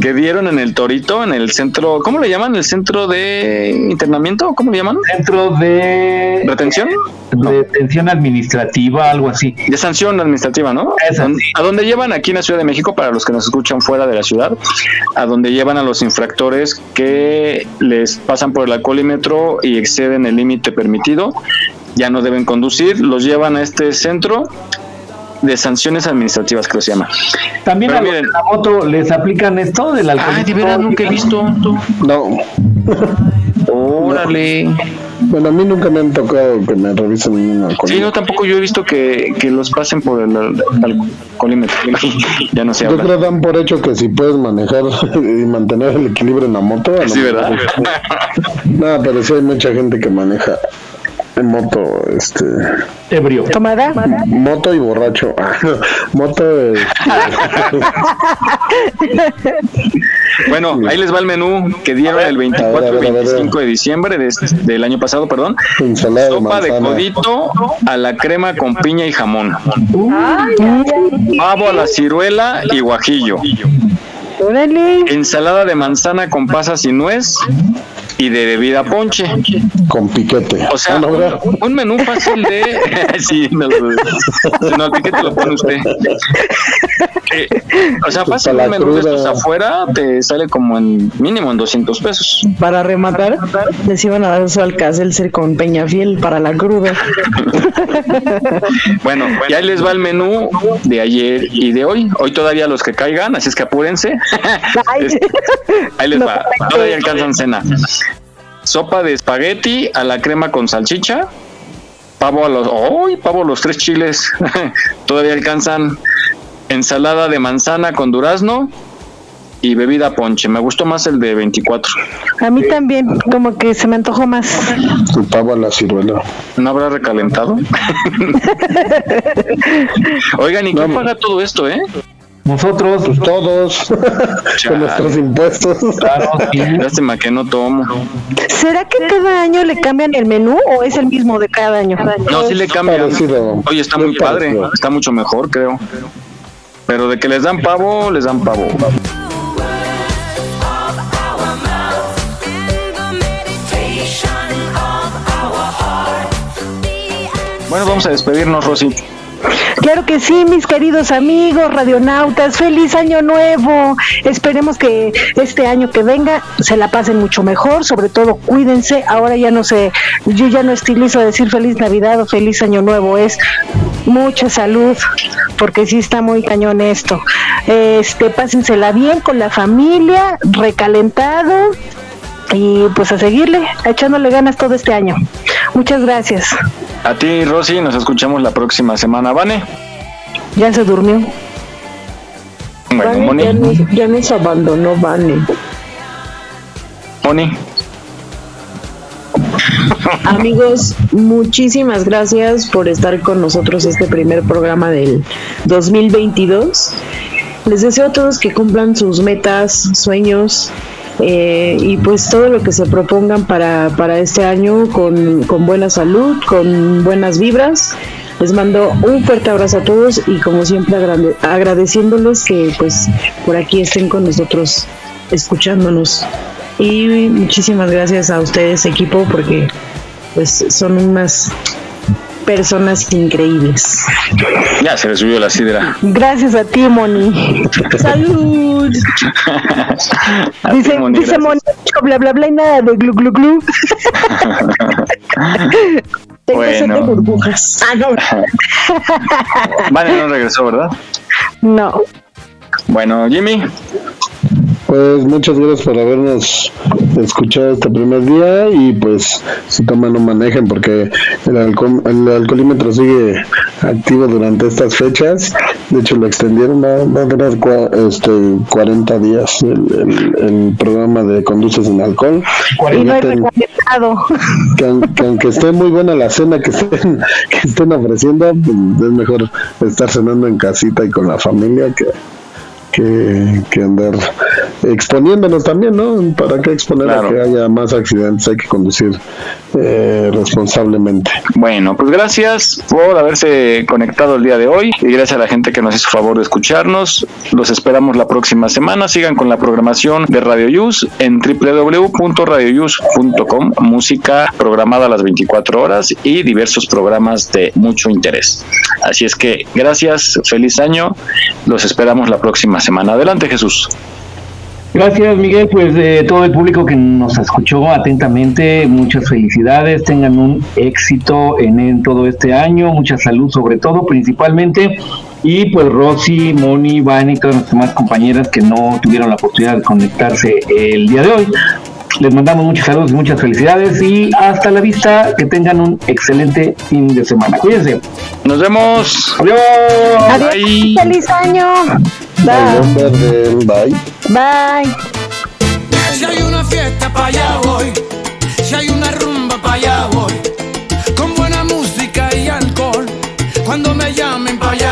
que dieron en el Torito, en el centro, ¿cómo le llaman? ¿El centro de internamiento? ¿Cómo le llaman? Centro de retención. Detención administrativa, algo así. De sanción administrativa, ¿no? A dónde llevan aquí en la Ciudad de México, para los que nos escuchan fuera de la ciudad, a donde llevan a los infractores que les pasan por el alcoholímetro y exceden el límite permitido, ya no deben conducir, los llevan a este centro de sanciones administrativas, creo que se llama. También Pero a miren- la moto les aplican esto del alcohol. Ay, de veras, nunca he visto. No. Órale. Bueno, a mí nunca me han tocado que me revisen un alcohol. Sí, no, tampoco yo he visto que, que los pasen por el al- alcoholímetro. ya no se Yo creo dan por hecho que si puedes manejar y mantener el equilibrio en la moto. Sí, ¿verdad? No, pero sí hay mucha gente que maneja en moto, este. Ebrio. ¿Tomada? Moto y borracho. Ah, moto. Bueno, ahí les va el menú que dieron el 24 y 25 de diciembre de este- del año pasado, perdón. Ensalada de Sopa de manzana. codito a la crema con piña y jamón. Pavo a la ciruela y guajillo. Ensalada de manzana con pasas y nuez y de bebida ponche. Con piquete. O sea, un, un menú fácil de... sí, no, lo- no, el piquete lo pone usted. Eh, o sea, fácil un menú de estos afuera te sale como en mínimo en 200 pesos. Para rematar, les iban a dar su alcácer con Peñafiel para la cruda. Bueno, y ahí les va el menú de ayer y de hoy. Hoy todavía los que caigan, así es que apúrense. Ahí les va. Todavía alcanzan cena. Sopa de espagueti a la crema con salchicha. Pavo a los. ¡Uy! pavo a los tres chiles. todavía alcanzan. Ensalada de manzana con durazno. Y bebida ponche. Me gustó más el de 24. A mí también, como que se me antojó más. Tu pavo a la ciruela. ¿No habrá recalentado? Oigan, ¿y quién paga todo esto, eh? Nosotros, pues todos, con nuestros impuestos. Lástima que no tomo. ¿Será que cada año le cambian el menú o es el mismo de cada año? No, sí le cambian. Parecido. Oye, está muy padre. parecido. Está mucho mejor, creo. Pero de que les dan pavo, les dan pavo. Bueno, vamos a despedirnos, Rosy. Claro que sí, mis queridos amigos radionautas, feliz año nuevo. Esperemos que este año que venga se la pasen mucho mejor, sobre todo cuídense. Ahora ya no sé, yo ya no estilizo decir feliz Navidad o feliz año nuevo, es mucha salud, porque sí está muy cañón esto. Este, pásensela bien con la familia, recalentado y pues a seguirle, echándole ganas todo este año. Muchas gracias. A ti, Rosy, nos escuchamos la próxima semana, ¿vale? Ya se durmió. Bueno, Vane Moni. ya, nos, ya nos abandonó Vane. Moni. Amigos, muchísimas gracias por estar con nosotros este primer programa del 2022. Les deseo a todos que cumplan sus metas, sueños eh, y pues todo lo que se propongan para, para este año con, con buena salud, con buenas vibras. Les mando un fuerte abrazo a todos y como siempre agrade- agradeciéndoles que pues por aquí estén con nosotros escuchándonos. Y muchísimas gracias a ustedes equipo porque pues son unas personas increíbles. Ya se le subió la sidra. Gracias a ti, Moni. Salud. Ti, Dice, Moni, dice. Moni, bla bla bla y nada de glu glu glu. Tengo de Bueno. burbujas. Ah, no. Vale, no regresó, ¿verdad? No. Bueno, Jimmy. Pues muchas gracias por habernos escuchado este primer día y pues si toman no manejen porque el, alcohol, el alcoholímetro sigue activo durante estas fechas. De hecho lo extendieron, va, va a durar cua- este, 40 días el, el- el programa de conduces sin alcohol. Y no recalentado. que, que aunque esté muy buena la cena que estén, que estén ofreciendo, pues es mejor estar cenando en casita y con la familia que, que, que andar exponiéndonos también, ¿no? ¿Para qué exponer Claro. a que haya más accidentes? Hay que conducir eh, responsablemente. Bueno, pues gracias por haberse conectado el día de hoy y gracias a la gente que nos hizo favor de escucharnos. Los esperamos la próxima semana. Sigan con la programación de Radio Yus en www.radioyus.com. Música programada a las 24 horas y diversos programas de mucho interés. Así es que gracias, feliz año. Los esperamos la próxima semana. Adelante, Jesús. Gracias, Miguel. Pues de todo el público que nos escuchó atentamente, muchas felicidades, tengan un éxito en, todo este año, mucha salud sobre todo, principalmente. Y pues Rosy, Moni, Vani y todas nuestras demás compañeras que no tuvieron la oportunidad de conectarse el día de hoy. Les mandamos muchos saludos y muchas felicidades y hasta la vista. Que tengan un excelente fin de semana. Cuídense. Nos vemos. Adiós. Adiós. Bye. Feliz año. Bye. Bye. Bye. Si hay una fiesta para allá voy. Si hay una rumba para allá voy. Con buena música y alcohol. Cuando me llamen para allá